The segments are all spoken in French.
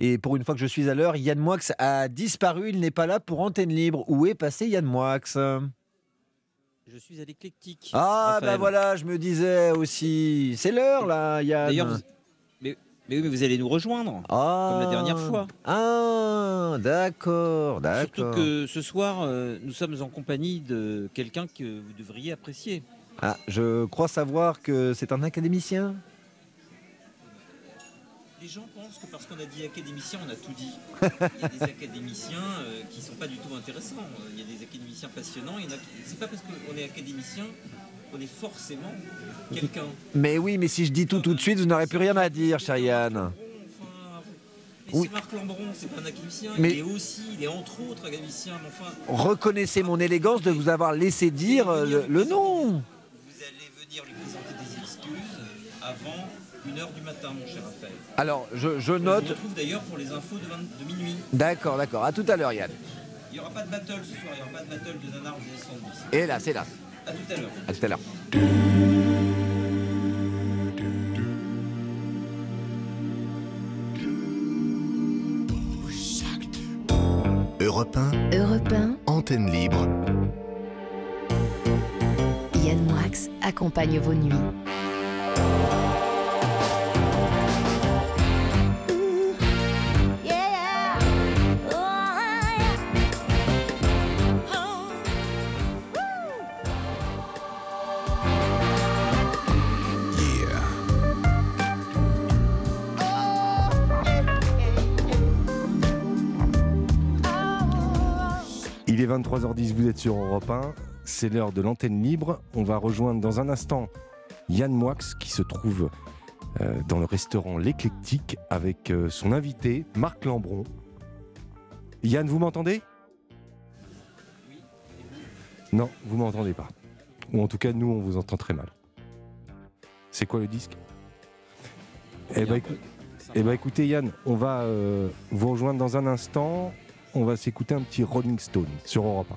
Et pour une fois que je suis à l'heure, Yann Moix a disparu. Il n'est pas là pour antenne libre. Où est passé Yann Moix? Je suis à l'éclectique. Ah, Raphaël. bah voilà, je me disais aussi. C'est l'heure là, Yann. D'ailleurs, vous- mais, mais oui, mais vous allez nous rejoindre. Ah. comme la dernière fois. Ah, d'accord, Surtout d'accord. que ce soir, euh, nous sommes en compagnie de quelqu'un que vous devriez apprécier. Ah, je crois savoir que c'est un académicien. Les gens pensent que parce qu'on a dit académicien, on a tout dit. Il y a des académiciens euh, qui sont pas du tout intéressants. Il y a des académiciens passionnants. Il y en a qui- C'est pas parce qu'on est académicien qu'on est forcément quelqu'un. Mais oui, mais si je dis tout tout de suite, vous n'aurez plus rien à dire, cher Yann. Mais Oui. c'est Marc Lambron, c'est pas un académicien. Mais- Il est aussi, il est entre autres académicien. Mais enfin, Reconnaissez mon élégance de vous avoir laissé dire euh, le, le nom. vous allez venir lui présenter des excuses avant une heure du matin, mon cher Raphaël. Alors, je, je On note. se retrouve d'ailleurs pour les infos de, 20 de minuit. D'accord, d'accord. À tout à l'heure, Yann. Il n'y aura pas de battle ce soir, il n'y aura pas de battle de Nanar 70. Et là, c'est là. A tout à l'heure. À tout à l'heure. Europe 1, Europe 1, antenne libre. Yann Moix accompagne vos nuits. 23h10, vous êtes sur Europe 1, c'est l'heure de l'antenne libre. On va rejoindre dans un instant Yann Moix qui se trouve euh, dans le restaurant L'Éclectique avec euh, son invité Marc Lambron. Yann, vous m'entendez? Non, vous m'entendez pas. Ou en tout cas, nous, on vous entend très mal. C'est quoi le disque? Eh ben, écoutez Yann, on va euh, vous rejoindre dans un instant. On va s'écouter un petit Rolling Stone sur Europe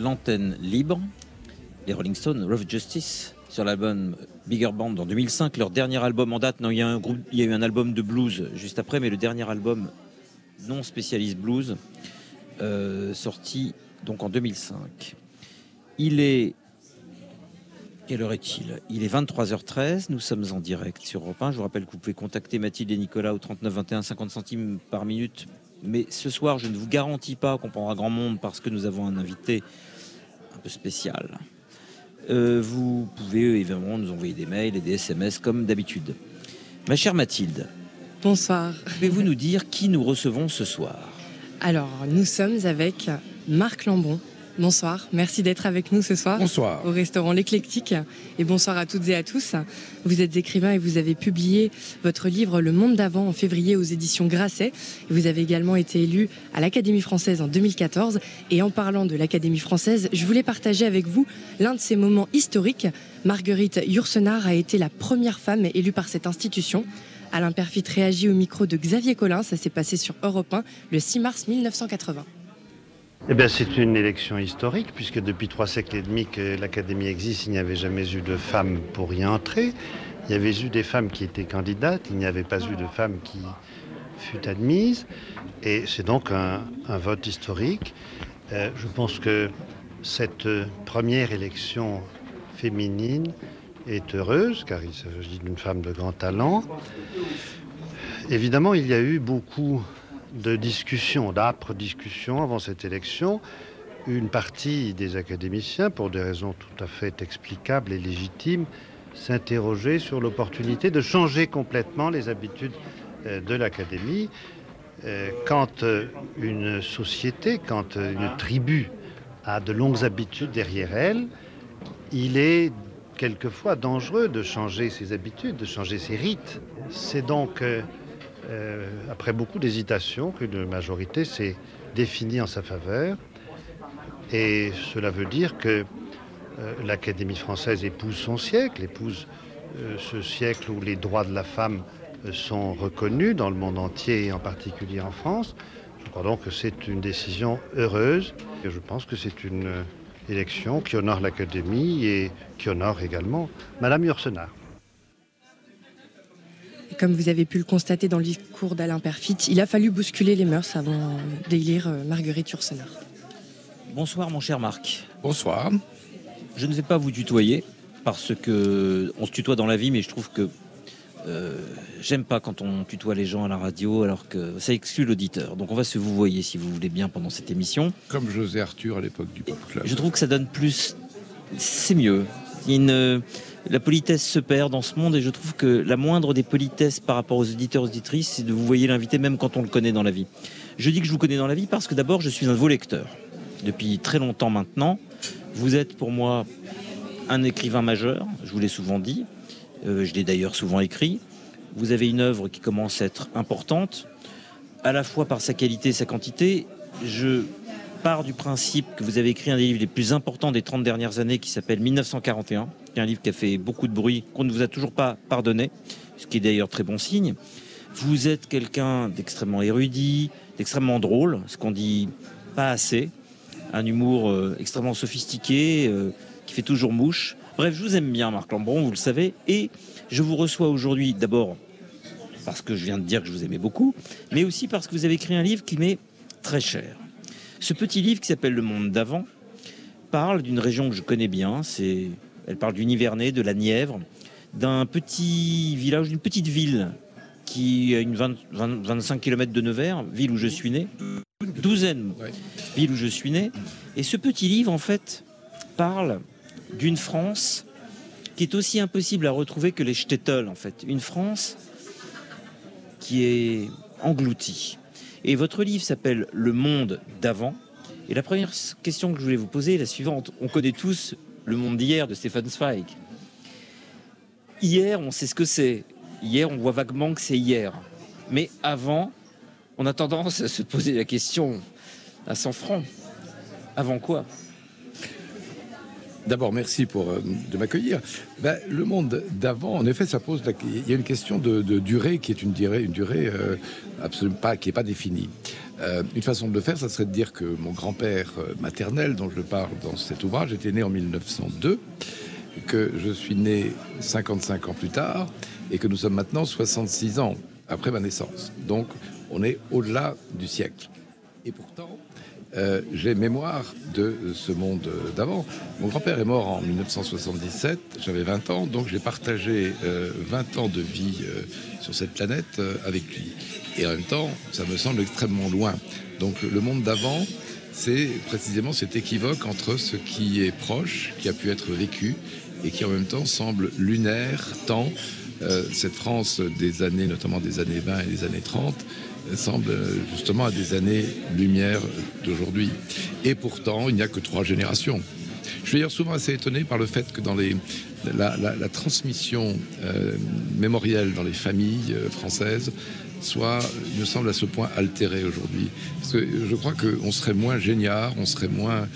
l'antenne libre, les Rolling Stones, Rough Justice, sur l'album Bigger Band en 2005, leur dernier album en date. Non, il y a eu un album de blues juste après, mais le dernier album non spécialiste blues, euh, sorti donc en 2005. Il est quelle heure est-il? Il est 23h13, nous sommes en direct sur Europe 1. Je vous rappelle que vous pouvez contacter Mathilde et Nicolas au 39 21 50 centimes par minute. Mais ce soir, je ne vous garantis pas qu'on prendra grand monde parce que nous avons un invité peu spécial. Euh, vous pouvez évidemment nous envoyer des mails et des SMS comme d'habitude. Ma chère Mathilde, Bonsoir. pouvez-vous nous dire qui nous recevons ce soir? Alors, nous sommes avec Marc Lambon. Bonsoir, merci d'être avec nous ce soir Bonsoir. au restaurant L'Éclectique. Et bonsoir à toutes et à tous. Vous êtes écrivain et vous avez publié votre livre Le Monde d'avant en février aux éditions Grasset. Et Vous avez également été élu à l'Académie française en 2014. Et en parlant de l'Académie française, je voulais partager avec vous l'un de ces moments historiques. Marguerite Yourcenar a été la première femme élue par cette institution. Alain Perfit réagit au micro de Xavier Collin. Ça s'est passé sur Europe 1 le 6 mars 1980. Eh bien, c'est une élection historique, puisque depuis trois siècles et demi que l'Académie existe, il n'y avait jamais eu de femmes pour y entrer. Il y avait eu des femmes qui étaient candidates, il n'y avait pas eu de femmes qui fut admise. Et c'est donc un, vote historique. Euh, je pense que cette première élection féminine est heureuse, car il s'agit d'une femme de grand talent. Évidemment, il y a eu beaucoup de discussions, d'âpres discussions avant cette élection. Une partie des académiciens, pour des raisons tout à fait explicables et légitimes, s'interrogeaient sur l'opportunité de changer complètement les habitudes euh, de l'académie. Euh, Quand euh, une société, quand une tribu a de longues habitudes derrière elle, il est quelquefois dangereux de changer ses habitudes, de changer ses rites. C'est donc euh, après beaucoup d'hésitation qu'une majorité s'est définie en sa faveur. Et cela veut dire que euh, l'Académie française épouse son siècle, épouse euh, ce siècle où les droits de la femme sont reconnus dans le monde entier et en particulier en France. Je crois donc que c'est une décision heureuse et je pense que c'est une élection qui honore l'Académie et qui honore également Madame Yourcenar. Comme vous avez pu le constater dans le discours d'Alain Perfit, il a fallu bousculer les mœurs avant d'élire euh, Marguerite Yourcenar. Bonsoir mon cher Marc. Bonsoir. Je ne vais pas vous tutoyer parce que on se tutoie dans la vie, mais je trouve que euh, j'aime pas quand on tutoie les gens à la radio, alors que ça exclut l'auditeur. Donc on va se vous voyer si vous voulez bien pendant cette émission. Comme José Arthur à l'époque du Pop Club. Je trouve que ça donne plus, c'est mieux. Il y a une- la politesse se perd dans ce monde et je trouve que la moindre des politesses par rapport aux auditeurs auditrices, c'est de vous voyer l'invité même quand on le connaît dans la vie. Je dis que je vous connais dans la vie parce que d'abord je suis un de vos lecteurs depuis très longtemps maintenant. Vous êtes pour moi un écrivain majeur, je vous l'ai souvent dit, Euh, je l'ai d'ailleurs souvent écrit. Vous avez une œuvre qui commence à être importante, à la fois par sa qualité et sa quantité. Je pars du principe que vous avez écrit un des livres les plus importants des 30 dernières années qui s'appelle 1941, un livre qui a fait beaucoup de bruit, qu'on ne vous a toujours pas pardonné, ce qui est d'ailleurs très bon signe. Vous êtes quelqu'un d'extrêmement érudit, d'extrêmement drôle, ce qu'on dit pas assez, un humour euh, extrêmement sophistiqué, euh, qui fait toujours mouche. Bref, je vous aime bien, Marc Lambron, vous le savez, et je vous reçois aujourd'hui d'abord parce que je viens de dire que je vous aimais beaucoup, mais aussi parce que vous avez écrit un livre qui m'est très cher. Ce petit livre qui s'appelle Le Monde d'avant parle d'une région que je connais bien. C'est, elle parle du Nivernais, de la Nièvre, d'un petit village, d'une petite ville qui a une 20 20 25 km de Nevers, ville où je suis né, douzaine, Ouais. ville où je suis né. Et ce petit livre, en fait, parle d'une France qui est aussi impossible à retrouver que les shtetl, en fait. Une France qui est engloutie. Et votre livre s'appelle Le monde d'avant. Et la première question que je voulais vous poser est la suivante. On connaît tous le monde d'hier de Stefan Zweig. Hier, on sait ce que c'est. Hier, on voit vaguement que c'est hier. Mais avant, on a tendance à se poser la question à 100 francs. Avant quoi? D'abord, merci pour euh, de m'accueillir. Ben, le monde d'avant, en effet, ça pose. la- Il y a une question de, durée qui est une durée, une durée euh, absolument pas, qui est pas définie. Euh, une façon de le faire, ça serait de dire que mon grand-père euh, maternel, dont je parle dans cet ouvrage, était né en 1902, que je suis né 55 ans plus tard, et que nous sommes maintenant 66 ans après ma naissance. Donc, on est au-delà du siècle. Et pourtant, euh, j'ai mémoire de ce monde euh, d'avant. Mon grand-père est mort en 1977, j'avais 20 ans, donc j'ai partagé euh, 20 ans de vie euh, sur cette planète euh, avec lui. Et en même temps, ça me semble extrêmement loin. Donc le monde d'avant, c'est précisément cet équivoque entre ce qui est proche, qui a pu être vécu, et qui en même temps semble lunaire, tant euh, cette France des années, notamment des années 20 et des années 30, euh, semble justement à des années-lumière d'aujourd'hui. Et pourtant, il n'y a que trois générations. Je suis d'ailleurs souvent assez étonné par le fait que dans la, transmission euh, mémorielle dans les familles euh, françaises soit, il me semble, à ce point altérée aujourd'hui. Parce que je crois qu'on serait moins génial, on serait moins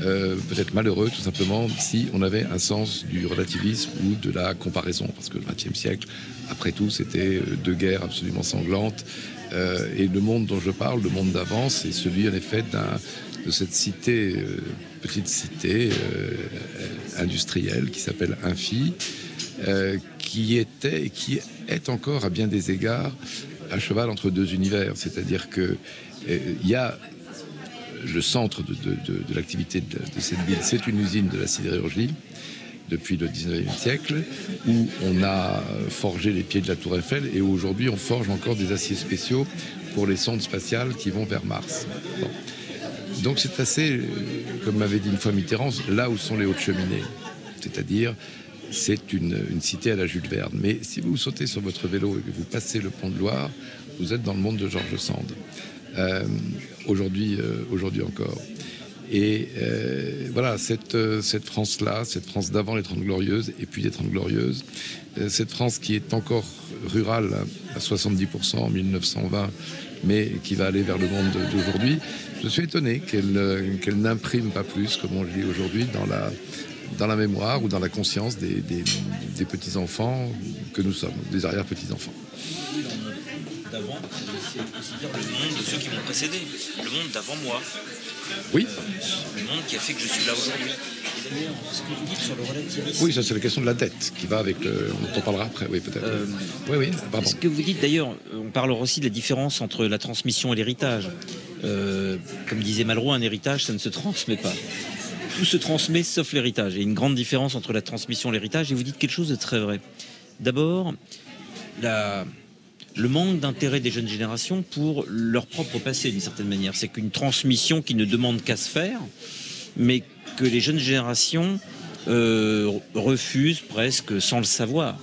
euh, peut-être malheureux tout simplement si on avait un sens du relativisme ou de la comparaison. Parce que le XXe siècle, après tout, c'était deux guerres absolument sanglantes. Euh, et le monde dont je parle, le monde d'avant, c'est celui en effet de cette cité, euh, petite cité euh, industrielle qui s'appelle Infi, qui était et qui est encore à bien des égards à cheval entre deux univers. C'est-à-dire que il y a le centre de, de- l'activité de cette ville, c'est une usine de la sidérurgie depuis le 19e siècle, où on a forgé les pieds de la Tour Eiffel et où aujourd'hui on forge encore des aciers spéciaux pour les sondes spatiales qui vont vers Mars. Donc c'est assez, euh, comme m'avait dit une fois Mitterrand, là où sont les hautes cheminées. C'est-à-dire, c'est une, une cité à la Jules Verne. Mais si vous sautez sur votre vélo et que vous passez le pont de Loire, vous êtes dans le monde de Georges Sand. Euh, aujourd'hui, euh, aujourd'hui encore. Et euh, voilà, cette, euh, cette France-là, cette France d'avant les Trente Glorieuses et puis les Trente Glorieuses, euh, cette France qui est encore rurale hein, à 70% en 1920, mais qui va aller vers le monde d'aujourd'hui, je suis étonné qu'elle n'imprime pas plus, comme on le dit aujourd'hui, dans la, mémoire ou dans la conscience des, des- des petits-enfants que nous sommes, des arrière-petits-enfants. d'avant, c'est aussi dire le monde de ceux qui m'ont précédé, le monde d'avant moi, Oui, le monde qui a fait que je suis là aujourd'hui. Et d'ailleurs, ce que vous dites sur le relativisme, oui, ça c'est la question de la dette qui va avec le. On en parlera après, oui, peut-être. euh, oui, oui, pardon. ce que vous dites d'ailleurs, on parle aussi de la différence entre la transmission et l'héritage. Euh, comme disait Malraux, un héritage, ça ne se transmet pas. Tout se transmet sauf l'héritage. Il y a une grande différence entre la transmission et l'héritage. Et vous dites quelque chose de très vrai. D'abord, la- le manque d'intérêt des jeunes générations pour leur propre passé, d'une certaine manière. C'est qu'une transmission qui ne demande qu'à se faire, mais que les jeunes générations euh, refusent presque sans le savoir.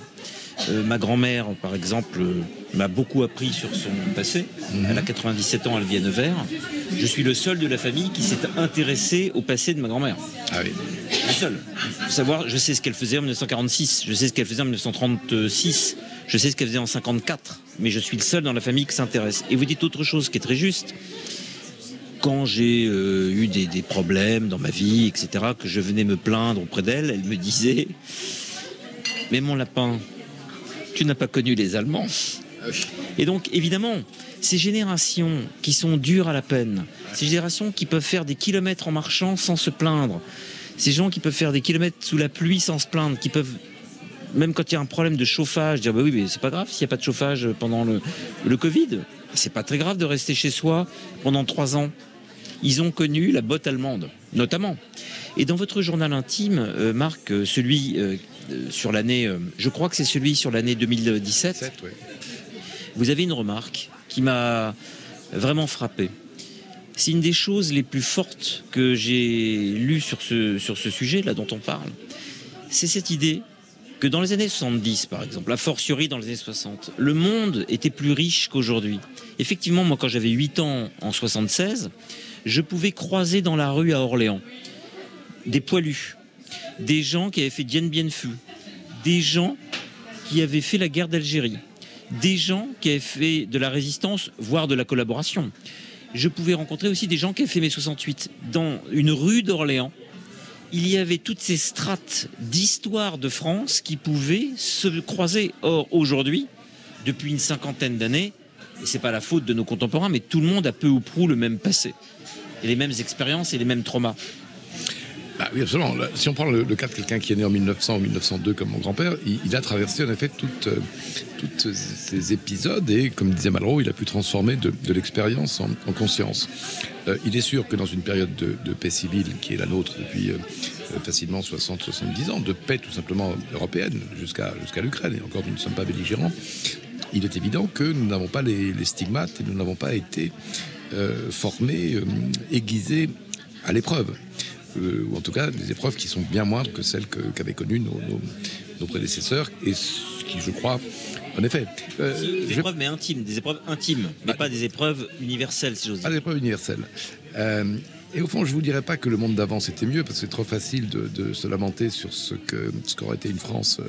Euh, ma grand-mère, par exemple, euh, m'a beaucoup appris sur son passé. Elle a 97 ans, elle vit à Nevers. Je suis le seul de la famille qui s'est intéressé au passé de ma grand-mère. Ah oui. Le seul. Faut savoir, je sais ce qu'elle faisait en 1946, je sais ce qu'elle faisait en 1936, je sais ce qu'elle faisait en 54, mais je suis le seul dans la famille qui s'intéresse. Et vous dites autre chose qui est très juste. Quand j'ai euh, eu des, des problèmes dans ma vie, etc., que je venais me plaindre auprès d'elle, elle me disait Mais mon lapin, tu n'as pas connu les Allemands. Et donc, évidemment, ces générations qui sont dures à la peine, ces générations qui peuvent faire des kilomètres en marchant sans se plaindre, ces gens qui peuvent faire des kilomètres sous la pluie sans se plaindre, qui peuvent, même quand il y a un problème de chauffage, dire bah oui, mais c'est pas grave s'il n'y a pas de chauffage pendant le, le Covid. C'est pas très grave de rester chez soi pendant trois ans. Ils ont connu la botte allemande, notamment. Et dans votre journal intime, euh, Marc, euh, celui euh, sur l'année, je crois que c'est celui sur l'année 2017, Sept, ouais. vous avez une remarque qui m'a vraiment frappé. C'est une des choses les plus fortes que j'ai lues sur ce, sur ce sujet, là dont on parle. C'est cette idée dans les années 70, par exemple, a fortiori dans les années 60, le monde était plus riche qu'aujourd'hui. Effectivement, moi, quand j'avais 8 ans en 76, je pouvais croiser dans la rue à Orléans des poilus, des gens qui avaient fait Dien Bien Phu, des gens qui avaient fait la guerre d'Algérie, des gens qui avaient fait de la résistance, voire de la collaboration. Je pouvais rencontrer aussi des gens qui avaient fait mai 68 dans une rue d'Orléans. Il y avait toutes ces strates d'histoire de France qui pouvaient se croiser. Or, aujourd'hui, depuis une cinquantaine d'années, et c'est pas la faute de nos contemporains, mais tout le monde a peu ou prou le même passé. Les mêmes expériences et les mêmes traumas. Bah oui, absolument. Si on prend le, cas de quelqu'un qui est né en 1900 ou 1902 comme mon grand-père, il, a traversé en effet toutes, euh, ces épisodes et, comme disait Malraux, il a pu transformer de, l'expérience en, en conscience. Euh, il est sûr que dans une période de, paix civile qui est la nôtre depuis euh, facilement 60-70 ans, de paix tout simplement européenne jusqu'à l'Ukraine, et encore nous ne sommes pas belligérants, il est évident que nous n'avons pas les, les stigmates et nous n'avons pas été formés, aiguisés à l'épreuve. Euh, ou en tout cas des épreuves qui sont bien moindres que celles qu'avaient connues nos, nos- nos prédécesseurs, et ce qui, je crois, en effet, euh, Des je- épreuves, mais intimes, des épreuves intimes, mais Bah, pas des épreuves universelles, si j'ose pas dire. d'épreuve universelle. Euh, et au fond, je vous dirais pas que le monde d'avant c'était mieux, parce que c'est trop facile de, de se lamenter sur ce que ce qu'aurait été une France.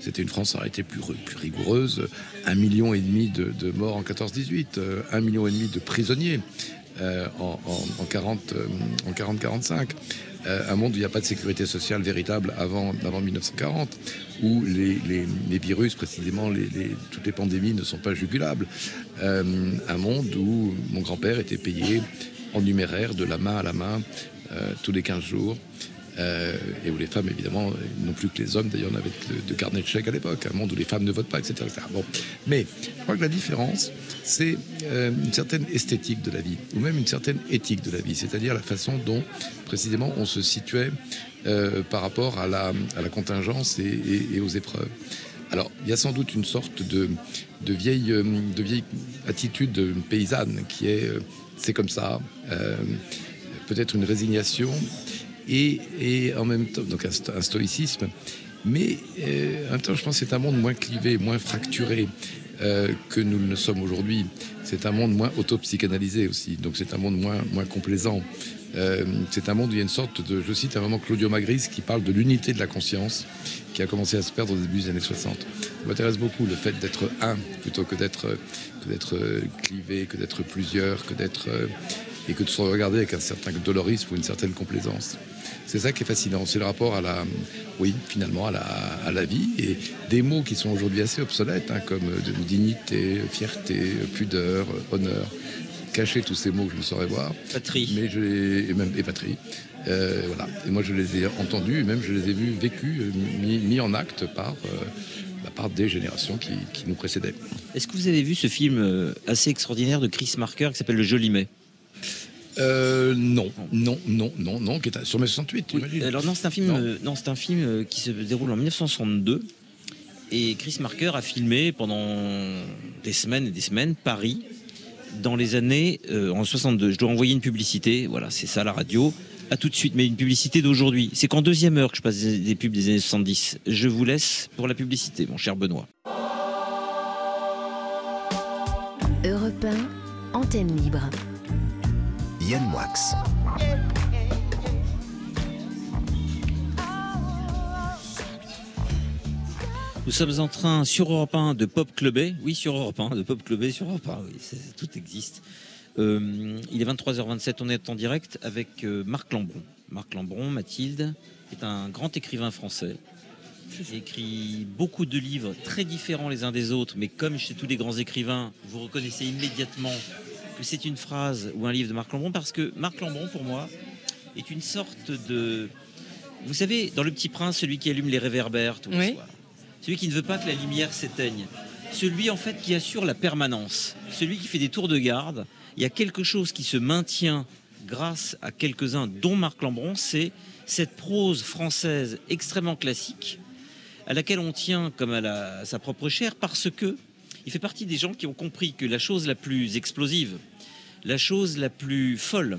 c'était une France qui aurait été plus, ri- plus rigoureuse, un million et demi de, de morts en 14-18, euh, un million et demi de prisonniers euh, en, en, en 40, euh, 40-45. Euh, un monde où il n'y a pas de sécurité sociale véritable avant, avant 1940, où les, les- virus, précisément les, toutes les pandémies ne sont pas jugulables. Un monde où mon grand-père était payé en numéraire de la main à la main tous les 15 jours. Euh, et où les femmes, évidemment, non plus que les hommes, d'ailleurs, n'avaient de, de carnet de chèques à l'époque, un monde où les femmes ne votent pas, etc. etc. Bon. Mais je crois que la différence, c'est euh, une certaine esthétique de la vie, ou même une certaine éthique de la vie, c'est-à-dire la façon dont, précisément, on se situait euh, par rapport à la, à la contingence et, et- aux épreuves. Alors, il y a sans doute une sorte de, de, vieille, de vieille attitude paysanne qui est c'est comme ça, peut-être une résignation et, en même temps, donc un, sto- un stoïcisme, mais euh, en même temps, je pense que c'est un monde moins clivé, moins fracturé euh, que nous ne sommes aujourd'hui. C'est un monde moins autopsychanalysé aussi, donc c'est un monde moins, moins complaisant. Euh, c'est un monde où il y a une sorte de, je cite un moment Claudio Magris qui parle de l'unité de la conscience qui a commencé à se perdre au début des années 60. Ça m'intéresse beaucoup le fait d'être un plutôt que d'être que d'être euh, clivé, que d'être plusieurs, que d'être et que de se regarder avec un certain dolorisme ou une certaine complaisance. C'est ça qui est fascinant, c'est le rapport à la, oui, finalement, à la, à la vie et des mots qui sont aujourd'hui assez obsolètes, hein, comme euh, dignité, fierté, pudeur, honneur. Cacher tous ces mots que je ne saurais voir. Patrie. Mais je les, et même et patrie. Euh, voilà. Et moi, je les ai entendus, et même je les ai vus vécus, euh, mis, mis en acte par, euh, par des générations qui, qui nous précédaient. Est-ce que vous avez vu ce film euh, assez extraordinaire de Chris Marker qui s'appelle Le Joli Mai? Euh, non, non, non, non, non, qui est un- sur mai 68, tu imagines Alors non, c'est un film, Non. euh, non, c'est un film euh, qui se déroule en 1962 et Chris Marker a filmé pendant des semaines et des semaines Paris dans les années euh, en 62. Je dois envoyer une publicité, voilà, c'est ça la radio. À tout de suite, mais une publicité d'aujourd'hui. C'est qu'en deuxième heure que je passe des, des pubs des années 70. Je vous laisse pour la publicité, mon cher Benoît. Europe 1, antenne libre. Yann Moix. Nous sommes en train sur Europe 1 de Pop Clubber. Oui, sur Europe 1, de Pop Clubber sur Europe 1. Oui, c'est- tout existe. Euh, il est 23h27, on est en direct avec euh, Marc Lambron. Marc Lambron, Mathilde, est un grand écrivain français. Il écrit beaucoup de livres très différents les uns des autres, mais comme chez tous les grands écrivains, vous reconnaissez immédiatement c'est une phrase ou un livre de Marc Lambron, parce que Marc Lambron, pour moi, est une sorte de... Vous savez, dans Le Petit Prince, celui qui allume les réverbères tous les soirs celui qui ne veut pas que la lumière s'éteigne, celui en fait qui assure la permanence, celui qui fait des tours de garde. Il y a quelque chose qui se maintient grâce à quelques-uns, dont Marc Lambron, c'est cette prose française extrêmement classique, à laquelle on tient comme à, la- à sa propre chair, parce que il fait partie des gens qui ont compris que la chose la plus explosive, la chose la plus folle,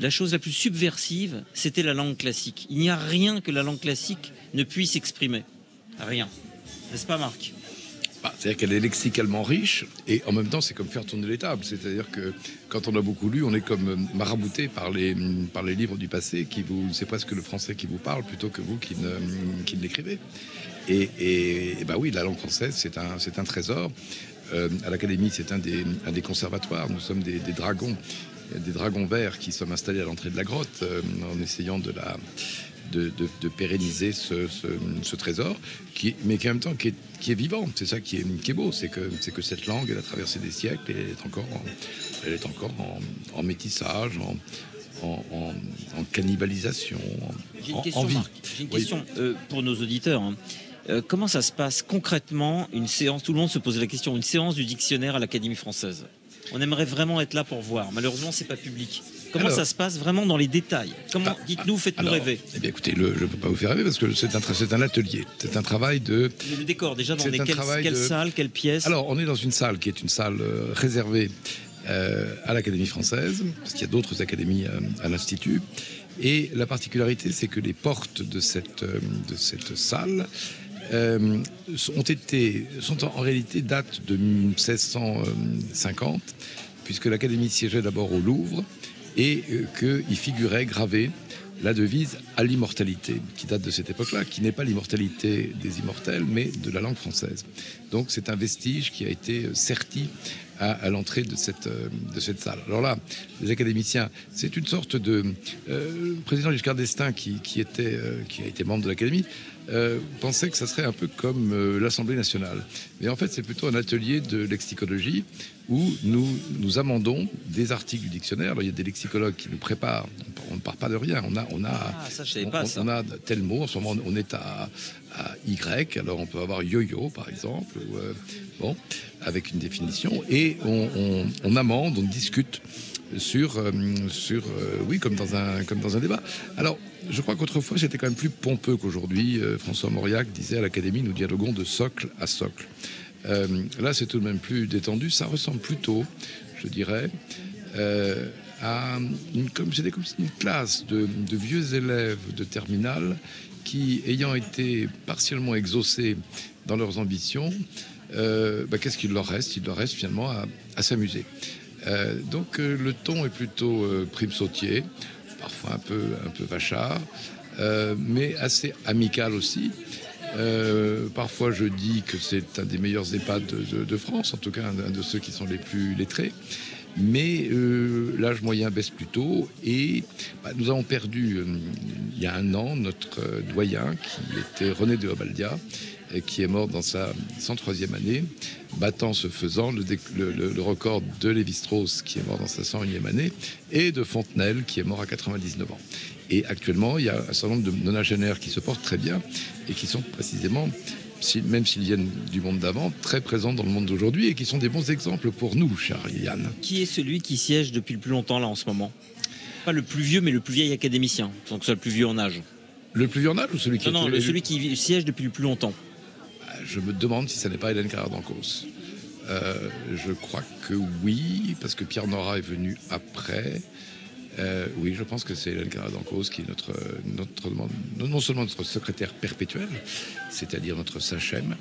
la chose la plus subversive, c'était la langue classique. Il n'y a rien que la langue classique ne puisse exprimer. Rien. N'est-ce pas, Marc? Bah, C'est-à-dire qu'elle est lexicalement riche et en même temps c'est comme faire tourner les tables. C'est-à-dire que quand on a beaucoup lu, on est comme marabouté par les, par les livres du passé qui vous, c'est presque le français qui vous parle plutôt que vous qui ne, qui ne l'écrivez. Et, et, et bah oui, la langue française c'est un, c'est un trésor. Euh, à l'Académie c'est un des, un des conservatoires. Nous sommes des, des dragons, des dragons verts qui sommes installés à l'entrée de la grotte euh, en essayant de la de, de- de pérenniser ce, ce- ce trésor, qui, mais qui en même temps qui est, qui est vivant. C'est ça qui est, qui est beau, c'est que, c'est que cette langue, elle a traversé des siècles et elle est encore en, elle est encore en, en métissage, en, en, en- en cannibalisation, en, J'ai une question. Marc. J'ai une Oui. question euh, pour nos auditeurs. hein. Euh, comment ça se passe concrètement une séance Tout le monde se pose la question. Une séance du dictionnaire à l'Académie française? On aimerait vraiment être là pour voir. Malheureusement, c'est pas public. Comment Alors- ça se passe vraiment dans les détails? Comment Ah, Dites-nous, faites-nous rêver. Eh bien, écoutez, le- je ne peux pas vous faire rêver parce que c'est un, c'est un atelier. C'est un travail de. Le, décor, déjà, dans les, quelle, quelle de- salle, quelle pièce Alors, on est dans une salle qui est une salle euh, réservée euh, à l'Académie française, parce qu'il y a d'autres académies euh, à l'Institut. Et la particularité, c'est que les portes de cette, de cette salle euh, ont été, sont en, réalité datent de 1650, puisque l'Académie siégeait d'abord au Louvre et euh, qu'il figurait gravé la devise à l'immortalité, qui date de cette époque-là, qui n'est pas l'immortalité des immortels, mais de la langue française. Donc c'est un vestige qui a été euh, serti à, l'entrée de cette, euh, de cette salle. Alors là, les académiciens, c'est une sorte de... président Giscard d'Estaing, qui, qui a été membre de l'Académie, euh, pensait que ça serait un peu comme euh, l'Assemblée nationale. Mais en fait, c'est plutôt un atelier de lexicologie où nous, nous amendons des articles du dictionnaire. Alors, il y a des lexicologues qui nous préparent. On ne part pas de rien. On a, on a, Ah, ça, je savais on, pas on- ça. on a tel mot. En ce moment, on est à, à Y. Alors, on peut avoir yo-yo, par exemple. ou, euh, bon, avec une définition. Et on, on- on amende, on discute sur, euh, sur oui, comme dans, un, comme dans un débat. Alors, je crois qu'autrefois, c'était quand même plus pompeux qu'aujourd'hui. Euh, François Mauriac disait à l'Académie, nous dialoguons de socle à socle. Euh, là, c'est tout de même plus détendu. Ça ressemble plutôt, je dirais, euh, à une, comme une classe de, vieux élèves de terminale qui, ayant été partiellement exaucés dans leurs ambitions, bah, qu'est-ce qu'il leur reste? Il leur reste finalement à, à s'amuser. Donc le ton est plutôt prime sautier, parfois un peu, un peu vachard, euh, mais assez amical aussi. Euh, parfois, je dis que c'est un des meilleurs EHPAD de, France, en tout cas un, de ceux qui sont les plus lettrés. Mais euh, l'âge moyen baisse plutôt et bah, nous avons perdu il y a un an notre doyen qui était René de Obaldia qui est mort dans sa 103e année, battant ce faisant le, record de Lévi-Strauss qui est mort dans sa 101e année et de Fontenelle qui est mort à 99 ans. Et actuellement, il y a un certain nombre de nonagénaires qui se portent très bien et qui sont précisément, même s'ils viennent du monde d'avant, très présents dans le monde d'aujourd'hui et qui sont des bons exemples pour nous, cher Yann. Qui est celui qui siège depuis le plus longtemps là en ce moment? Pas le plus vieux, mais le plus vieil académicien, sans que ce soit le plus vieux en âge. Le plus vieux en âge ou celui qui Non, non, le- celui qui siège depuis le plus longtemps. Je me demande si ça n'est pas Hélène Carrère d'Ancos. Euh, je crois que oui, parce que Pierre Nora est venu après. Euh, oui, je pense que c'est Hélène Carrère d'Ancos qui est notre, notre, non seulement notre secrétaire perpétuel, c'est-à-dire notre sachem,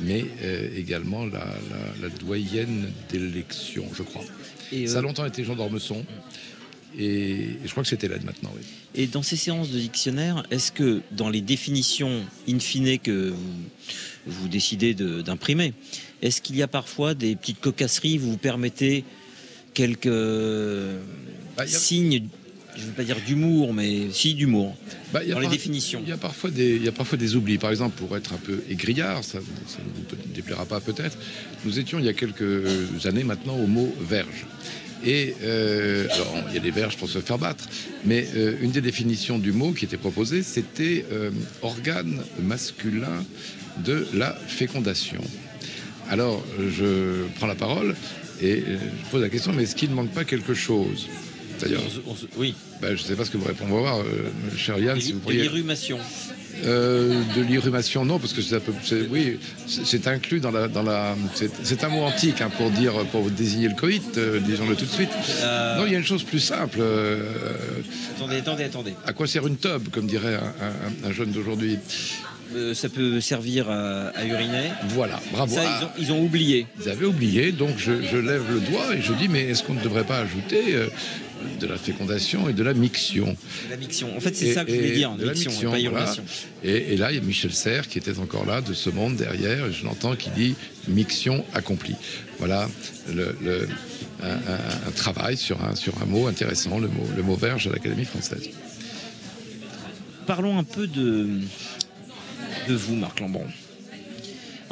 mais euh, également la, la- la doyenne d'élection, je crois. Et, Ça a euh, longtemps été Jean d'Ormesson. Et, et je crois que c'est Hélène maintenant, oui. Et dans ces séances de dictionnaire, est-ce que dans les définitions in fine que vous, vous décidez de- d'imprimer, est-ce qu'il y a parfois des petites cocasseries Vous vous permettez quelques Bah, a- signes, je ne veux pas dire d'humour, mais si d'humour, Bah, dans les par- définitions? Il y, a parfois des, il y a parfois des oublis. Par exemple, pour être un peu égrillard, ça, ça ne vous déplaira pas peut-être, nous étions il y a quelques années maintenant au mot verge. Et euh, alors, il y a des verges pour se faire battre, mais euh, une des définitions du mot qui était proposée, c'était euh, organe masculin de la fécondation. Alors, je prends la parole et je pose la question, mais est-ce qu'il ne manque pas quelque chose D'ailleurs, On se- on se- Oui, ben, je ne sais pas ce que vous répondez. On va voir, euh, cher Yann, si vous pourriez. l'irrumation. Euh, de l'irrumation, non, parce que c'est oui, c'est inclus dans la, dans la, c'est un mot antique hein, pour dire, pour désigner le coït, euh, disons-le tout de suite. Euh, Non, il y a une chose plus simple. euh, Attendez, attendez, attendez. à quoi sert une tube, comme dirait un, un- un jeune d'aujourd'hui? Ça peut servir à, à uriner. Voilà, bravo. Ça, ils, ont, ils ont oublié. ils avaient oublié, donc je, je lève le doigt et je dis, mais est-ce qu'on ne devrait pas ajouter de la fécondation et de la miction La miction. En fait, c'est ça que je voulais dire, de la miction, voilà. Et, et là, il y a Michel Serres qui était encore là de ce monde derrière, et je l'entends qui dit miction accomplie. Voilà le, le- un, un- un travail sur un, sur un mot intéressant, le mot, le mot verge à l'Académie française. parlons un peu de, de vous, Marc Lambron.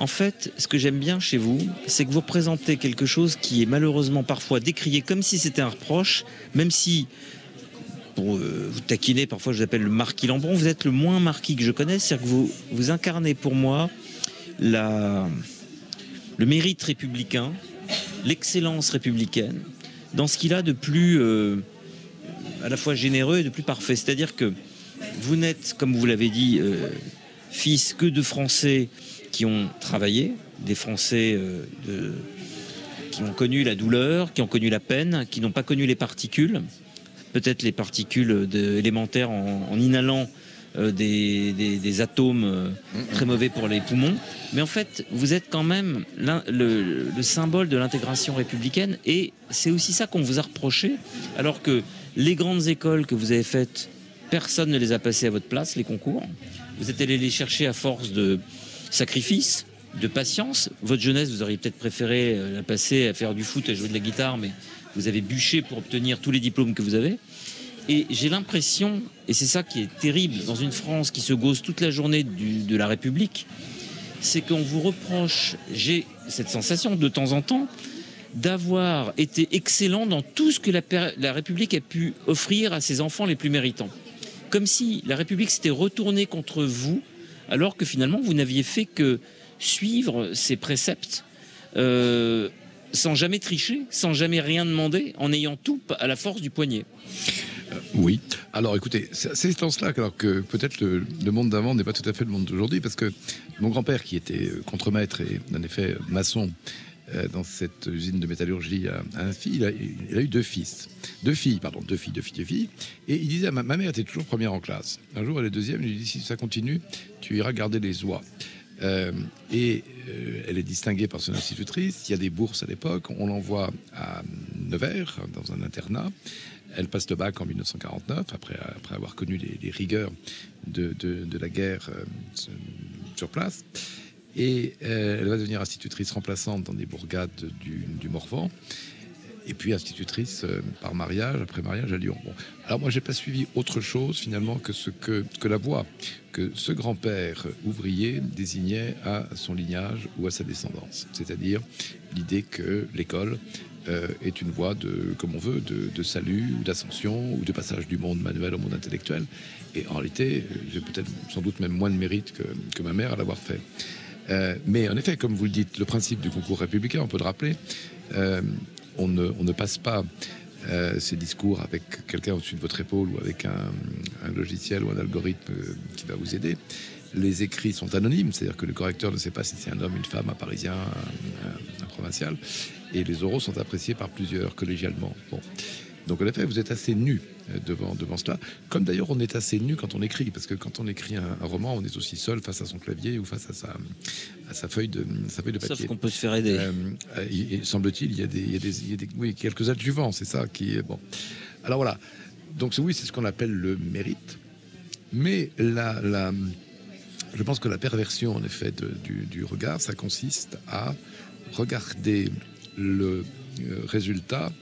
En fait, ce que j'aime bien chez vous, c'est que vous représentez quelque chose qui est malheureusement parfois décrié comme si c'était un reproche, même si, pour euh, vous taquiner, parfois je vous appelle le marquis Lambron, vous êtes le moins marquis que je connaisse, c'est-à-dire que vous, incarnez pour moi le mérite républicain, l'excellence républicaine, dans ce qu'il a de plus euh, à la fois généreux et de plus parfait. C'est-à-dire que vous n'êtes, comme vous l'avez dit, euh, fils que de Français ont travaillé, des Français euh, de- qui ont connu la douleur, qui ont connu la peine, qui n'ont pas connu les particules, peut-être les particules de- élémentaires en, inhalant euh, des, atomes euh, très mauvais pour les poumons. Mais en fait, vous êtes quand même le symbole de l'intégration républicaine et c'est aussi ça qu'on vous a reproché, alors que les grandes écoles que vous avez faites, personne ne les a passées à votre place, les concours. Vous êtes allé les chercher à force de sacrifice, de patience. Votre jeunesse, vous auriez peut-être préféré euh, la passer à faire du foot, à jouer de la guitare, mais vous avez bûché pour obtenir tous les diplômes que vous avez. Et j'ai l'impression, et c'est ça qui est terrible dans une France qui se gausse toute la journée de la République, c'est qu'on vous reproche, j'ai cette sensation de temps en temps, d'avoir été excellent dans tout ce que la République a pu offrir à ses enfants les plus méritants. Comme si la République s'était retournée contre vous, alors que finalement vous n'aviez fait que suivre ses préceptes euh, sans jamais tricher, sans jamais rien demander, en ayant tout à la force du poignet. Oui. Alors écoutez, c'est en cela que, alors que peut-être le, le monde d'avant n'est pas tout à fait le monde d'aujourd'hui, parce que mon grand-père, qui était euh, contremaître et en effet maçon euh, dans cette usine de métallurgie à un fils, il a, eu deux fils. Deux filles, pardon, deux filles, deux filles, deux filles. Et il disait, ma, mère était toujours première en classe. Un jour, elle est deuxième, il lui dit, si ça continue, tu iras garder les oies. Euh, et euh, elle est distinguée par son institutrice. Il y a des bourses à l'époque. On l'envoie à Nevers, dans un internat. Elle passe le bac en 1949, après, avoir connu les, rigueurs de, la guerre euh, sur place. Et euh, elle va devenir institutrice remplaçante dans des bourgades du, Morvan. Et puis institutrice euh, par mariage, après mariage à Lyon. Alors moi, j'ai pas suivi autre chose finalement que ce que, que la voie que ce grand-père ouvrier désignait à son lignage ou à sa descendance. C'est-à-dire l'idée que l'école euh, est une voie de, comme on veut, de, salut ou d'ascension ou de passage du monde manuel au monde intellectuel. Et en réalité, j'ai peut-être sans doute même moins de mérite que ma mère à l'avoir fait. Euh, mais en effet, comme vous le dites, le principe du concours républicain, on peut le rappeler, euh, on, ne, passe pas euh, ces discours avec quelqu'un au-dessus de votre épaule ou avec un, logiciel ou un algorithme euh, qui va vous aider. Les écrits sont anonymes, c'est-à-dire que le correcteur ne sait pas si c'est un homme, une femme, un parisien, un, provincial, et les oraux sont appréciés par plusieurs collégialement. Bon. Donc en effet, vous êtes assez nu devant, devant cela, comme d'ailleurs on est assez nu quand on écrit, parce que quand on écrit un, un roman, on est aussi seul face à son clavier ou face à sa, à sa, feuille, de, sa feuille de papier. Sauf qu'on peut se faire aider. Euh, euh, il- il- semble-t-il, il y a des, il y a des- il y a des- oui, quelques adjuvants, c'est ça qui est bon. Alors voilà. Donc oui, c'est ce qu'on appelle le mérite. Mais la, la- je pense que la perversion, en effet, de- du, du regard, ça consiste à regarder le euh, résultat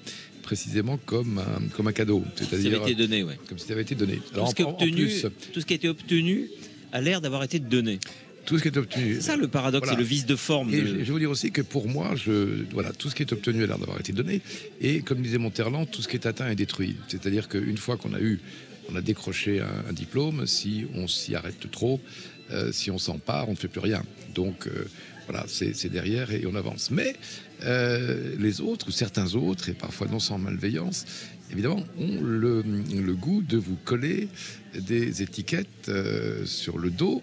précisément comme un, comme un cadeau. C'est-à-dire donné, ouais. comme si ça avait été donné. Tout ce, qui en- en obtenu, plus, tout ce qui a été obtenu a l'air d'avoir été donné. tout ce qui est obtenu. C'est ça le paradoxe Voilà. et le vice de forme. Et de- je, vais vous dire aussi que pour moi, je, voilà, tout ce qui est obtenu a l'air d'avoir été donné. Et comme disait Monterland, tout ce qui est atteint est détruit. C'est-à-dire qu'une fois qu'on a eu, on a décroché un, un diplôme, si on s'y arrête trop, euh, si on s'empare, on ne fait plus rien. Donc euh, voilà, c'est c'est derrière et on avance. Mais euh, les autres, ou certains autres, et parfois non sans malveillance, évidemment, ont le, goût de vous coller des étiquettes euh, sur le dos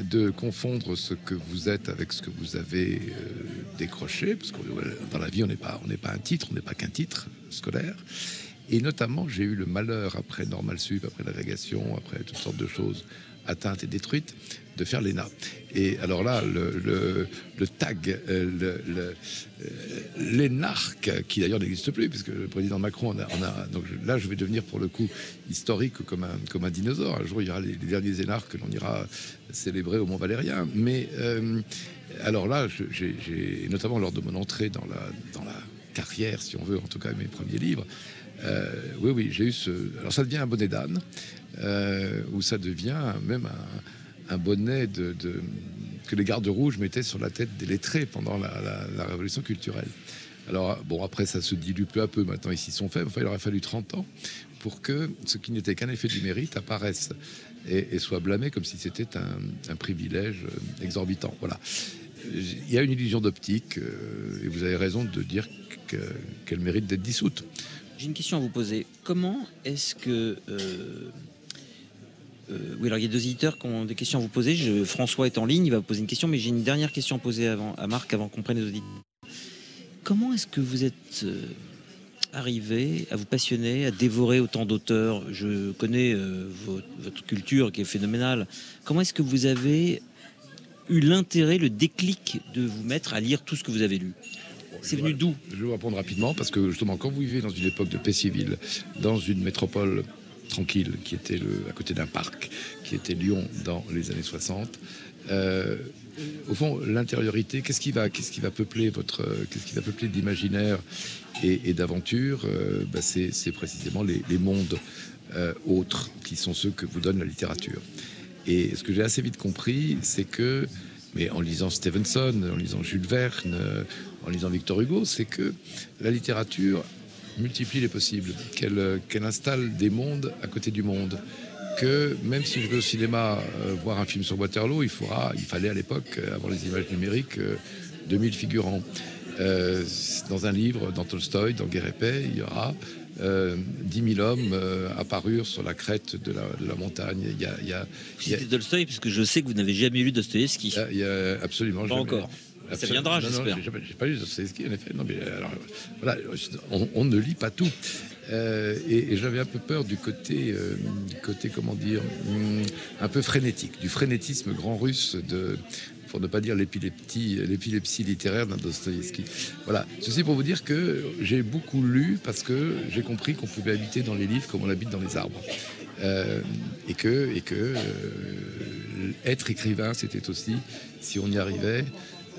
de confondre ce que vous êtes avec ce que vous avez euh, décroché, parce que dans la vie, on n'est pas, pas un titre, on n'est pas qu'un titre scolaire. Et notamment, j'ai eu le malheur, après Normal Sup, après l'agrégation, après toutes sortes de choses atteintes et détruites, de faire l'ENA. Et alors là, le, le- le tag, euh, le- euh, l'énarque, qui d'ailleurs n'existe plus, puisque le président Macron en a, donc là, je vais devenir pour le coup historique comme un, dinosaure. Un jour, il y aura les, derniers énarques que l'on ira célébrer au Mont Valérien. Mais euh, alors là, j'ai notamment lors de mon entrée dans la carrière, si on veut, en tout cas mes premiers livres. Euh, oui, oui, j'ai eu ce. Alors ça devient un bonnet d'âne, euh, ou ça devient même un, bonnet que les gardes rouges mettaient sur la tête des lettrés pendant la, révolution culturelle. Alors bon, après ça se dilue peu à peu. Maintenant, ils s'y sont faits. Enfin, il aurait fallu 30 ans pour que ce qui n'était qu'un effet du mérite apparaisse et, soit blâmé comme si c'était un, privilège exorbitant. Voilà. Il y a une illusion d'optique, euh, et vous avez raison de dire que- qu'elle mérite d'être dissoute. J'ai une question à vous poser. Comment est-ce que. euh, euh, oui, alors il y a deux éditeurs qui ont des questions à vous poser. François est en ligne, il va vous poser une question, mais j'ai une dernière question à poser avant, à Marc avant qu'on prenne les auditeurs. Comment est-ce que vous êtes euh, arrivé à vous passionner, à dévorer autant d'auteurs? Je connais votre, votre culture qui est phénoménale. Comment est-ce que vous avez eu l'intérêt, le déclic de vous mettre à lire tout ce que vous avez lu? C'est venu d'où Je vais vous répondre rapidement parce que justement, quand vous vivez dans une époque de paix civile, dans une métropole tranquille qui était le, à côté d'un parc, qui était Lyon dans les années 60, euh, au fond, l'intériorité, qu'est-ce qui va, qu'est-ce qui va peupler votre, qu'est-ce qui va peupler d'imaginaire et, et d'aventure euh, bah, c'est, précisément les, les mondes euh, autres qui sont ceux que vous donne la littérature. Et ce que j'ai assez vite compris, c'est que, mais en lisant Stevenson, en lisant Jules Verne, en lisant Victor Hugo, c'est que la littérature multiplie les possibles, qu'elle euh, qu'elle installe des mondes à côté du monde. Que même si je vais au cinéma euh, voir un film sur Waterloo, il, faudra, il fallait à l'époque, euh, avant les images numériques, euh, 2000 figurants. Euh, dans un livre, dans Tolstoï, dans Guerre et Paix, il y aura euh, 10 000 hommes euh, apparurent sur la crête de la, de la montagne. Il y a, il y a- Vous il y a- Tolstoï, parce que je sais que vous n'avez jamais lu Dostoïevski. il y a- il y a absolument Pas jamais- encore. Ça viendra, non, j'espère. j'ai pas lu Dostoevsky, en effet. Non, mais alors, voilà, on, on ne lit pas tout. Euh, et et j'avais un peu peur du côté, euh, du côté comment dire, hum, un peu frénétique, du frénétisme grand russe de pour ne pas dire l'épilepsie, l'épilepsie littéraire d'un Dostoïevski. Voilà. Ceci pour vous dire que j'ai beaucoup lu parce que j'ai compris qu'on pouvait habiter dans les livres comme on habite dans les arbres. Euh, et que, et que euh, être écrivain, c'était aussi, si on y arrivait,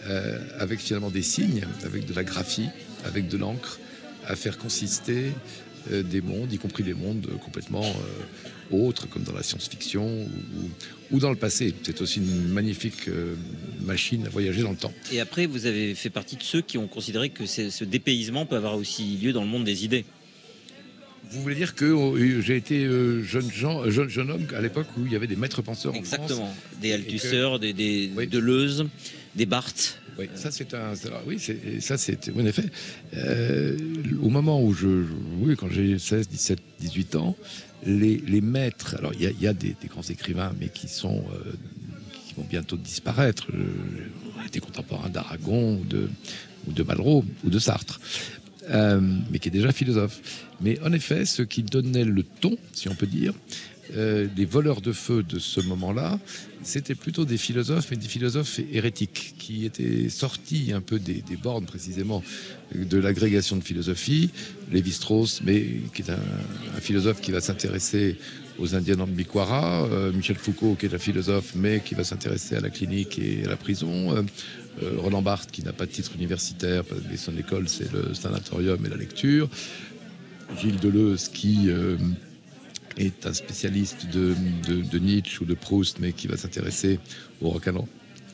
euh, avec finalement des signes, avec de la graphie, avec de l'encre, à faire consister euh, des mondes, y compris des mondes complètement euh, autres, comme dans la science-fiction ou, dans le passé. C'est aussi une magnifique machine à voyager dans le temps. Et après, vous avez fait partie de ceux qui ont considéré que ce dépaysement peut avoir aussi lieu dans le monde des idées. Vous voulez dire que euh, j'ai été jeune, gens- jeune, jeune homme à l'époque où il y avait des maîtres penseurs en France Exactement. Des Althusser, des, des Oui. Deleuze, des Barthes. Oui, ça c'est un. oui, ça c'est en effet. euh, au moment où je, oui, quand j'ai 16, 17, 18 ans, les, les maîtres. Alors il y a, des, des grands écrivains, mais qui sont euh, qui vont bientôt disparaître. On était contemporains d'Aragon ou de ou de Malraux ou de Sartre. Euh, mais qui est déjà philosophe. Mais en effet, ce qui donnait le ton, si on peut dire, euh, les voleurs de feu de ce moment-là, c'était plutôt des philosophes, mais des philosophes hérétiques, qui étaient sortis un peu des, bornes précisément de l'agrégation de philosophie. Lévi-Strauss, mais qui est un, philosophe qui va s'intéresser aux Indiens de Biquara, euh, Michel Foucault, qui est un philosophe, mais qui va s'intéresser à la clinique et à la prison. euh, euh, Roland Barthes, qui n'a pas de titre universitaire, mais son école, c'est le sanatorium et la lecture. Gilles Deleuze, qui euh, est un spécialiste de, de- de Nietzsche ou de Proust, mais qui va s'intéresser au rock'n'roll,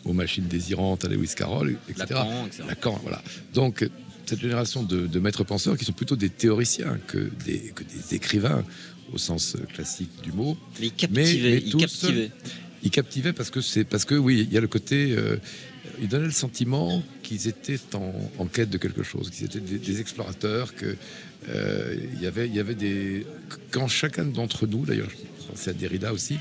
aux machines désirantes, à Lewis Carroll, etc. Lacan, etc. Lacan, voilà. Donc, cette génération de, de maîtres penseurs qui sont plutôt des théoriciens que des, que des écrivains au sens classique du mot. Mais ils captivaient. mais ils tous captivaient. Ils captivaient parce que c'est parce que oui, il y a le côté. euh, ils donnaient le sentiment qu'ils étaient en, en quête de quelque chose, qu'ils étaient des, des explorateurs, que euh, y avait, il y avait des. Quand chacun d'entre nous, d'ailleurs, je pensais à Derrida aussi,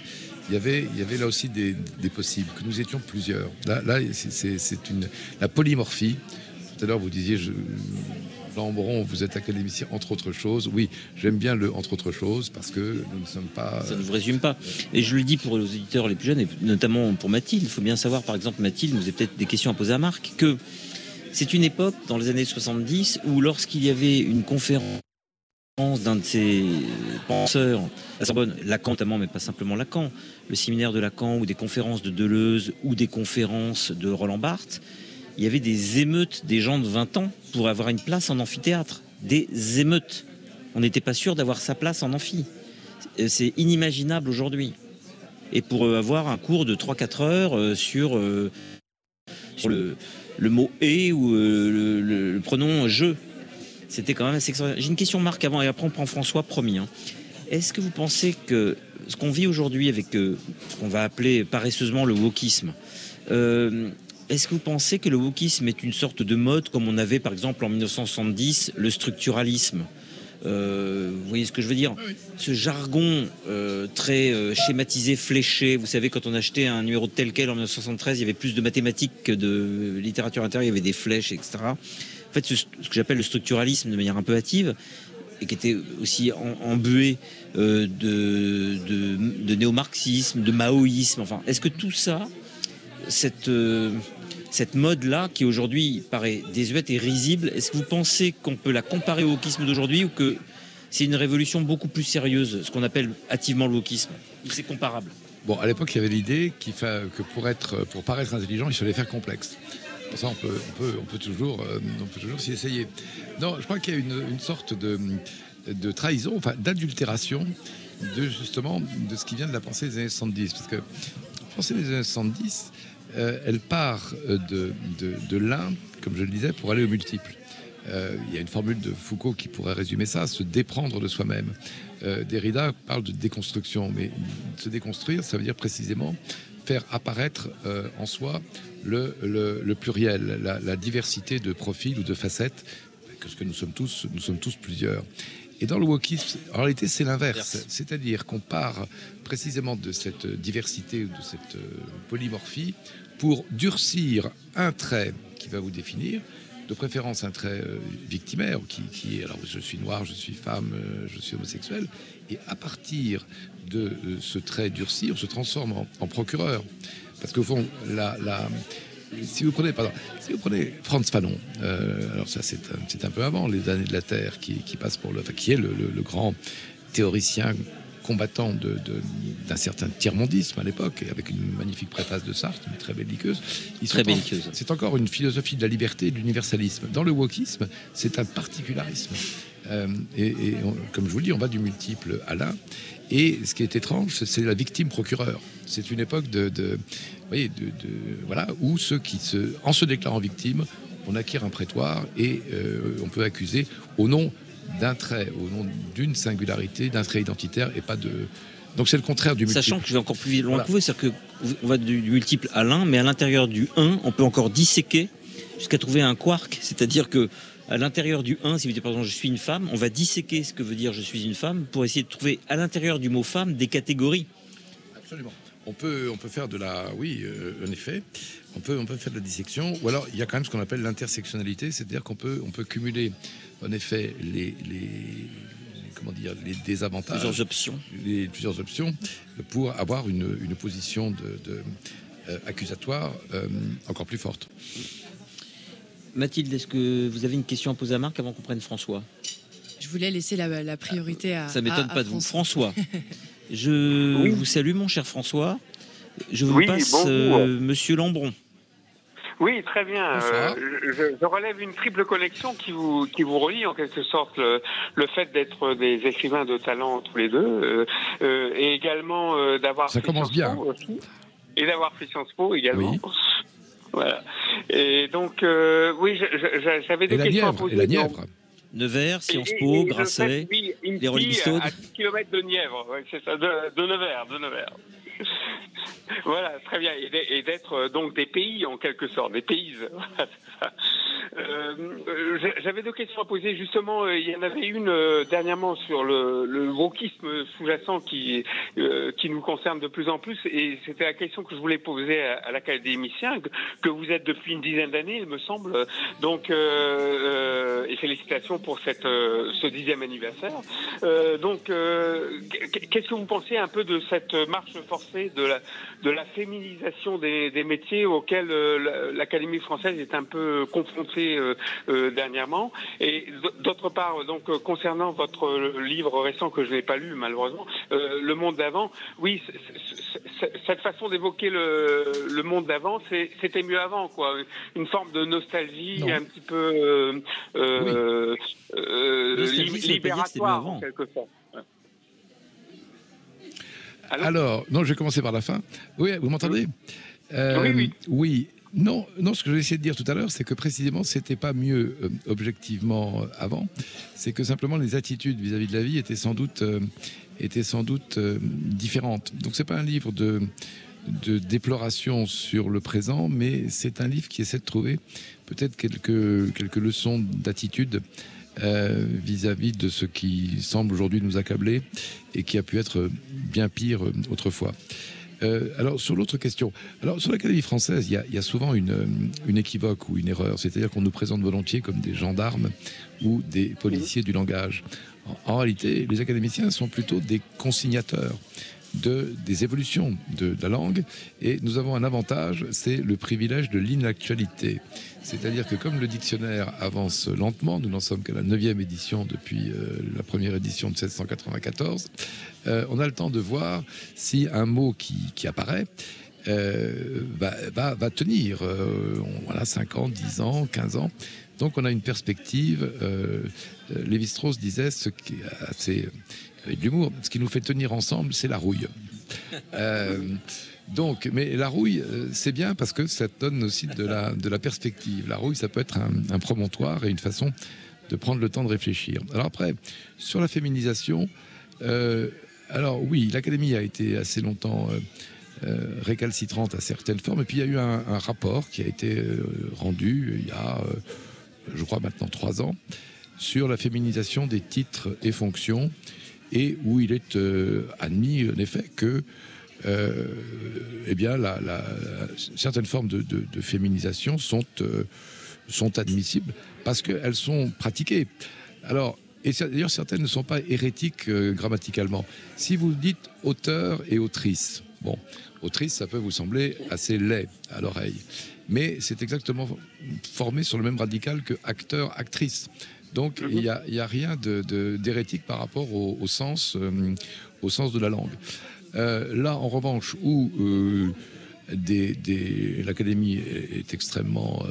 il y avait, y avait là aussi des, des possibles, que nous étions plusieurs. Là, là c'est- une la polymorphie. Tout à l'heure, vous disiez, je, Jean Moron, vous êtes académicien entre autres choses. Oui, j'aime bien le entre autres choses parce que nous ne sommes pas. Ça ne vous résume pas. Et je le dis pour les auditeurs les plus jeunes, et notamment pour Mathilde. Il faut bien savoir, par exemple, Mathilde, vous avez peut-être des questions à poser à Marc, que c'est une époque, dans les années 70, où lorsqu'il y avait une conférence d'un de ces penseurs, à Sorbonne, Lacan notamment, mais pas simplement Lacan, le séminaire de Lacan, ou des conférences de Deleuze, ou des conférences de Roland Barthes, il y avait des émeutes des gens de 20 ans pour avoir une place en amphithéâtre. Des émeutes. On n'était pas sûr d'avoir sa place en amphi. C'est- C'est inimaginable aujourd'hui. Et pour euh, avoir un cours de 3-4 heures euh, sur, euh, sur le, le mot et ou euh, le, pronom je, c'était quand même assez. J'ai une question, Marc, avant, et après on prend François, promis. hein. Est-ce que vous pensez que ce qu'on vit aujourd'hui avec euh, ce qu'on va appeler paresseusement le wokisme, euh, est-ce que vous pensez que le wokisme est une sorte de mode comme on avait par exemple en 1970 le structuralisme? Vous voyez ce que je veux dire Ce jargon euh, très euh, schématisé, fléché. Vous savez, quand on achetait un numéro de tel quel en 1973, il y avait plus de mathématiques que de littérature intérieure, il y avait des flèches, etc. En fait, ce, ce que j'appelle le structuralisme de manière un peu hâtive, et qui était aussi embué euh, de, de, de néo-marxisme, de maoïsme. Enfin, est-ce que tout ça, cette, euh, cette mode-là, qui aujourd'hui paraît désuète et risible, est-ce que vous pensez qu'on peut la comparer au wokisme d'aujourd'hui ou que c'est une révolution beaucoup plus sérieuse, ce qu'on appelle hâtivement le wokisme c'est comparable? Bon, à l'époque, il y avait l'idée que pour, paraître intelligent, il fallait faire complexe. Pour ça, euh, on peut toujours s'y essayer. Non, je crois qu'il y a une, sorte de, trahison, enfin d'adultération justement de ce qui vient de la pensée des années 70. Parce que la pensée des années 70, euh, elle part euh, de, de, de l'un, comme je le disais, pour aller au multiple. Euh, il y a une formule de Foucault qui pourrait résumer ça, se déprendre de soi-même. Euh, Derrida parle de déconstruction, mais se déconstruire, ça veut dire précisément faire apparaître euh, en soi le, le- le pluriel, la, la diversité de profils ou de facettes, que ce que nous sommes tous, nous sommes tous plusieurs. Et dans le wokisme, en réalité, c'est l'inverse. C'est-à-dire qu'on part précisément de cette diversité ou de cette polymorphie pour durcir un trait qui va vous définir, de préférence un trait euh, victimaire, qui, est alors je suis noir, je suis femme, euh, je suis homosexuel, et à partir de euh, ce trait durci, on se transforme en, procureur. Parce qu'au fond, si vous prenez, pardon, si vous prenez Franz Fanon, alors ça c'est un, peu avant les années de la Terre, qui, passe pour qui est le grand théoricien combattant d'un certain tiers-mondisme à l'époque, avec une magnifique préface de Sartre, mais très belliqueuse. Ils Très en- belliqueuse. C'est encore une philosophie de la liberté et de l'universalisme. Dans le wokisme, c'est un particularisme. Euh, et et on- comme je vous le dis, on va du multiple à l'un. Et ce qui est étrange, c'est- la victime procureur. C'est une époque de, de- voyez, de, de- voilà, où ceux qui se, en se déclarant victime, on acquiert un prétoire et euh, on peut accuser au nom d'un trait, au nom d'une singularité, d'un trait identitaire et pas de. Donc c'est le contraire du multiple. Sachant que je vais encore plus loin Voilà. que vous, c'est-à-dire qu'on va du, du multiple à l'un, mais à l'intérieur du 1, on peut encore disséquer jusqu'à trouver un quark, c'est-à-dire que à l'intérieur du 1, si vous dites par exemple je suis une femme, on va disséquer ce que veut dire je suis une femme pour essayer de trouver à l'intérieur du mot femme des catégories. Absolument. On peut, on peut faire de la, oui, euh, en effet, on peut, on peut faire de la dissection. Ou alors, il y a quand même ce qu'on appelle l'intersectionnalité, c'est-à-dire qu'on peut, on peut cumuler, en effet, les, les, comment dire, les désavantages, Plusieurs options. les plusieurs options, pour avoir une, une position de, de, euh, accusatoire euh, encore plus forte. Mathilde, est-ce que vous avez une question à poser à Marc avant qu'on prenne François? Je voulais laisser la, la priorité à. Ça m'étonne à pas de vous. François. Je vous salue mon cher François. Je vous Oui, passe bonjour. euh, Monsieur Lambron. Oui, très bien. Euh, je, je relève une triple connexion qui vous, qui vous relie en quelque sorte le, le fait d'être des écrivains de talent tous les deux euh, euh, et également euh, d'avoir Ça fait commence Sciences bien. Po aussi, et d'avoir fait Sciences Po également. Oui. Voilà. Et donc, euh, oui, j'avais des Et la questions à poser. et la donc- Nièvre. Nevers, Sciences Po, et- et Grasset. fait, oui, une les Rolling Stones. À 10 km de Nièvre, ouais, c'est ça, de, de Nevers, de Nevers. Voilà, très bien. Et d'être euh, donc des pays en quelque sorte, des pays. Euh, J'avais deux questions à poser. Justement, euh, il y en avait une euh, dernièrement sur le, le wokisme sous-jacent qui, euh, qui nous concerne de plus en plus. Et c'était la question que je voulais poser à, à l'académicien, que, vous êtes depuis une dizaine d'années, il me semble. Donc, euh, et félicitations pour cette, ce dixième anniversaire. Donc, qu- qu'est-ce que vous pensez un peu de cette marche forcée de la, de la féminisation des, des métiers auxquels la- l'Académie française est un peu confrontée? Euh, euh, dernièrement. Et d'autre part, donc euh, concernant votre livre récent que je n'ai pas lu malheureusement, Le Monde d'avant, oui, cette façon d'évoquer le, le monde d'avant, c'était mieux avant, quoi. Une forme de nostalgie Non. un petit peu euh, euh, euh, li- libératoire en quelque sorte. Alors, non, je vais commencer par la fin. Oui, vous m'entendez? Oui, oui. Oui. Non, non, ce que j'ai essayé de dire tout à l'heure, c'est que précisément, c'était pas mieux euh, objectivement euh, avant. C'est que simplement les attitudes vis-à-vis de la vie étaient sans doute, euh, étaient sans doute différentes. Donc, c'est pas un livre de, de déploration sur le présent, mais c'est un livre qui essaie de trouver peut-être quelques, quelques leçons d'attitude vis-à-vis de ce qui semble aujourd'hui nous accabler et qui a pu être bien pire autrefois. Euh, alors sur l'autre question, alors sur l'Académie française, il y a, il y a souvent une, euh, une équivoque ou une erreur, c'est-à-dire qu'on nous présente volontiers comme des gendarmes ou des policiers du langage. En, en réalité, les académiciens sont plutôt des consignateurs de, des évolutions de, la langue et nous avons un avantage, c'est le privilège de l'inactualité. C'est-à-dire que comme le dictionnaire avance lentement, nous n'en sommes qu'à la neuvième édition depuis euh, la première édition de 1794, euh, on a le temps de voir si un mot qui, qui apparaît euh, va, va, tenir. Voilà, 5 ans, 10 ans, 15 ans. Donc on a une perspective. Lévi-Strauss disait ce qui assez avec de l'humour. Ce qui nous fait tenir ensemble, c'est la rouille. Euh, donc, mais la rouille, euh, c'est bien parce que ça donne aussi de la, de la perspective. La rouille, ça peut être un, un promontoire et une façon de prendre le temps de réfléchir. Alors après, sur la féminisation, euh, alors oui, l'Académie a été assez longtemps euh, récalcitrante à certaines formes, et puis il y a eu un, un rapport qui a été rendu il y a, je crois maintenant trois ans, sur la féminisation des titres et fonctions, et où il est euh, admis en effet que euh, eh bien, certaines formes de, féminisation sont, euh, sont admissibles parce qu'elles sont pratiquées. Alors, et d'ailleurs, certaines ne sont pas hérétiques grammaticalement. Si vous dites auteur et autrice, bon, autrice, ça peut vous sembler assez laid à l'oreille, mais c'est exactement formé sur le même radical que acteur, actrice. Donc, il n'y a, rien de- de- d'hérétique par rapport au, au sens, euh, au sens de la langue. Euh, là, en revanche, où euh, des- des- l'Académie est, extrêmement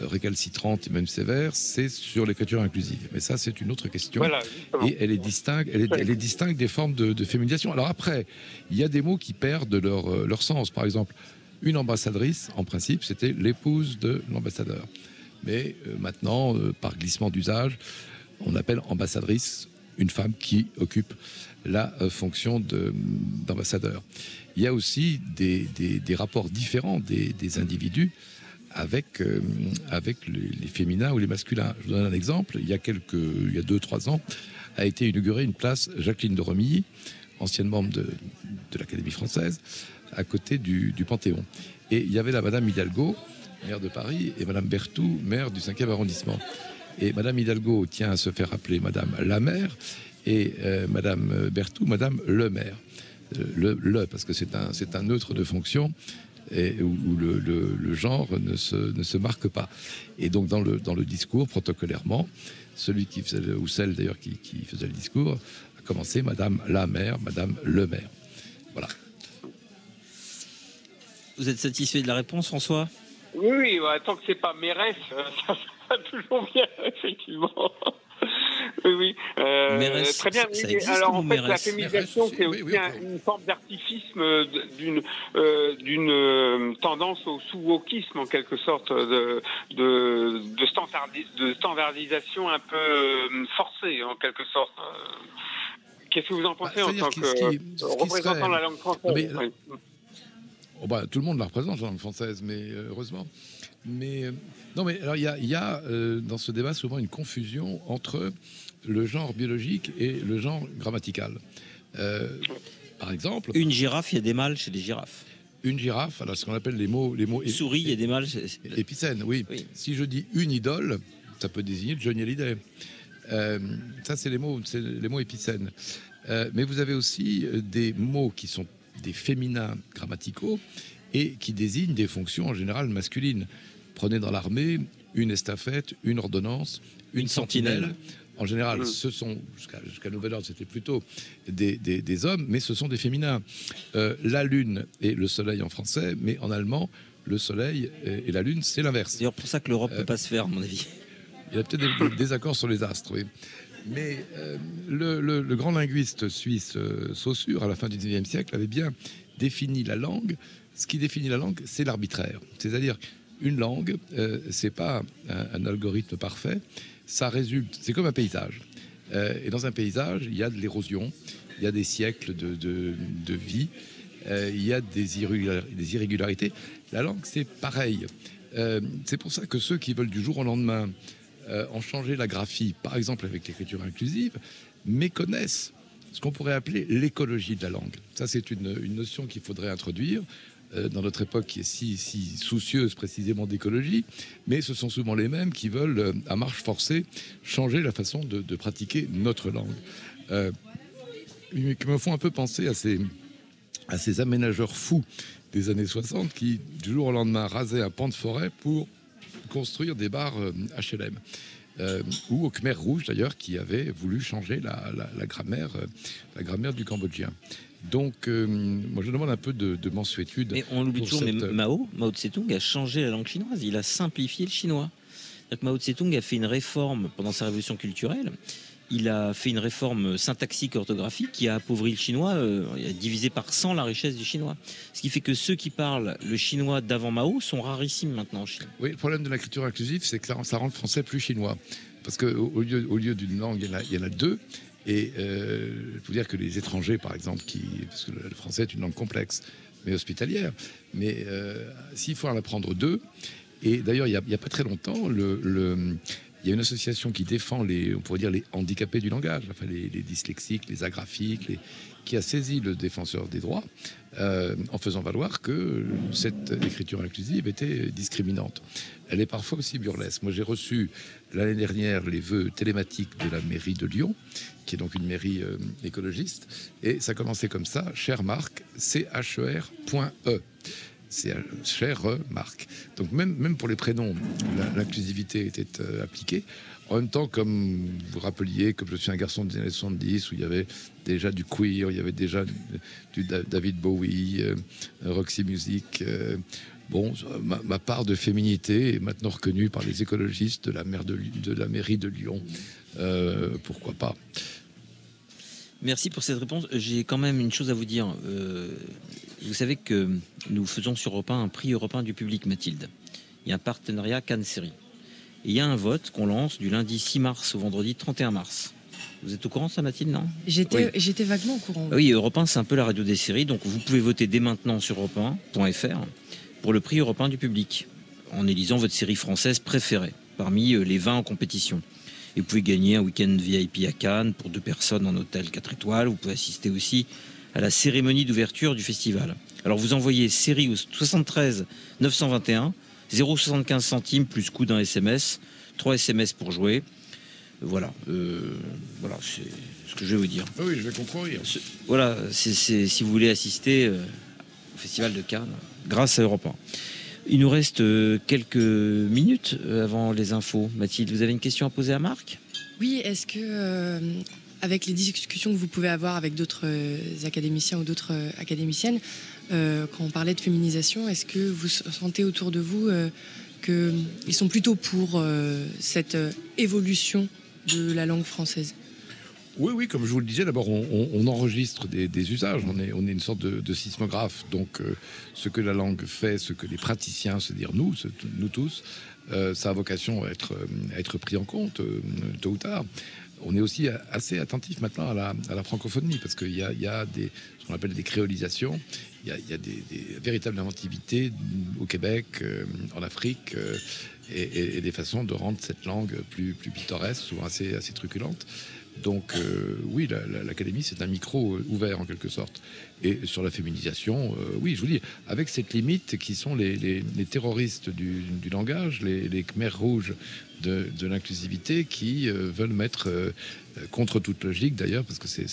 récalcitrante et même sévère, c'est sur l'écriture inclusive. Mais ça, c'est une autre question. Voilà. Et elle est distincte, elle est, elle est distincte des formes de, de féminisation. Alors après, il y a des mots qui perdent leur, leur sens. Par exemple, une ambassadrice, en principe, c'était l'épouse de l'ambassadeur. Mais euh, maintenant, euh, par glissement d'usage, on appelle ambassadrice une femme qui occupe la euh, fonction de- d'ambassadeur. Il y a aussi des, rapports différents des, individus avec, avec les, féminins ou les masculins. Je vous donne un exemple. Il y a quelques, il y a deux, trois ans, a été inaugurée une place Jacqueline de Romilly, ancienne membre de, de l'Académie française, à côté du, du Panthéon. Et il y avait la Madame Hidalgo, maire de Paris, et Madame Berthoud, maire du 5e arrondissement. Et Madame Hidalgo tient à se faire appeler Madame la maire, et euh, Madame Berthoud, Madame le maire. Euh, le, parce que c'est un, c'est neutre de fonction où, le, genre ne se, marque pas. Et donc dans le, discours, protocolairement, celui qui faisait, ou celle d'ailleurs qui, qui faisait le discours, a commencé Madame la maire, Madame le maire. Voilà. Vous êtes satisfait de la réponse, François? Oui, oui, bah, tant que c'est pas mairesse, euh, ça, va toujours bien, effectivement. Oui, oui. Euh, très bien. ça Alors, en fait, la féminisation, c'est aussi oui, un- ok. une forme d'artificisme euh, d'une euh, d'une tendance au sous-wokisme, en quelque sorte, de, de, de, standardi- de standardisation un peu euh, forcée, en quelque sorte. Qu'est-ce que vous en pensez Bah, en tant que qui- représentant serait- de la langue française? Non, mais- Oui. Oh, bah, tout le monde la représente, la langue française, mais euh, heureusement. Mais euh, non, mais alors il y a, il y a, euh, dans ce débat souvent une confusion entre le genre biologique et le genre grammatical. Euh, par exemple, Une girafe, il y a des mâles chez les girafes. une girafe, alors ce qu'on appelle les mots, les mots Une souris, il y a des mâles. épicènes, oui. Oui. Si je dis une idole, ça peut désigner Johnny Hallyday. Euh, ça, c'est les mots, c'est les mots épicènes. Mais vous avez aussi des mots qui sont des féminins grammaticaux et qui désignent des fonctions en général masculines. Prenez dans l'armée une estafette, une ordonnance, une, Une sentinelle. sentinelle. En général, Mm. ce sont, jusqu'à jusqu'à nouvel ordre, c'était plutôt des, des- des hommes, mais ce sont des féminins. Euh, la lune et le soleil en français, mais en allemand, le soleil et, et la lune, c'est l'inverse. C'est d'ailleurs pour ça que l'Europe ne Euh, peut pas se faire, à mon avis. Il y a peut-être des, des désaccords sur les astres, oui. Mais euh, le, grand linguiste suisse euh, Saussure, à la fin du XIXe siècle, avait bien défini la langue. Ce qui définit la langue, c'est l'arbitraire. C'est-à-dire, une langue, euh, c'est pas un, algorithme parfait. Ça résulte, c'est comme un paysage. Euh, et dans un paysage, il y a de l'érosion, il y a des siècles de, vie, il y a des, des irrégularités. La langue, c'est pareil. C'est pour ça que ceux qui veulent du jour au lendemain euh, en changer la graphie, par exemple avec l'écriture inclusive, méconnaissent ce qu'on pourrait appeler l'écologie de la langue. Ça, c'est une, notion qu'il faudrait introduire euh, dans notre époque qui est si, si soucieuse précisément d'écologie, mais ce sont souvent les mêmes qui veulent, euh, à marche forcée, changer la façon de, de pratiquer notre langue. Euh, qui me font un peu penser à ces, à ces aménageurs fous des années 60 qui, du jour au lendemain, rasaient un pan de forêt pour construire des bars euh, HLM. Euh, ou au Khmer Rouge d'ailleurs, qui avait voulu changer la, la- la grammaire, euh, la grammaire du cambodgien. Donc, euh, moi, je demande un peu de, de mansuétude. Mais on l'oublie toujours, mais cette, euh, Mao, Mao Tse-tung a changé la langue chinoise. Il a simplifié le chinois. Que Mao Tse-tung a fait une réforme pendant sa révolution culturelle. Il a fait une réforme syntaxique orthographique qui a appauvri le chinois, euh, a divisé par 100 la richesse du chinois. Ce qui fait que ceux qui parlent le chinois d'avant Mao sont rarissimes maintenant en Chine. Oui, le problème de l'écriture inclusive, c'est que ça, rend le français plus chinois. Parce qu'au au lieu, au lieu d'une langue, il y, en a, a deux. Et euh, il faut dire que les étrangers, par exemple, qui, parce que le, français est une langue complexe, mais hospitalière, mais euh, s'il faut en apprendre deux, et d'ailleurs, il n'y a, pas très longtemps, le, le- il y a une association qui défend les, on pourrait dire, les handicapés du langage, enfin les, dyslexiques, les agraphiques, qui a saisi le défenseur des droits euh, en faisant valoir que cette écriture inclusive était discriminante. Elle est parfois aussi burlesque. Moi, j'ai reçu l'année dernière les vœux télématiques de la mairie de Lyon, qui est donc une mairie euh, écologiste, et ça commençait comme ça, cher Marc, C-H-E-R.E. C'est euh, Marc. Donc même, même pour les prénoms, l'inclusivité était euh, appliquée. En même temps, comme vous rappeliez, comme je suis un garçon des années 70, où il y avait déjà du queer, il y avait déjà du, du Da- David Bowie, euh, Roxy Music. euh, bon, ma, part de féminité est maintenant reconnue par les écologistes de la, maire de, la mairie de Lyon. Pourquoi pas? Merci pour cette réponse. J'ai quand même une chose à vous dire. Vous savez que nous faisons sur Europe 1 un prix européen du public, Mathilde. Il y a un partenariat Cannes Série. Et il y a un vote qu'on lance du lundi 6 mars au vendredi 31 mars. Vous êtes au courant, ça, Mathilde, non? J'étais Oui. vaguement au courant. Oui, Europe 1, c'est un peu la radio des séries. Donc vous pouvez voter dès maintenant sur europe1.fr pour le prix européen du public en élisant votre série française préférée parmi euh, les 20 en compétition. Et vous pouvez gagner un week-end VIP à Cannes pour deux personnes en hôtel 4 étoiles. Vous pouvez assister aussi à la cérémonie d'ouverture du festival. Alors vous envoyez série au 73 921 075 centimes plus coût d'un SMS, 3 SMS pour jouer. Voilà, euh, voilà, c'est ce que je vais vous dire. Oui, je vais concourir. Ce- Voilà, c'est c'est- si vous voulez assister euh, au Festival de Cannes, grâce à Europe 1. Il nous reste euh, quelques minutes avant les infos. Mathilde, vous avez une question à poser à Marc? Oui, est-ce que, euh, avec les discussions que vous pouvez avoir avec d'autres euh, académiciens ou d'autres euh, académiciennes, euh, quand on parlait de féminisation, est-ce que vous sentez autour de vous qu'ils sont plutôt pour cette évolution de la langue française? Oui, oui, comme je vous le disais, d'abord, on, enregistre des, usages. On est, une sorte de, sismographe. Donc, ce que la langue fait, ce que les praticiens, c'est-à-dire nous, nous tous, euh, ça a vocation à être, à pris en compte tôt ou tard. On est aussi assez attentif maintenant à la, francophonie parce qu'il y a, des, ce qu'on appelle des créolisations. Il y a, des, véritables inventivités au Québec, euh, en Afrique. euh, et, et- et des façons de rendre cette langue plus, plus pittoresque, souvent assez, assez truculente. Donc euh, oui, la- la- l'Académie, c'est un micro euh, ouvert en quelque sorte. Et sur la féminisation, euh, oui, je vous dis, avec cette limite qui sont les, les- terroristes du, langage, les, les Khmers rouges de, de l'inclusivité qui veulent mettre contre toute logique d'ailleurs, parce que c'est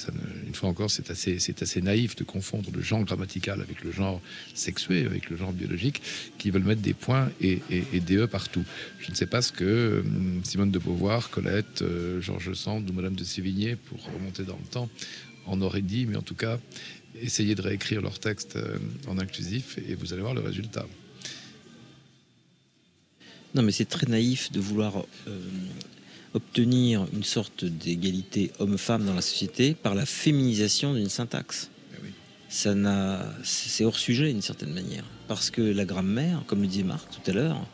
une fois encore, c'est assez, c'est assez naïf de confondre le genre grammatical avec le genre sexué, avec le genre biologique, qui veulent mettre des points et, et- des e partout. Je ne sais pas ce que euh, Simone de Beauvoir, Colette, Georges Sand ou Madame de Sévigné, pour remonter dans le temps, en auraient dit, mais en tout cas, essayez de réécrire leur texte euh, en inclusif et vous allez voir le résultat. Non, mais c'est très naïf de vouloir euh, obtenir une sorte d'égalité homme-femme dans la société par la féminisation d'une syntaxe. oui. Ça n'a, c'est hors sujet d'une certaine manière, parce que la grammaire, comme le disait Marc tout à l'heure,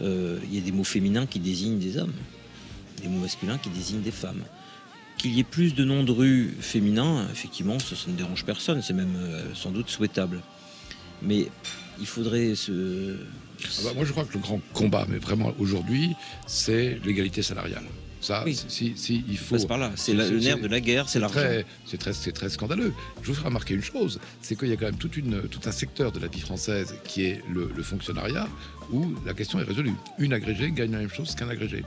euh, il y a des mots féminins qui désignent des hommes, des mots masculins qui désignent des femmes. Qu'il y ait plus de noms de rue féminins, effectivement, ça, ça ne dérange personne, c'est même euh, sans doute souhaitable. Mais il faudrait se, Ah bah, moi, je crois que le grand combat, mais vraiment aujourd'hui, c'est l'égalité salariale. Ça, Oui. si, si il faut. passe par là. C'est le nerf de la guerre, c'est l'argent. C'est très, scandaleux. Je vous ferai remarquer une chose, c'est qu'il y a quand même toute une, tout un secteur de la vie française qui est le, le fonctionnariat, où la question est résolue. Une agrégée gagne la même chose qu'un agrégé.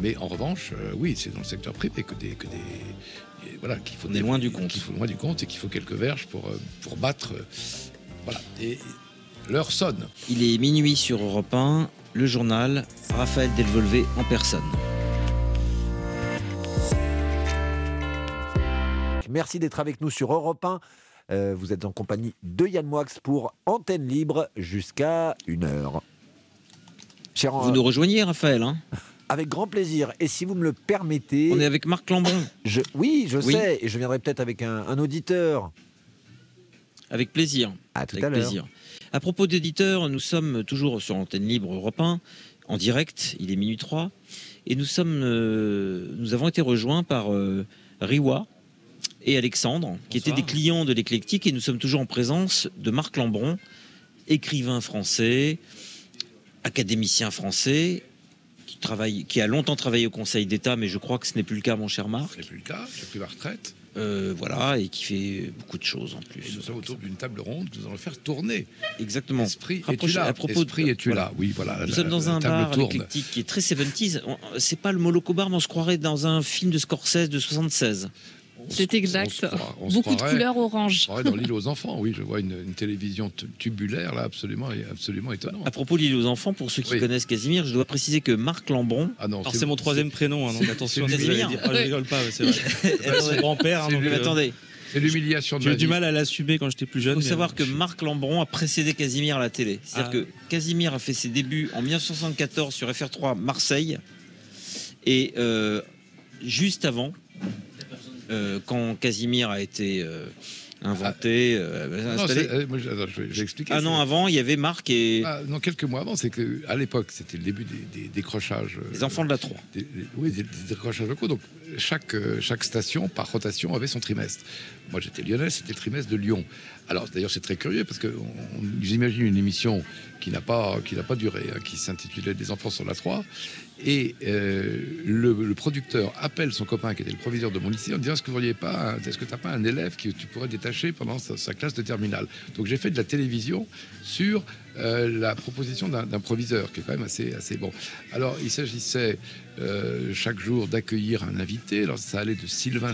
Mais en revanche, euh, oui, c'est dans le secteur privé que des, que des et voilà, qu'il faut est loin du compte. Qu'il faut loin du compte et qu'il faut quelques verges pour euh, pour battre. euh, voilà. Et l'heure sonne. Il est minuit sur Europe 1, le journal, Raphaël Delvolvé en personne. Merci d'être avec nous sur Europe 1. Euh, vous êtes en compagnie de Yann Moix pour Antenne Libre jusqu'à une heure. Cher, Vous nous rejoignez, Raphaël hein? Avec grand plaisir. Et si vous me le permettez. On est avec Marc Lambron. Je, oui, je Oui. sais. Et je viendrai peut-être avec un, un auditeur. Avec plaisir. À tout Avec à l'heure. plaisir. À propos d'éditeurs, nous sommes toujours sur Antenne Libre Europe 1, en direct, il est minuit 3, et nous, sommes, euh, nous avons été rejoints par euh, Riwa et Alexandre, qui étaient des clients de l'éclectique, et nous sommes toujours en présence de Marc Lambron, écrivain français, académicien français, travaille, qui a longtemps travaillé au Conseil d'État, mais je crois que ce n'est plus le cas, mon cher Marc. Ce n'est plus le cas. J'ai pris ma retraite. Euh, voilà, et qui fait beaucoup de choses en plus. Et nous sommes autour d'une table ronde que nous allons faire tourner. Exactement. Esprit, es-tu là à propos de- Esprit, es-tu voilà. là Oui, voilà. Nous la- sommes dans la un bar éclectique qui est très 70s. On- C'est pas le Moloko Bar, mais on se croirait dans un film de Scorsese de 76. C'est exact. on se croit- on se Beaucoup de couleurs orange. On dans l'île aux enfants, oui, je vois une, une télévision tubulaire là, absolument, absolument étonnante. À propos de l'île aux enfants, pour ceux qui Oui. connaissent Casimir, je dois préciser que Marc Lambron. Ah non, Alors c'est mon troisième prénom, hein, donc attention Casimir. dire. Ah, je rigole pas, c'est vrai. C'est mon grand-père. hein, euh, attendez, C'est l'humiliation de J'ai du mal à l'assumer quand j'étais plus il jeune. faut mais, savoir que Marc Lambron a précédé Casimir à la télé. C'est-à-dire Ah. que Casimir a fait ses débuts en 1974 sur FR3 Marseille. Et euh, juste avant, quand Casimir a été euh, inventé, euh, Non, euh, moi, je- attends, je vais, je vais expliquer. Un an c'est- avant, il y avait Marc et Ah, non, quelques mois avant, c'est que à l'époque, c'était le début des, des décrochages. euh, les enfants de la 3. des- des- oui, des, décrochages locaux. Donc, chaque, euh, chaque station, par rotation, avait son trimestre. Moi, j'étais lyonnais, c'était le trimestre de Lyon. Alors, d'ailleurs, c'est très curieux parce que j'imagine une émission qui n'a pas, qui n'a pas duré, hein, qui s'intitulait Des enfants sur la 3. Et euh, le, producteur appelle son copain qui était le proviseur de mon lycée en disant Est-ce que vous pas, est-ce que tu n'as pas un élève que tu pourrais détacher pendant sa, classe de terminale? Donc, j'ai fait de la télévision sur euh, la proposition d'un d'un proviseur qui est quand même assez, assez bon. Alors, il s'agissait euh, chaque jour d'accueillir un invité. Alors, ça allait de Sylvain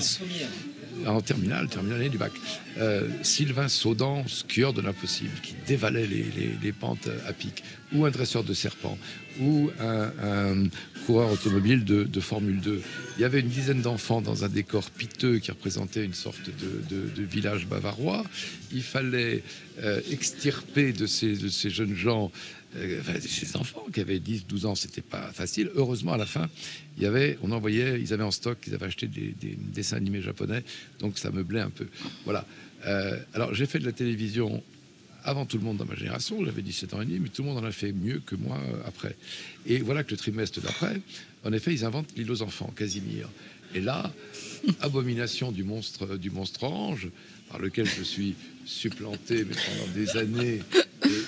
en terminale, terminale du bac. Euh, Sylvain Saudan, skieur de l'impossible, qui dévalait les, pentes à pic, ou un dresseur de serpents, ou un, coureur automobile de, Formule 2. Il y avait une dizaine d'enfants dans un décor piteux qui représentait une sorte de, village bavarois. Il fallait euh, extirper de ces, de ces jeunes gens, enfin, de ces enfants qui avaient 10, 12 ans, c'était pas facile. Heureusement, à la fin, il y avait, on envoyait, ils avaient en stock, ils avaient acheté des, des dessins animés japonais, donc ça meublait un peu. Voilà. Euh, alors j'ai fait de la télévision avant tout le monde dans ma génération, j'avais 17 ans et demi, mais tout le monde en a fait mieux que moi euh, après. Et voilà que le trimestre d'après, en effet, ils inventent l'île aux enfants, Casimir. Et là, abomination du monstre, du monstre orange, par lequel je suis supplanté mais pendant des années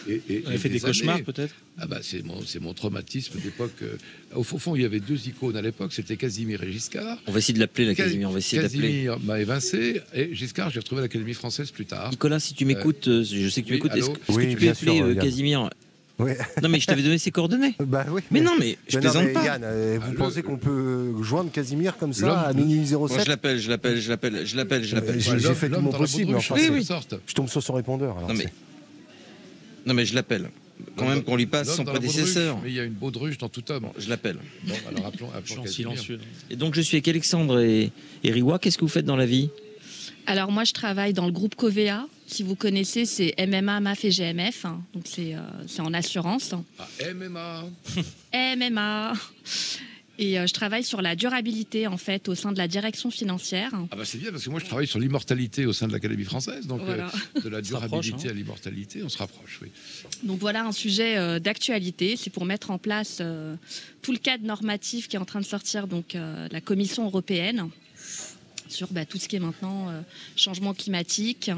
Et, et- et fait des cauchemars, peut-être? Ah bah c'est mon, c'est mon traumatisme d'époque. euh. Au fond, fond, il y avait deux icônes à l'époque, c'était Casimir et Giscard. On va essayer de l'appeler, la Ca- Casimir. On va essayer. Casimir m'a évincé et Giscard, j'ai retrouvé l'Académie française plus tard. Nicolas, si tu m'écoutes, euh, je sais que tu oui, m'écoutes. Est-ce que, est-ce que Oui, tu peux appeler sûr, euh. Casimir? Oui. Non, mais je t'avais donné ses coordonnées. Bah oui. Mais non, mais je Mais non, plaisante mais pas. Yann, euh, vous Ah, le- pensez qu'on peut joindre Casimir comme ça L'homme- à minuit 07 Moi, je l'appelle, je l'appelle, je l'appelle, je l'appelle, je l'appelle. Euh, J'ai fait tout mon possible, enfin, quelque sorte. je tombe sur son répondeur. alors Non, mais- c'est- Non, mais je l'appelle. Quand même qu'on lui passe son prédécesseur. Mais il y a une baudruche dans tout homme. Bon, je l'appelle. Bon, alors appelons, silencieux. Et donc, je suis avec Alexandre et, et Riwa. Qu'est-ce que vous faites dans la vie? Alors moi, je travaille dans le groupe Covea. Si vous connaissez, c'est MMA, MAF et GMF. hein. Donc c'est euh, c'est en assurance. Ah, MMA. MMA. Et euh, je travaille sur la durabilité en fait au sein de la direction financière. Ah bah c'est bien parce que moi je travaille sur l'immortalité au sein de l'Académie française, donc Voilà. euh, de la durabilité hein. à l'immortalité, on se rapproche, oui. Donc voilà un sujet euh, d'actualité. C'est pour mettre en place euh, tout le cadre normatif qui est en train de sortir donc euh, la Commission européenne sur bah, tout ce qui est maintenant euh, changement climatique,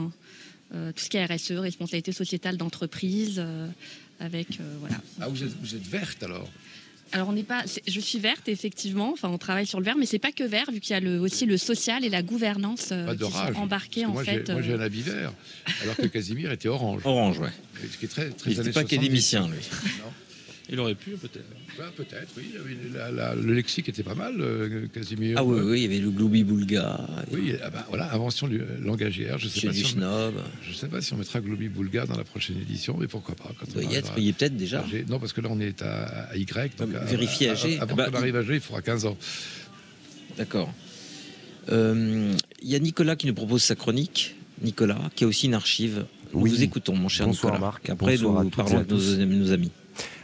euh, tout ce qui est RSE, responsabilité sociétale d'entreprise, euh, avec euh, voilà. Ah vous êtes, vous êtes verte alors? Alors on n'est pas, je suis verte effectivement. Enfin on travaille sur le vert, mais c'est pas que vert vu qu'il y a le, aussi le social et la gouvernance euh, qui rage. sont embarqués en moi, fait. j'ai, moi j'ai euh, un habit vert, alors que Casimir était orange. Orange, ouais. Ce qui est très, très Il n'était pas 70. académicien, lui. Non. Il aurait pu, peut-être. Ouais, peut-être, oui. la- la- le lexique était pas mal, euh, Casimir. Ah oui, oui, il y avait le Globi-Boulga. Oui, ah bah, voilà, invention lu- langagière. Je sais, pas du si on, snob. je sais pas si on mettra Globi Boulga dans la prochaine édition, mais pourquoi pas. Quand Il doit y être, il y est peut-être déjà. à G. Non, parce que là, on est à, à Y. Donc à- Vérifier à G. Avant Ah bah, qu'on arrive à G, il faudra 15 ans. D'accord. Euh, Il y a Nicolas qui nous propose sa chronique. Nicolas, qui a aussi une archive. Nous Oui. vous écoutons, mon cher Bonsoir, Nicolas. Marc. Après, Bonsoir à nous et parlons à de nos, tous. nos amis.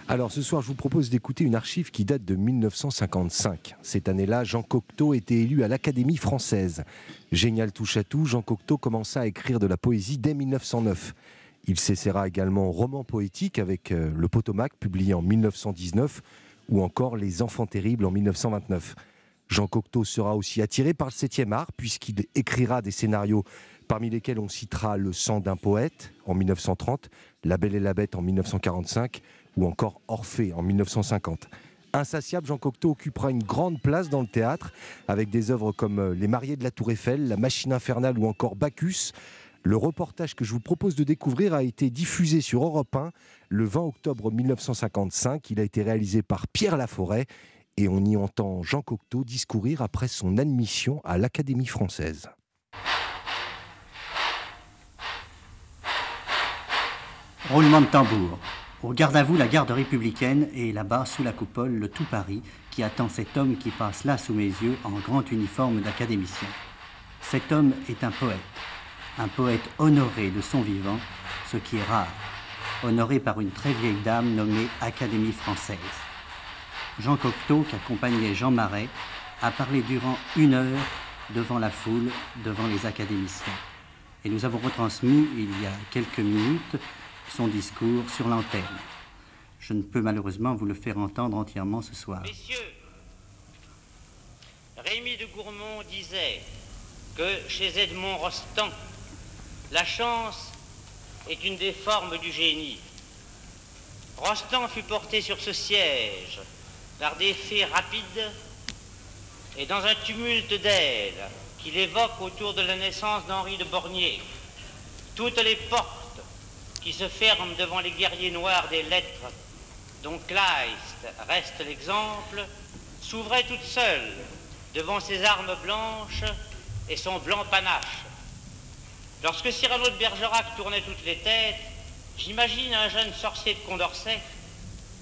Alors ce soir, je vous propose d'écouter une archive qui date de 1955. Cette année-là, Jean Cocteau était élu à l'Académie française. Génial touche à tout, Jean Cocteau commença à écrire de la poésie dès 1909. Il s'essaiera également au roman poétique avec euh, Le Potomac, publié en 1919, ou encore Les Enfants terribles en 1929. Jean Cocteau sera aussi attiré par le 7e art, puisqu'il écrira des scénarios parmi lesquels on citera Le sang d'un poète en 1930, La Belle et la Bête en 1945 ou encore Orphée en 1950. Insatiable, Jean Cocteau occupera une grande place dans le théâtre avec des œuvres comme euh, Les Mariés de la Tour Eiffel, La Machine infernale ou encore Bacchus. Le reportage que je vous propose de découvrir a été diffusé sur Europe 1 le 20 octobre 1955. Il a été réalisé par Pierre Laforêt et on y entend Jean Cocteau discourir après son admission à l'Académie française. Roulement de tambour. Au garde à vous, la garde républicaine et là-bas, sous la coupole, le tout Paris qui attend cet homme qui passe là sous mes yeux en grand uniforme d'académicien. Cet homme est un poète, un poète honoré de son vivant, ce qui est rare, honoré par une très vieille dame nommée Académie française. Jean Cocteau, qui accompagnait Jean Marais, a parlé durant une heure devant la foule, devant les académiciens. Et nous avons retransmis il y a quelques minutes son discours sur l'antenne. Je ne peux malheureusement vous le faire entendre entièrement ce soir. Messieurs, Rémy de Gourmont disait que chez Edmond Rostand, la chance est une des formes du génie. Rostand fut porté sur ce siège par des faits rapides et dans un tumulte d'ailes qu'il évoque autour de la naissance d'Henri de Bornier. Toutes les portes qui se ferment devant les guerriers noirs des lettres, dont Kleist reste l'exemple, s'ouvraient toutes seules devant ses armes blanches et son blanc panache. Lorsque Cyrano de Bergerac tournait toutes les têtes, j'imagine un jeune sorcier de Condorcet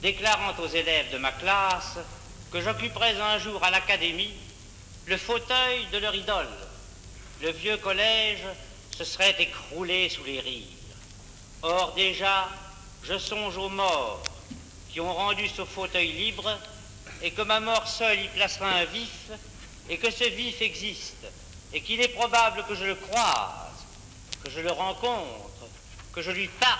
déclarant aux élèves de ma classe que j'occuperais un jour à l'académie le fauteuil de leur idole. Le vieux collège se serait écroulé sous les rires. Or déjà, je songe aux morts qui ont rendu ce fauteuil libre et que ma mort seule y placera un vif et que ce vif existe et qu'il est probable que je le croise, que je le rencontre, que je lui parle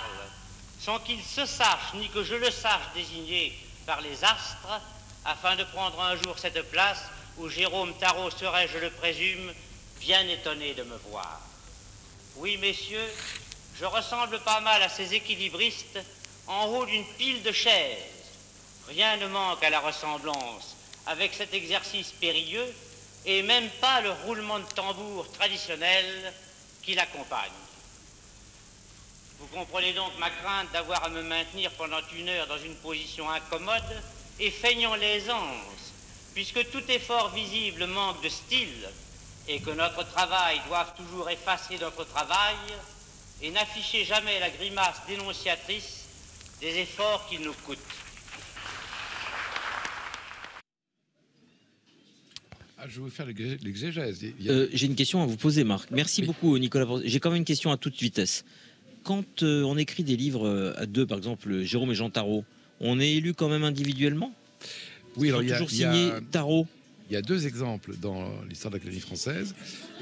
sans qu'il se sache ni que je le sache désigné par les astres afin de prendre un jour cette place où Jérôme Tarot serait, je le présume, bien étonné de me voir. Oui, messieurs, je ressemble pas mal à ces équilibristes en haut d'une pile de chaises. Rien ne manque à la ressemblance avec cet exercice périlleux et même pas le roulement de tambour traditionnel qui l'accompagne. Vous comprenez donc ma crainte d'avoir à me maintenir pendant une heure dans une position incommode et feignant l'aisance, puisque tout effort visible manque de style et que notre travail doit toujours effacer notre travail et n'afficher jamais la grimace dénonciatrice des efforts qu'il nous coûte. Ah, je vais vous faire l'exé- l'exégèse. A- Euh, J'ai une question à vous poser, Marc. Merci beaucoup, Nicolas. J'ai quand même une question à toute vitesse. Quand euh, on écrit des livres euh, à deux, par exemple Jérôme et Jean Tarot, on est élu quand même individuellement? Oui, alors il y a, toujours il y a- signés Tarot. Il y a deux exemples dans l'histoire de l'Académie française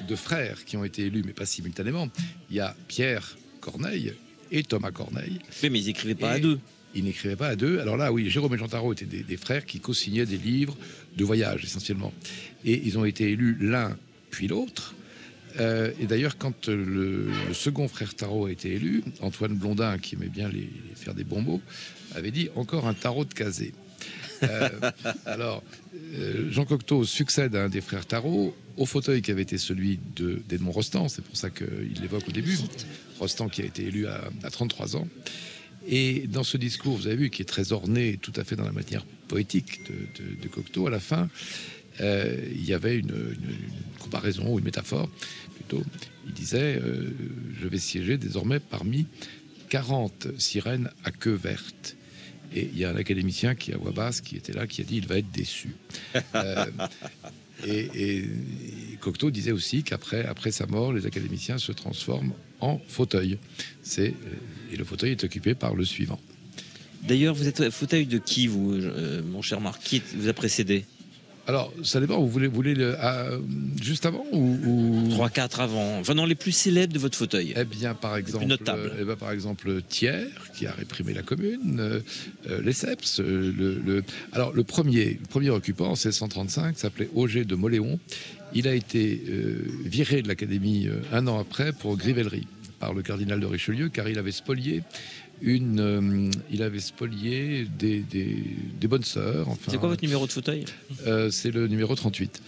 de frères qui ont été élus, mais pas simultanément. Il y a Pierre Corneille et Thomas Corneille. Oui, mais ils n'écrivaient pas Et à deux. Ils n'écrivaient pas à deux. Alors là, oui, Jérôme et Jean Tarot étaient des, des frères qui co-signaient des livres de voyage essentiellement. Et ils ont été élus l'un puis l'autre. Euh, et d'ailleurs, quand le, le second frère Tarot a été élu, Antoine Blondin, qui aimait bien les, les faire des bons mots, avait dit encore un tarot de casé. Euh, alors, euh, Jean Cocteau succède à un des frères Tarot au fauteuil qui avait été celui de- d'Edmond Rostand, c'est pour ça qu'il l'évoque au début. Rostand qui a été élu à, à 33 ans. Et dans ce discours, vous avez vu, qui est très orné, tout à fait dans la manière poétique de, de- de Cocteau, à la fin, euh, il y avait une, comparaison ou une métaphore plutôt. Il disait Je vais siéger désormais parmi 40 sirènes à queue verte. Et il y a un académicien qui, à voix basse, qui était là, qui a dit Il va être déçu. Euh, et, Cocteau disait aussi qu'après après sa mort, les académiciens se transforment en fauteuil. C'est, euh, et le fauteuil est occupé par le suivant. D'ailleurs, vous êtes fauteuil de qui, vous, euh, mon cher Marc? Qui vous a précédé Alors, ça dépend, vous voulez, vous voulez le, à- juste avant ou, ou... 3-4 avant. Enfin, dans les plus célèbres de votre fauteuil. Eh bien, par exemple, notable. euh, eh ben, par exemple, Thiers, qui a réprimé la commune, euh, euh, Lesseps. euh, le, le- Alors, le premier, le premier occupant, en 1635, s'appelait Auger de Moléon. Il a été euh, viré de l'académie euh, un an après pour grivellerie par le cardinal de Richelieu, car il avait spolié une, euh, il avait spolié des, des, des bonnes sœurs. Enfin, C'est quoi votre numéro de fauteuil? Euh, c'est le numéro 38.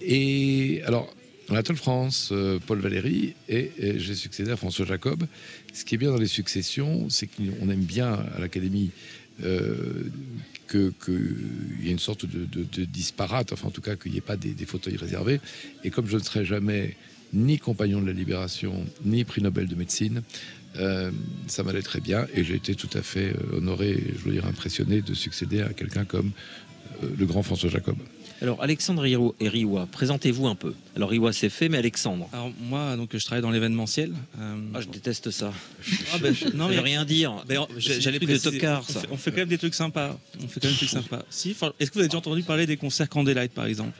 Et alors, Anatole France, euh, Paul Valéry, et, et j'ai succédé à François Jacob. Ce qui est bien dans les successions, c'est qu'on aime bien à l'Académie euh, que- qu'il y ait une sorte de, de- de disparate, enfin en tout cas qu'il n'y ait pas des, des fauteuils réservés. Et comme je ne serai jamais ni compagnon de la Libération, ni prix Nobel de médecine, euh, ça m'allait très bien et j'ai été tout à fait euh, honoré, et, je veux dire impressionné de succéder à quelqu'un comme euh, le grand François Jacob. Alors, Alexandre et Riwa, présentez-vous un peu. Alors, Riwa, c'est fait, mais Alexandre Alors moi, donc je travaille dans l'événementiel. Euh, Ah, je déteste ça. Ah, ben, je- non, mais- rien dire. Ben, J'allais des trucs de tocard, on fait, on fait quand même des trucs sympas. On fait quand même des trucs sympas. Si, est-ce que vous avez déjà entendu parler des concerts Candlelight, par exemple?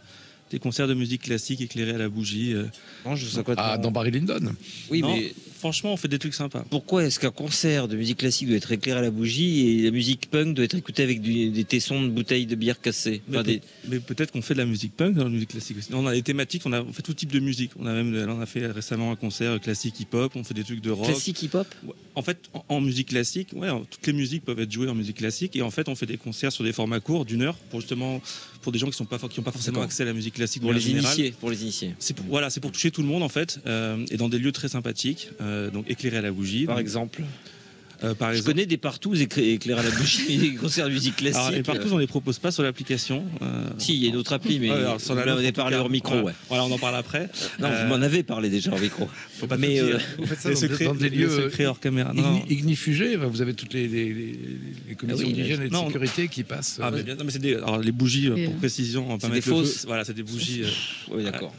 Des concerts de musique classique éclairés à la bougie. euh. Non, je sais quoi. Ah, dans Barry Lyndon? Oui, Non, mais franchement, on fait des trucs sympas. pourquoi est-ce qu'un concert de musique classique doit être éclairé à la bougie et la musique punk doit être écoutée avec du- des tessons de bouteilles de bière cassées Mais, des- peut- peut-être qu'on fait de la musique punk dans la musique classique aussi. On a des thématiques, on, a, on fait tout type de musique. On a même là, on a fait récemment un concert classique hip-hop, on fait des trucs de rock. Classique hip-hop? Ouais. En fait, en, en musique classique, ouais, toutes les musiques peuvent être jouées en musique classique. Et en fait, on fait des concerts sur des formats courts d'une heure pour justement pour des gens qui n'ont pas, qui ont pas forcément D'accord. accès à la musique classique Pour les générale. initiés, pour les initiés. C'est pour, voilà, c'est pour toucher tout le monde en fait, euh, et dans des lieux très sympathiques, euh, donc éclairés à la bougie. Par Donc, exemple euh, par Je exemple. connais des partous éclairés éclairés à la bougie, mais des concerts de musique classique. Alors, les partout, on les propose pas sur l'application. euh, Si, il y a une autre appli, mais Ouais, alors, sur la là, on en tout parlé cas. hors micro. Voilà. Ouais. Voilà, on en parle après. Non, Euh, vous m'en avez parlé déjà hors micro. Faut pas mais euh, Vous faites ça dans, secrets- dans des les lieux secrets hors caméra. Non, non. igni- ignifugés. Enfin, Vous avez toutes les, les- les- les commissions Ah oui, d'hygiène et de non, on- sécurité qui passent. Ah, euh, mais bien, non, mais c'est des, alors, les bougies, euh, pour euh, précision, on va pas mettre fausses. Voilà, c'est des bougies. euh, Oui, d'accord.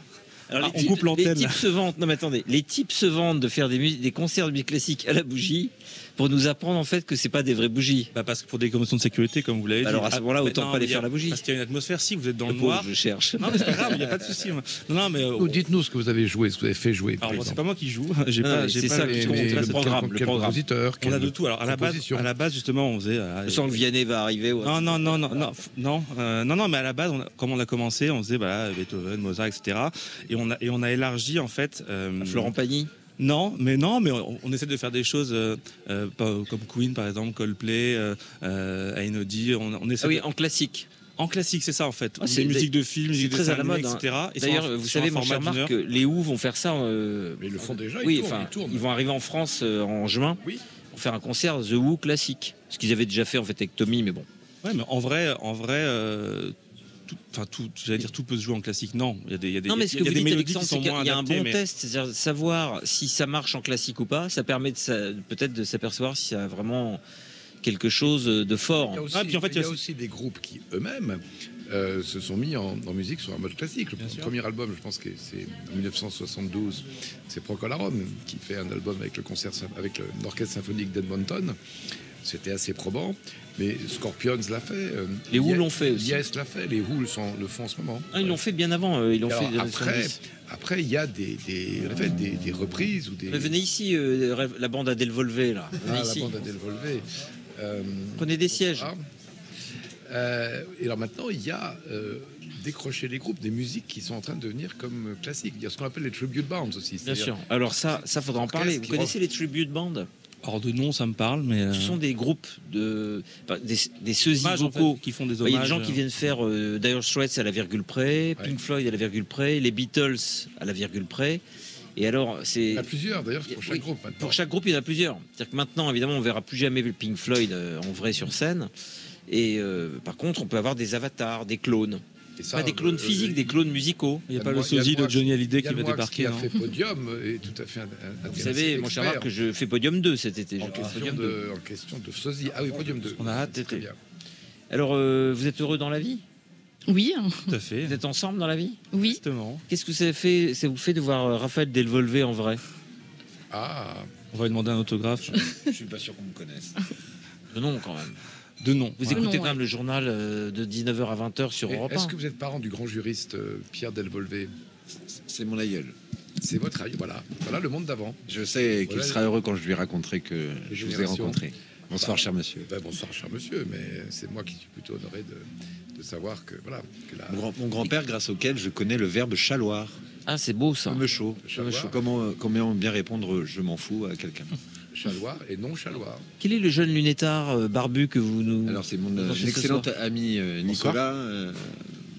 Alors, Ah, les on types- coupe l'antenne, Les types se vendent. Non, mais attendez. Les types se vendent de faire des concerts de musique classique à la bougie pour nous apprendre en fait que c'est pas des vraies bougies. Bah parce que pour des conditions de sécurité, comme vous l'avez dit. Alors, à ce Ah, moment-là, mais autant non, pas les a- faire la bougie. Parce qu'il y a une atmosphère, si vous êtes dans le, noir. je cherche. Non, mais c'est pas grave, il n'y a pas de souci. Non, non, mais. euh, ou Dites-nous ce que vous avez joué, ce que vous avez fait jouer. alors, c'est pas moi qui joue. J'ai Non, pas, c'est pas ça pas comprends, le- programme, quel le programme. compositeur, On a de tout. Alors, à la base, à la base justement, on faisait. euh, Je sens que Vianney va arriver. Non, non, non, non, non, euh, non, non, mais à la base, comme on a commencé, on faisait bah, Beethoven, Mozart, etc. Et on a, et on a élargi en fait. euh, Florent Pagny. Non, mais non, mais on, on essaie de faire des choses euh, euh, comme Queen par exemple, Coldplay, euh, euh, Ainodi. On, on essaie Ah oui, de- en classique. En classique, c'est ça en fait. Ah, c'est musique de film, c'est musique de très à la mode, hein. etc. Et D'ailleurs, vous savez, mon cher Marc, les Who vont faire ça. euh, Mais ils le font déjà, ils oui, tournent, enfin, ils tournent. vont arriver en France euh, en juin pour faire un concert The Who classique. Ce qu'ils avaient déjà fait en fait avec Tommy, mais bon. Ouais, mais en vrai, en vrai, euh, tout, enfin tout, j'allais dire tout peut se jouer en classique. Non, il y a des, il y a des, Non, mais il ce y que a vous des dites, mélodies qui c'est sont qu'il moins y a un adaptées, bon mais- test, c'est-à-dire savoir si ça marche en classique ou pas. Ça permet de peut-être de s'apercevoir si ça a vraiment quelque chose de fort. Il y a aussi, Ah, puis en fait, il il y a aussi des groupes qui eux-mêmes euh, se sont mis en, en musique sur un mode classique. Le sûr. premier album, je pense que c'est en 1972, c'est Procolarum qui fait un album avec le concert avec le- l'orchestre symphonique d'Edmonton. C'était assez probant, mais Scorpions l'a fait. euh, Les Who l'ont fait aussi. Yes l'a fait. Les Who le, sont- le font en ce moment. Ah, ils l'ont fait bien avant. euh, ils l'ont fait après, 70. après, il y a des, des, en des, des reprises ou des. Mais venez ici, euh, la bande à Delvolvé là. Venez Ah, la bande à Delvolvé. Euh, Prenez des sièges. ah. Euh, et alors maintenant, il y a décroché les groupes, des musiques qui sont en train de devenir comme classiques. Il y a ce qu'on appelle les tribute bands aussi. Bien sûr. Alors ça, ça faudra en parler. Vous connaissez les tribute bands? Hors de nom, ça me parle, mais. euh, Ce sont des groupes de enfin, des, des sosies Hommages, en fait, vocaux qui font des Il y a des hommages, gens qui euh. viennent faire euh, Dire Straits à la virgule près, Pink Floyd à la virgule près, les Beatles à la virgule près. Et alors, c'est Il y en a plusieurs d'ailleurs pour chaque Oui, groupe. maintenant. Pour chaque groupe, il y en a plusieurs. C'est-à-dire que maintenant, évidemment, on verra plus jamais le Pink Floyd euh, en vrai sur scène. Et euh, par contre, on peut avoir des avatars, des clones. Et ça, pas des clones euh, physiques, des clones musicaux. Il n'y a pas le sosie de Johnny Hallyday qui va débarquer. qui a non fait podium est tout à fait. Vous savez, mon cher Marc, que je fais podium 2 cet été. Je en question, podium 2. de, en question de sosie. Ah oui, podium 2. On a hâte très bien. Alors, euh, vous êtes heureux dans la vie? Oui, Tout à fait. Vous êtes ensemble dans la vie? Oui. Justement. Qu'est-ce que ça, fait, ça vous fait de voir euh, Raphaël Delvolvé en vrai? Ah, On va lui demander un autographe. Je suis pas sûr qu'on me connaisse. Nom, quand même. De nom. Vous Ouais. écoutez quand même le journal euh, de 19h à 20h sur Et Europe Est-ce 1 que vous êtes parent du grand juriste euh, Pierre Delvolvé C'est mon aïeul. C'est votre aïeul, voilà. Voilà le monde d'avant. Je sais qu'il Voilà sera heureux quand je lui raconterai que je vous ai rencontré. Bonsoir, Bah, cher monsieur. ben, bonsoir, cher monsieur, mais c'est moi qui suis plutôt honoré de, de savoir que voilà. Que la, Mon, grand- mon grand-père, grâce auquel je connais le verbe chaloir. Ah, c'est beau ça. Me chaud. Chaloir. Me chaud. Comment, comment bien répondre je m'en fous à quelqu'un Chaloir et non chaloir. Quel est le jeune lunettard euh, barbu que vous nous. Alors, c'est mon euh, ce excellent ami euh. Nicolas. euh,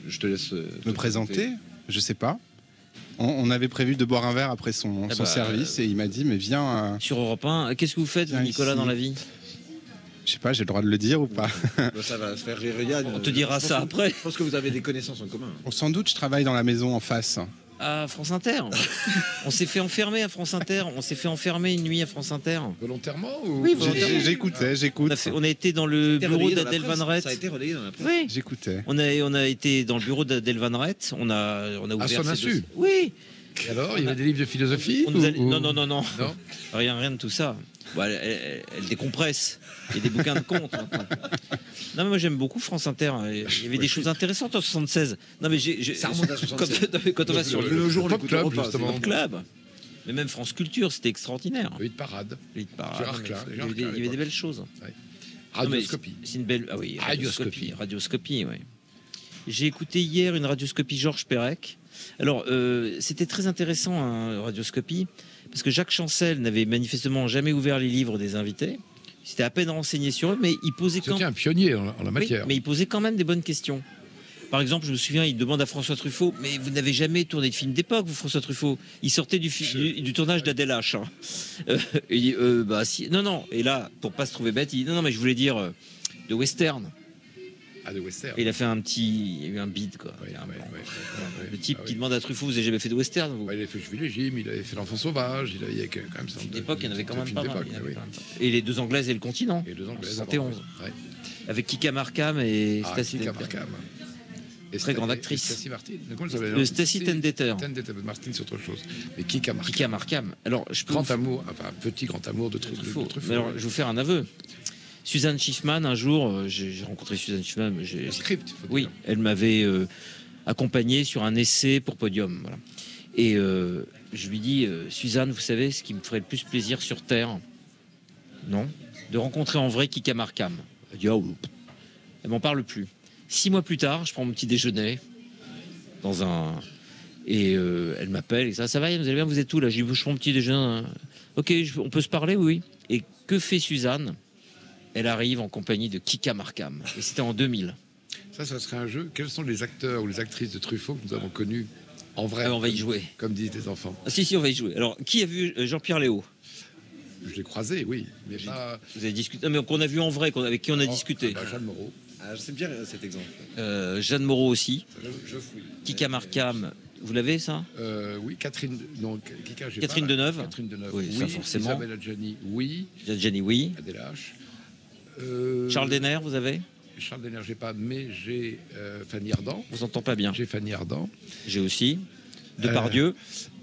je te laisse euh, te Me présenter Je sais pas. On, on avait prévu de boire un verre après son, Ah son bah, service et il m'a dit mais viens, euh, Sur Europe 1, qu'est-ce que vous faites, vous, Nicolas, ici. dans la vie? Je sais pas, j'ai le droit de le dire ou pas? Ça va se faire rire Yann. On te dira ça que- après. Je pense que vous avez des connaissances en commun. Sans doute, je travaille dans la maison en face. À France Inter. on s'est fait enfermer à France Inter. On s'est fait enfermer une nuit à France Inter. Volontairement ou Oui, volontairement. J'écoutais, On j'écoute. a, fait- on a été dans le été bureau relayé dans la d'Adèle presse. Van Rett. Ça a été relayé dans la presse. Oui. J'écoutais. On a, on a été dans le bureau d'Adèle Van Rett. On a, on a ouvert. son insu dossiers. Oui. Et alors, il y avait des livres de philosophie On nous a- ou- ou- Non, non, non, non. Non Rien, rien de tout ça. Bon, elle, elle- elle décompresse. Il y a des bouquins de contes. maintenant. Non, mais moi j'aime beaucoup France Inter. Il y avait des choses intéressantes en 76. Non, mais j'ai. j'ai- Ça remonte à 76. Quand, quand on va sur le, Le jour, Pop Club, justement. c'est- club, mais même France Culture, c'était extraordinaire. Oui, de parade. Les parades, Gérard mais Klein, il y avait des- il y avait des belles choses. Non, mais Radioscopie. C'est une belle. Ah oui, Radioscopie. Radioscopie, oui. J'ai écouté hier une radioscopie Georges Perec. Alors, euh, c'était très intéressant, hein, radioscopie, parce que Jacques Chancel n'avait manifestement jamais ouvert les livres des invités. Il s'était à peine renseigné sur eux, mais il posait quand C'était un pionnier en, en la Oui, matière. mais il posait quand même des bonnes questions. Par exemple, je me souviens, il demande à François Truffaut Mais vous n'avez jamais tourné de film d'époque, vous, François Truffaut? Il sortait du, du, du tournage d'Adèle H. hein. Euh, il dit Euh, bah, si. Non, non. Et là, pour pas se trouver bête, il dit Non, non, mais je voulais dire euh, de western. Ah, de western. Et il a fait un petit. Il y a eu un beat, quoi. Ouais, a un ouais, ouais, Le type ah qui demande à Truffaut Vous avez jamais fait de western, vous il avait fait Jules Jim, il avait fait L'Enfant Sauvage, il avait, quand même ça. À l'époque, il y en avait quand même films pas mal. d'époque, il y en avait quand même pas. Et les deux Anglaises et le continent. Et deux en Anglaises. 71. avant, ouais. Avec Kika Markham et Ah, Stacy Kika. Markham. Et Très grande actrice. Stacy Martin. Le Stacy Tendeter. Tendeter. Martin, c'est autre chose. Mais Kika Markham. Kika Markham. Alors, je Grand amour, enfin, petit grand amour de, Tru- de Truffaut. Alors, je vais vous faire un aveu. Suzanne Schiffman, un jour, euh, j'ai rencontré Suzanne Schiffman. Le script, faut Oui, dire. elle m'avait euh, accompagné sur un essai pour Podium. Voilà. Et euh, je lui dis, euh, Suzanne, vous savez ce qui me ferait le plus plaisir sur Terre? Non De rencontrer en vrai Kika Markham. Elle dit, oui. Elle m'en parle plus. Six mois plus tard, je prends mon petit déjeuner dans un, Et euh, elle m'appelle et ça, ça va, vous allez bien, vous êtes où là? J'ai prends mon petit déjeuner. Ok, je- on peut se parler, oui. Et que fait Suzanne? Elle arrive en compagnie de Kika Markham. Et c'était en 2000. Ça, ça serait un jeu. Quels sont les acteurs ou les actrices de Truffaut que nous avons connus en vrai Ah, on va y jouer. Comme disent les enfants? Ah, si, si, on va y jouer. Alors, qui a vu euh, Jean-Pierre Léo Je l'ai croisé, oui. Mais pas... Vous avez discuté Non, mais qu'on a vu en vrai, avec qui on a Oh, discuté. bah, Jeanne Moreau. Ah, c'est bien euh, cet exemple. Euh, Jeanne Moreau aussi. Je, je fouille. Kika Markham, vous l'avez ça? Euh, oui, Catherine. Non, Kika, j'ai Catherine pas- Deneuve? Catherine Deneuve. Oui, ça, forcément. Isabelle Adjani, oui. Jenny, oui. Euh, Charles Denner, vous avez Charles Denner, j'ai pas, mais j'ai euh, Fanny Ardant. Vous entend pas bien. J'ai Fanny Ardant. J'ai aussi. Euh, Depardieu.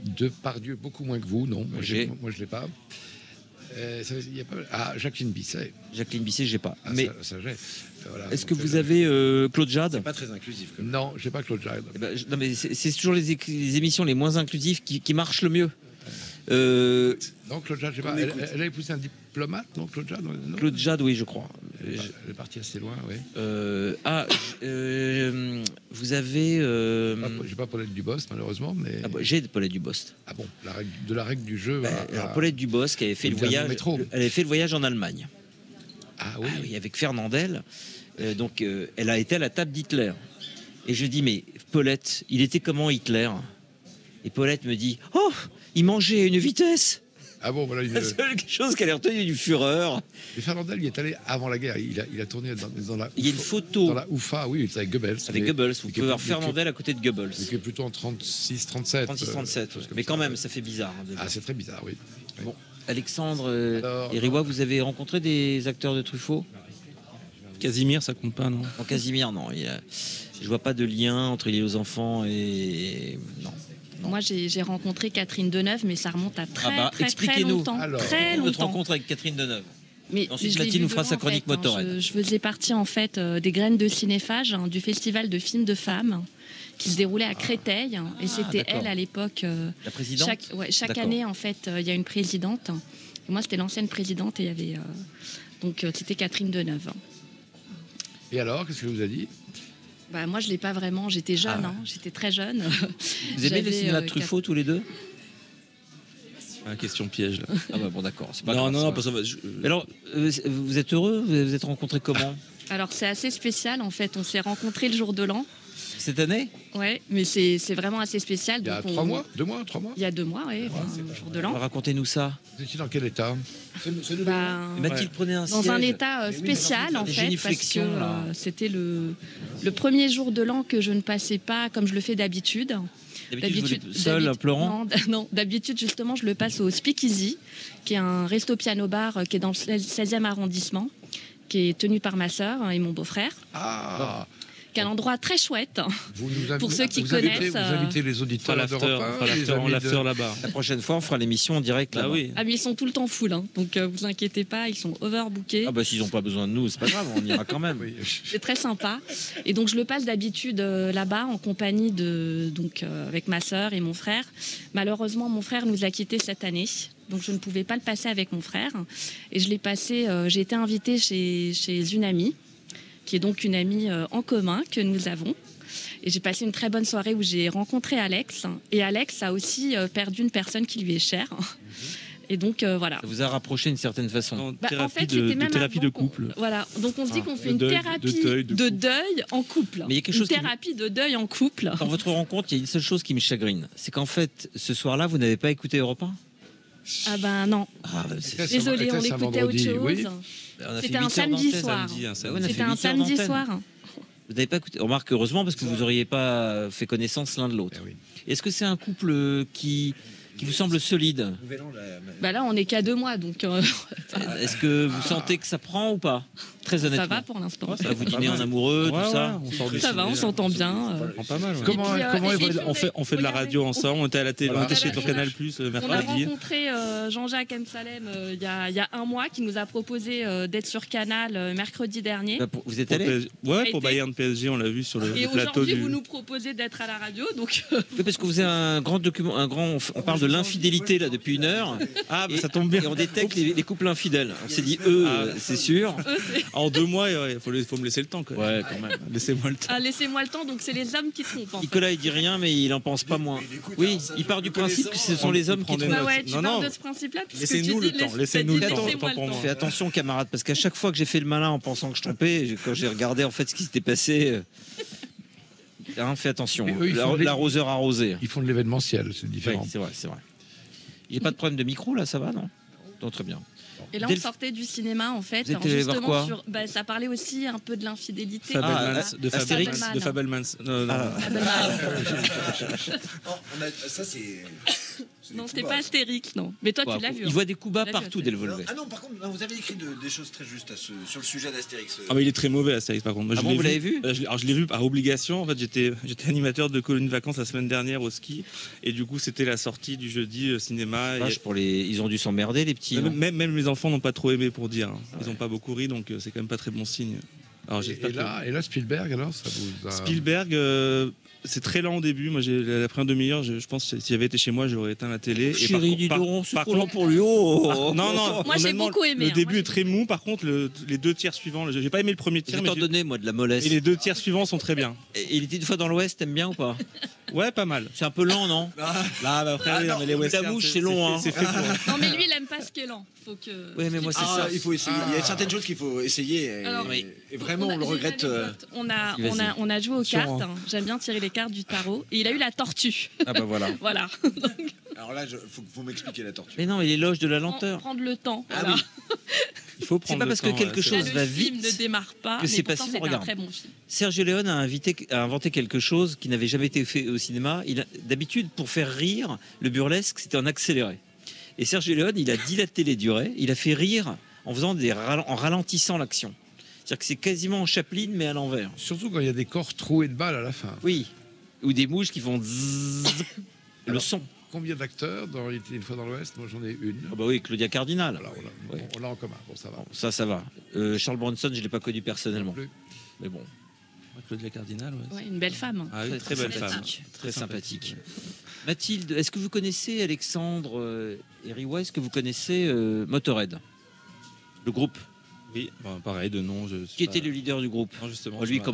Depardieu, beaucoup moins que vous, non. Moi, J'ai. moi je l'ai pas. Euh, ça, il y a pas. Ah, Jacqueline Bisset. Jacqueline Bisset, j'ai pas. Ah, mais ça, ça, j'ai. Euh, voilà. est-ce que vous euh, avez euh, Claude Jade Pas très inclusif. Non, j'ai pas Claude Jade. Eh ben, je- Non, mais c'est c'est toujours les, émissions les moins inclusives qui, qui marchent le mieux. Euh, Non, Claude Jade, j'ai pas. Elle, écoute. elle a épousé un diplomate, non, Claude Jade non Claude Jade, oui, je crois. Elle est, partie assez loin, oui. Euh, ah, euh, vous avez. euh, J'ai pas Paulette Dubos, malheureusement, mais. ah, bah, J'ai Paulette Dubost. Ah bon, la règle- de la règle du jeu. à- Alors à- Paulette Dubost qui avait fait le voyage. métro. Elle avait fait le voyage en Allemagne. Ah oui. Ah oui, avec Fernandel. Euh, donc, elle a été à la table d'Hitler. Et je dis, mais Paulette, il était comment Hitler? Et Paulette me dit, oh, il mangeait à une vitesse. Ah bon, voilà. Une... La seule chose qu'elle a retenue du Fureur. Mais Fernandel, il est allé avant la guerre. Il a, il a tourné dans, dans la. Il y a une photo Dans la UFA, oui, c'est avec Goebbels. avec mais- Goebbels. Vous pouvez voir Fernandel à côté de Goebbels. Mais qui est plutôt en 36, 37. 36-37. euh, ouais. Mais quand même, ça fait bizarre. hein, déjà. Ah, c'est très bizarre, oui. Oui. Bon, Alexandre euh, Alors, et Riwa, vous avez rencontré des acteurs de Truffaut? Casimir, ça compte pas, non? En Casimir, non. il y a- je vois pas de lien entre aux enfants et. Non. Moi, j'ai rencontré Catherine Deneuve, mais ça remonte à très, ah bah, très, très expliquez-nous. longtemps. Alors, très Notre longtemps. rencontre avec Catherine Deneuve. Mais Ensuite, vu nous fera sa en chronique fait, hein. Motorhead. Je, je faisais partie en fait euh, des graines de cinéphage hein, du festival de films de femmes qui se déroulait à Créteil. hein, et c'était Ah. d'accord. elle à l'époque. euh, La présidente chaque ouais, chaque D'accord. année, en fait, euh, il y a une présidente. Et moi, c'était l'ancienne présidente et il y avait. euh, donc, euh, c'était Catherine Deneuve. Et alors, qu'est-ce que vous a dit? Bah, moi, je l'ai pas vraiment. J'étais jeune, Ah. hein, j'étais très jeune. Vous aimez le J'avais, cinéma euh, de Truffaut tous les deux? Ah, question piège, là. Ah bah bon d'accord. c'est pas Non, grave, non, non, parce que je- Mais Alors, euh, vous êtes heureux? Vous vous êtes rencontrés comment? Alors, c'est assez spécial, en fait. On s'est rencontrés le jour de l'an. Cette année Ouais, mais c'est c'est vraiment assez spécial. Il y a donc trois on- mois Deux mois Trois mois Il y a deux mois, oui, jour de l'an. Racontez-nous ça. Vous étiez dans quel état Mathilde, prenez un dans siège. un état euh, oui, spécial en fait parce que euh, c'était le, le premier jour de l'an que je ne passais pas comme je le fais d'habitude. D'habitude, seul, pleurant Non, d'habitude justement je le passe au Speakeasy, qui est un resto piano bar euh, qui est dans le 16e arrondissement, qui est tenu par ma sœur et mon beau-frère, Ah qui est un endroit très chouette. vous nous invitez- Pour ceux qui vous invitez- connaissent, Vous euh, invitez les auditeurs l'after, là-bas. La prochaine fois, on fera l'émission en direct. Bah là-bas. oui. Ah mais ils sont tout le temps full, hein, donc euh, vous inquiétez pas, ils sont overbookés. Ah bah s'ils n'ont pas besoin de nous, c'est pas grave, on ira quand même. Oui. C'est très sympa. Et donc je le passe d'habitude euh, là-bas en compagnie de donc euh, avec ma sœur et mon frère. Malheureusement, mon frère nous a quittés cette année. Donc je ne pouvais pas le passer avec mon frère et je l'ai passé euh, j'ai été invitée chez, chez une amie qui est donc une amie euh, en commun que nous avons. Et j'ai passé une très bonne soirée où j'ai rencontré Alex. Et Alex a aussi euh, perdu une personne qui lui est chère. Et donc euh, voilà. Ça vous a rapproché d'une certaine façon. En Bah, en fait, de, c'était de même thérapie de couple. Voilà, donc on se dit Ah, qu'on fait une deuil, de thérapie deuil, de deuil en couple. Mais il y a quelque une chose qui- thérapie de deuil en couple. Dans votre rencontre, il y a une seule chose qui me chagrine, c'est qu'en fait, ce soir-là, vous n'avez pas écouté Europe 1 Ah ben non. Ah, bah, un- on écoutait autre chose. Oui. On a fait C'était un 8 heures samedi soir. Fait C'était un 8 heures samedi soir. Vous n'avez pas écouté. Remarque heureusement parce que vous n'auriez pas fait connaissance l'un de l'autre. Eh oui. Est-ce que c'est un couple qui, qui vous semble solide? Bah là, on est qu'à deux mois, donc euh, Est-ce que vous sentez que ça prend ou pas? Très honnêtement. ça va pour l'instant. Ça, vous dînez en amoureux, Ouais, tout ça on sort Ça va, on s'entend bien. euh. prend pas mal. ouais. Comment, puis, euh, comment et est puis, votre- On fait, on fait de la radio ensemble, on était à la télé, on était chez. Canal Plus le On a mercredi. rencontré euh, Jean-Jacques M. Salem euh, il y, a, un mois qui nous a proposé euh, d'être sur Canal mercredi dernier. Bah, Vous êtes allé Ouais, pour Bayern PSG, on l'a vu sur le, Et plateau aujourd'hui, du. vous nous proposez d'être à la radio, donc Oui, parce que vous avez un grand document, un grand. On parle de l'infidélité là depuis une heure. Ah, bah, et, ça tombe bien. Et on détecte les, les couples infidèles. On s'est dit, eux, Ah. c'est sûr. En deux mois, il faut, faut me laisser le temps. Ouais, quand même. Laissez-moi le temps. Ah, laissez-moi le temps, donc c'est les hommes qui trompent. En fait. Nicolas, il dit rien, mais il en pense pas moins. Oui, il part du principe que ce sont les hommes qui trompent. Bah ouais, tu Non, non. de ce principe-là. puisque Laissez-nous le temps, laisse- laissez-nous le temps. Fais attention, camarade, parce qu'à chaque fois que j'ai fait le malin en pensant que je trompais, j'ai- quand j'ai regardé en fait ce qui s'était passé, euh, hein, fais attention. L'arroseur arrosé. Ils font de l'événementiel, c'est Oui, différent. c'est vrai, c'est vrai. J'ai pas de problème de micro là, ça va, non? Non, très bien. Et là, on Delph- sortait du cinéma, en fait. Vous êtes alors, allé voir justement, quoi sur, bah, ça parlait aussi un peu de l'infidélité. Fabelmans, Ah, de Astérix, Fabelmans. De Fabelmans. Non, non. Oh, on a- ça, c'est. Non, c'était pas. Astérix, non. Mais toi, Ouais, tu l'as vu. Il hein. voit des coups bas partout, Astérix. Delvolvé. Ah non, par contre, non, vous avez écrit de- des choses très justes à ce- sur le sujet d'Astérix. Ah, mais il est très mauvais, Astérix, par contre. Moi, Ah je bon, vous l'avez vu Euh, Alors, je l'ai vu par obligation. En fait, j'étais animateur de colonie de vacances la semaine dernière au ski. Et du coup, c'était la sortie du jeudi euh, cinéma. Pour les... Ils ont dû s'emmerder, les petits. même, hein. même, même les enfants n'ont pas trop aimé pour dire. hein. Ils n'ont pas beaucoup ri, donc euh, c'est quand même pas très bon signe. Alors, Et, j'espère et que- là, et là, Spielberg, alors, ça vous a... Spielberg, euh, c'est très lent au début. Moi, j'ai la première demi-heure, je, je pense que si j'avais été chez moi, j'aurais éteint la télé. Et par Chérie, dis par- donc, c'est trop lent contre- pour lui. Oh, Ah, non, non. Moi, j'ai beaucoup aimé, Le hein. début Moi, est très mou. Par contre, le- les deux tiers suivants, j'ai pas aimé le premier tiers, t'en donner, moi, de la mollesse. et les deux tiers suivants sont très bien. Et il était une fois dans l'Ouest, t'aimes bien ou pas? Ouais, pas mal. C'est un peu lent, non? Là, bah, après, Ah oui, non, non, mais les westerns, c'est- long, fait- hein. C'est fait pour. Non, mais lui, il aime pas ce qui est lent. Faut que. Ouais, mais moi, c'est Ah, ça. il faut essayer. Il y a certaines choses qu'il faut essayer. Et, Alors, et- et vraiment, On a- on le regrette. euh. On a, on, a, on a joué aux cartes. un. hein. J'aime bien tirer les cartes du tarot. Et il a eu la tortue. Ah bah voilà. voilà. Alors là, il faut, faut m'expliquer la tortue. Mais non, mais l'éloge de la lenteur. Prendre le temps. Ah voilà. Il faut C'est prendre pas le parce que quelque c'est chose va le film vite ne démarre pas. que c'est passé. c'est un Regarde. très bon film. Sergio Leone a, invité- a inventé quelque chose qui n'avait jamais été fait au cinéma. Il a- D'habitude, pour faire rire, le burlesque, c'était en accéléré. Et Sergio Leone, il a dilaté les durées. Il a fait rire en, faisant des en ralentissant l'action. C'est-à-dire que c'est quasiment en Chaplin, mais à l'envers. Surtout quand il y a des corps troués de balles à la fin. Oui. Ou des mouches qui font zzzz. le son. Combien d'acteurs dans Il était une fois dans l'Ouest Moi, j'en ai une. Ah bah oui, Claudia Cardinal. Alors, on l'a en commun. Bon, ça va. Bon, ça, ça va. Euh, Charles Bronson, je ne l'ai pas connu personnellement. Non plus. Mais bon, Claudia Cardinal, ouais. Ouais, une belle femme. Ah oui, très, belle femme. sympathique. Très sympathique. sympathique. Mathilde, est-ce que vous connaissez Alexandre euh, et Riwa Est-ce que vous connaissez euh, Motorhead? Le groupe Oui, bon, pareil, de nom. Je suis Qui pas- était le leader du groupe Non, justement. Lui, je- à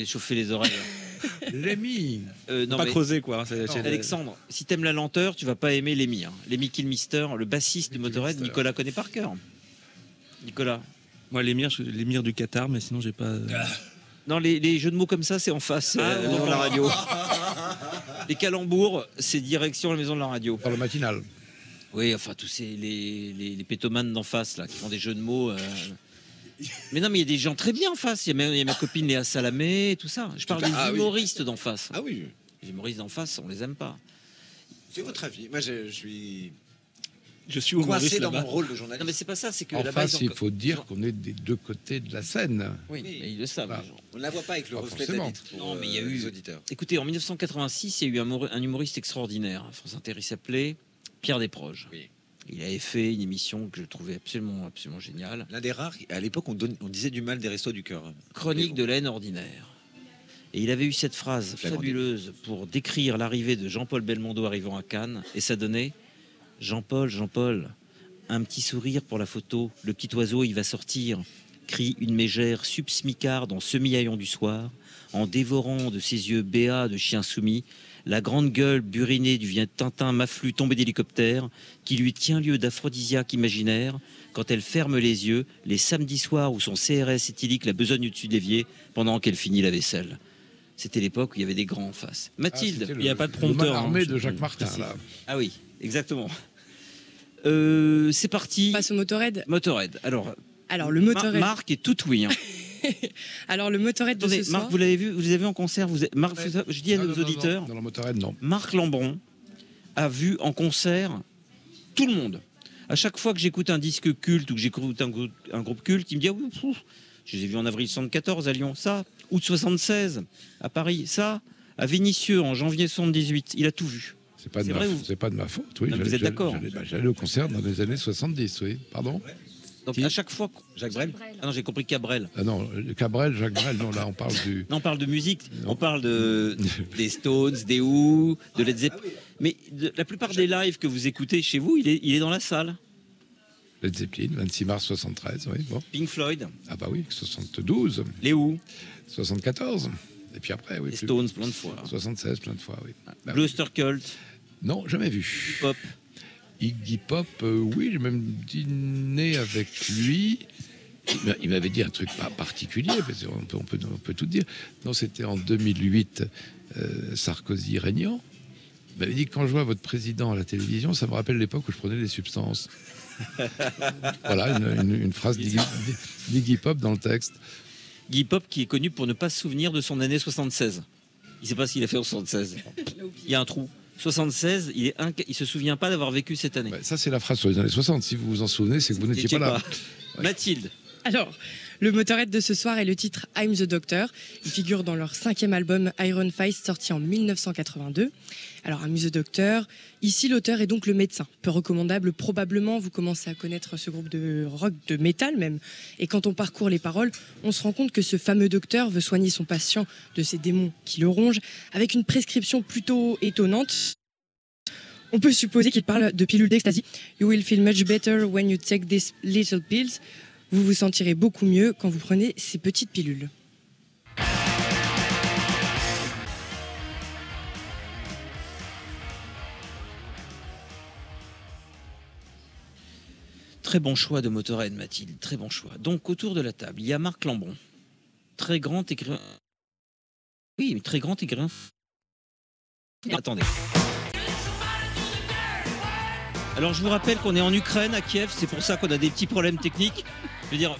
me chauffer les oreilles. Lémi Euh, non, pas mais- creuser, quoi. hein, c'est- Alexandre, si t'aimes la lenteur, tu vas pas aimer Lemmy. Hein. Lemmy Kilmister, le bassiste de Lemmy Motorhead. Nicolas connaît par cœur. Nicolas. Moi, l'émir, je- l'émir du Qatar, mais sinon, j'ai pas. euh, Non, les, les jeux de mots comme ça, c'est en face, Ah, euh, non. dans la radio. les calembours, c'est direction la maison de la radio. Par le matinal. Oui, enfin, tous ces, les, les, les pétomanes d'en face, là, qui font des jeux de mots. euh. Mais non, mais il y a des gens très bien en face. Il y a, même- il y a ma copine Léa Salamé, et tout ça. Je parle des Ah oui. humoristes d'en face. Ah oui, Les humoristes d'en face, on les aime pas. c'est votre avis. Moi, je, je suis Je suis coincé dans mon rôle de journaliste. Non, mais c'est pas ça, c'est que En face, il faut dire qu'on est des deux côtés de la scène. Oui, mais ils le savent. Bah, les gens. On ne la voit pas avec le reflet de la forcément. vitre pour Non, mais il y a euh, eu- les auditeurs. Écoutez, en 1986, il y a eu un, humor- un humoriste extraordinaire France Inter. Il s'appelait Pierre Desproges. Oui. Il avait fait une émission que je trouvais absolument, absolument géniale. L'un des rares, à l'époque, on, donne- on disait du mal des restos du cœur. Chronique de la haine ordinaire. Et il avait eu cette phrase fabuleuse pour décrire l'arrivée de Jean-Paul Belmondo arrivant à Cannes. Et ça donnait Jean-Paul, Jean-Paul, un petit sourire pour la photo. Le petit oiseau, il va sortir. Crie une mégère subsmicarde en semi-haillon du soir, en dévorant de ses yeux béats de chien soumis la grande gueule burinée du vient Tintin Maflu tombé d'hélicoptère, qui lui tient lieu d'aphrodisiaque imaginaire quand elle ferme les yeux les samedis soirs où son CRS éthylique la besogne au-dessus de l'évier pendant qu'elle finit la vaisselle. C'était l'époque où il y avait des grands en face. Mathilde, Ah, c'était Il n'y a pas de prompteur. hein, armé de Jacques Martin, là. ah oui, exactement. Euh, c'est parti. On passe au Motorhead. Motorhead. Alors, Alors, le Motorhead. Marc est tout oui. hein. Alors, le Motorhead de Attendez, ce Marc, soir. vous l'avez vu, vous les avez vu en concert. Vous êtes- Marc, vous- je dis à Non, nos non, non, auditeurs, non, Dans le Motorhead, non. Marc Lambron a vu en concert tout le monde. À chaque fois que j'écoute un disque culte ou que j'écoute un, grou- un groupe culte, il me dit ah oui, je les ai vus en avril 74 à Lyon, ça, août 76 à Paris, ça, à Vénissieux en janvier 78, il a tout vu. C'est pas, de C'est ma vrai f- ou- c'est pas de ma faute. Oui, Non, vous êtes d'accord J'allais bah, j'allais au concert dans les années 70, oui. Pardon Donc à chaque fois. Jacques Brel Ah non, j'ai compris Cabrel. Ah non, Cabrel, Jacques Brel, non, là, on parle du. Non, on parle de musique, on parle de, des Stones, des Who, de Led Zeppelin. Mais de- la plupart des lives que vous écoutez chez vous, il est, il est dans la salle. Led Zeppelin, 26 mars 73, oui. Bon. Pink Floyd. Ah bah oui, 72. Les Who. 74. Et puis après, oui. Les plus- Stones, plein de fois. 76, plein de fois, oui. Bah Blue oui. Oyster Cult. Non, jamais vu. Pop. Iggy Pop, euh, oui, j'ai même dîné avec lui. Il m'a- Il m'avait dit un truc pas particulier, parce on peut, tout dire. Non, c'était en 2008, euh, Sarkozy régnant. Il m'avait dit quand je vois votre président à la télévision, ça me rappelle l'époque où je prenais des substances. voilà, une, une- phrase d'Iggy Pop dans le texte. Guy Pop qui est connu pour ne pas se souvenir de son année 76. Il ne sait pas qu'il a fait en 76. Il y a un trou. 76, il, est inca- il se souvient pas d'avoir vécu cette année. Ça, c'est la phrase sur les années 60. Si vous vous en souvenez, c'est que vous n'étiez pas là. Mathilde. Alors, le motorette de ce soir est le titre I'm the Doctor. Il figure dans leur cinquième album Iron Fist sorti en 1982. Alors, I'm the Doctor. Ici, l'auteur est donc le médecin. Peu recommandable, probablement, vous commencez à connaître ce groupe de rock, de métal même. Et quand on parcourt les paroles, on se rend compte que ce fameux docteur veut soigner son patient de ces démons qui le rongent avec une prescription plutôt étonnante. On peut supposer qu'il parle de pilules d'ecstasy. You will feel much better when you take these little pills. Vous vous sentirez beaucoup mieux quand vous prenez ces petites pilules. Très bon choix de Motorhead, Mathilde. Très bon choix. Donc, autour de la table, il y a Marc Lambron. Très grand écrivain. Oui, très grand écrivain. Attendez. Alors, je vous rappelle qu'on est en Ukraine, à Kiev. C'est pour ça qu'on a des petits problèmes techniques. Je veux dire,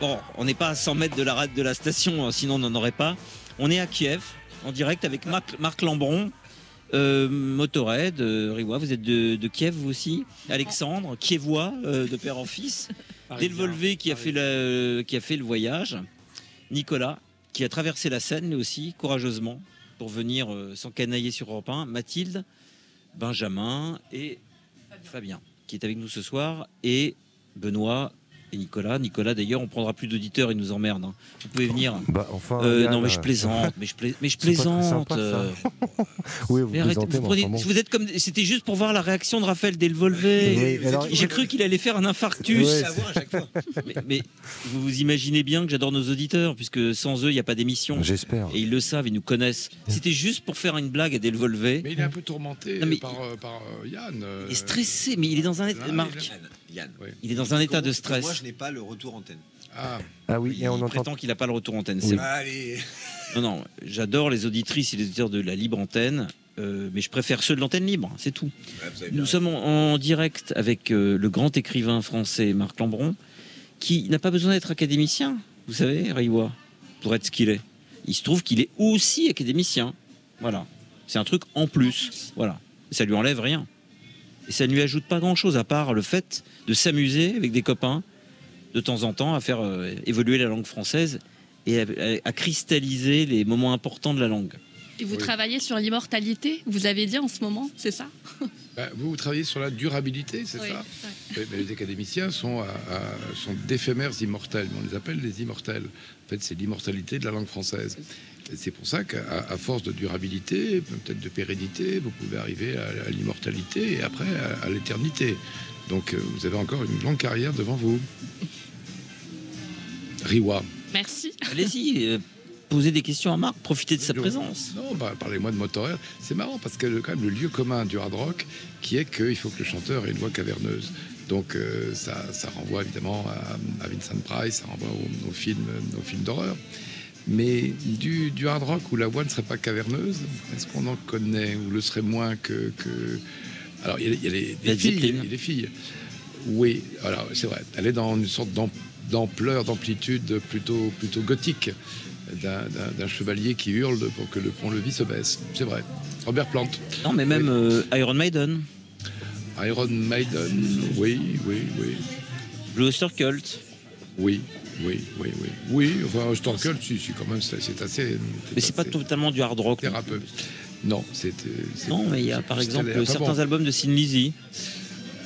bon, on n'est pas à 100 mètres de la de la station, hein, sinon on n'en aurait pas. On est à Kiev, en direct avec Marc, Marc Lambron. Euh, Motorhead, euh, Riwa, vous êtes de, de Kiev vous aussi? Alexandre, Kievois, euh, de père en fils. Delvolvé qui a, fait la- qui a fait le voyage. Nicolas, qui a traversé la Seine lui aussi, courageusement, pour venir s'encanailler sur Europe 1. Mathilde, Benjamin et Fabien, qui est avec nous ce soir. Et Benoît et Nicolas. Nicolas, d'ailleurs, on prendra plus d'auditeurs, il nous emmerde. hein. Vous pouvez venir. Bah, enfin, Euh, non, mais je plaisante, mais je, mais plaisante. sympa, ça. euh. Oui, vous Mais arrêtez, plaisantez, vous, mais prenez- enfin bon. vous êtes comme, c'était juste pour voir la réaction de Raphaël Delvolvé. Oui, J'ai cru qu'il allait faire un infarctus. Ouais, mais, mais vous vous imaginez bien que j'adore nos auditeurs, puisque sans eux, il n'y a pas d'émission. J'espère. Et ils le savent, ils nous connaissent. C'était juste pour faire une blague à Delvolvé. Mais il est un peu tourmenté Non, mais- par, euh, par, euh, Yann. Il est stressé, mais il est dans un état. Là, Marc, Yann. il est dans un état de Moi, stress. je n'ai pas le retour antenne. Ah, Ah oui, et on il entend. prétend qu'il n'a pas le retour antenne. Oui. Allez. Non, non, j'adore les auditrices et les auditeurs de la libre antenne, euh, mais je préfère ceux de l'antenne libre, c'est tout. Ouais, Nous sommes en, en direct avec euh, le grand écrivain français Marc Lambron, qui n'a pas besoin d'être académicien, vous savez, Riwa, pour être ce qu'il est. Il se trouve qu'il est aussi académicien. Voilà. C'est un truc en plus. Voilà. Ça lui enlève rien. Et ça ne lui ajoute pas grand-chose, à part le fait de s'amuser avec des copains de temps en temps à faire euh, évoluer la langue française et à, à cristalliser les moments importants de la langue. Et vous Oui. travaillez sur l'immortalité, vous avez dit en ce moment, c'est ça? Bah, vous, vous travaillez sur la durabilité, c'est Oui, ça? ouais. Les académiciens sont, à- à- sont d'éphémères immortels, mais on les appelle les immortels. En fait, c'est l'immortalité de la langue française. C'est pour ça qu'à à force de durabilité, peut-être de pérennité, vous pouvez arriver à, à l'immortalité et après à, à l'éternité. Donc euh, vous avez encore une longue carrière devant vous. Riwa. Merci. Allez-y, euh, posez des questions à Marc, profitez de sa présence. Non, bah, parlez-moi de Motorhead. C'est marrant parce que le- quand même le lieu commun du hard rock, qui est qu'il faut que le chanteur ait une voix caverneuse. Donc euh, ça, ça renvoie évidemment à, à Vincent Price, ça renvoie aux, aux films, aux films d'horreur. Mais du, du hard rock où la voix ne serait pas caverneuse, est-ce qu'on en connaît ou le serait moins que, que... alors il y a, il y a les, filles, des filles. Oui, alors c'est vrai. Elle est dans une sorte d'am- d'ampleur, d'amplitude plutôt plutôt gothique d'un- chevalier qui hurle pour que le pont-levis se baisse. C'est vrai. Robert Plante. Non, mais même euh, Iron Maiden, Iron Maiden, oui, oui, oui. Blue Cult. Oui, oui, oui, oui. Oui, enfin, Storkel, si, si, quand même, c'est assez. Mais c'est pas totalement du hard rock. Thérapeute. Non, c'est. Non, mais il y a par exemple certains albums de Sin Lizzy.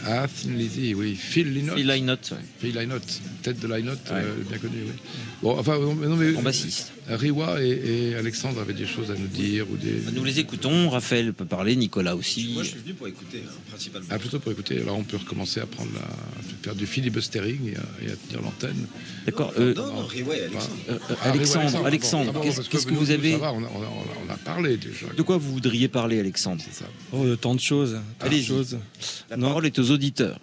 Ah, Thin Lizzy, oui. Phil Lynott. Phil Lynott, ouais. Phil Lynott, tête de Lynott, euh, bien connu, oui. Bon, enfin, non, mais- non, mais. En bassiste. Riwa et, et Alexandre avaient des choses à nous dire ou des. Nous les écoutons, Raphaël peut parler, Nicolas aussi. Moi, je suis venu pour écouter, hein, principalement. Ah, plutôt pour écouter. Alors, on peut recommencer à prendre la, à faire du filibustering et à, et à tenir l'antenne. D'accord. euh, Non, non, Riwa et Alexandre. euh, euh, Ah, Alexandre, Alexandre, qu'est-ce que nous, vous avez ça va, on, a, on a- on a parlé déjà. De quoi vous voudriez parler, Alexandre? Oh, de tant de choses. tant de Allez-y. choses. La parole est aux auditeurs.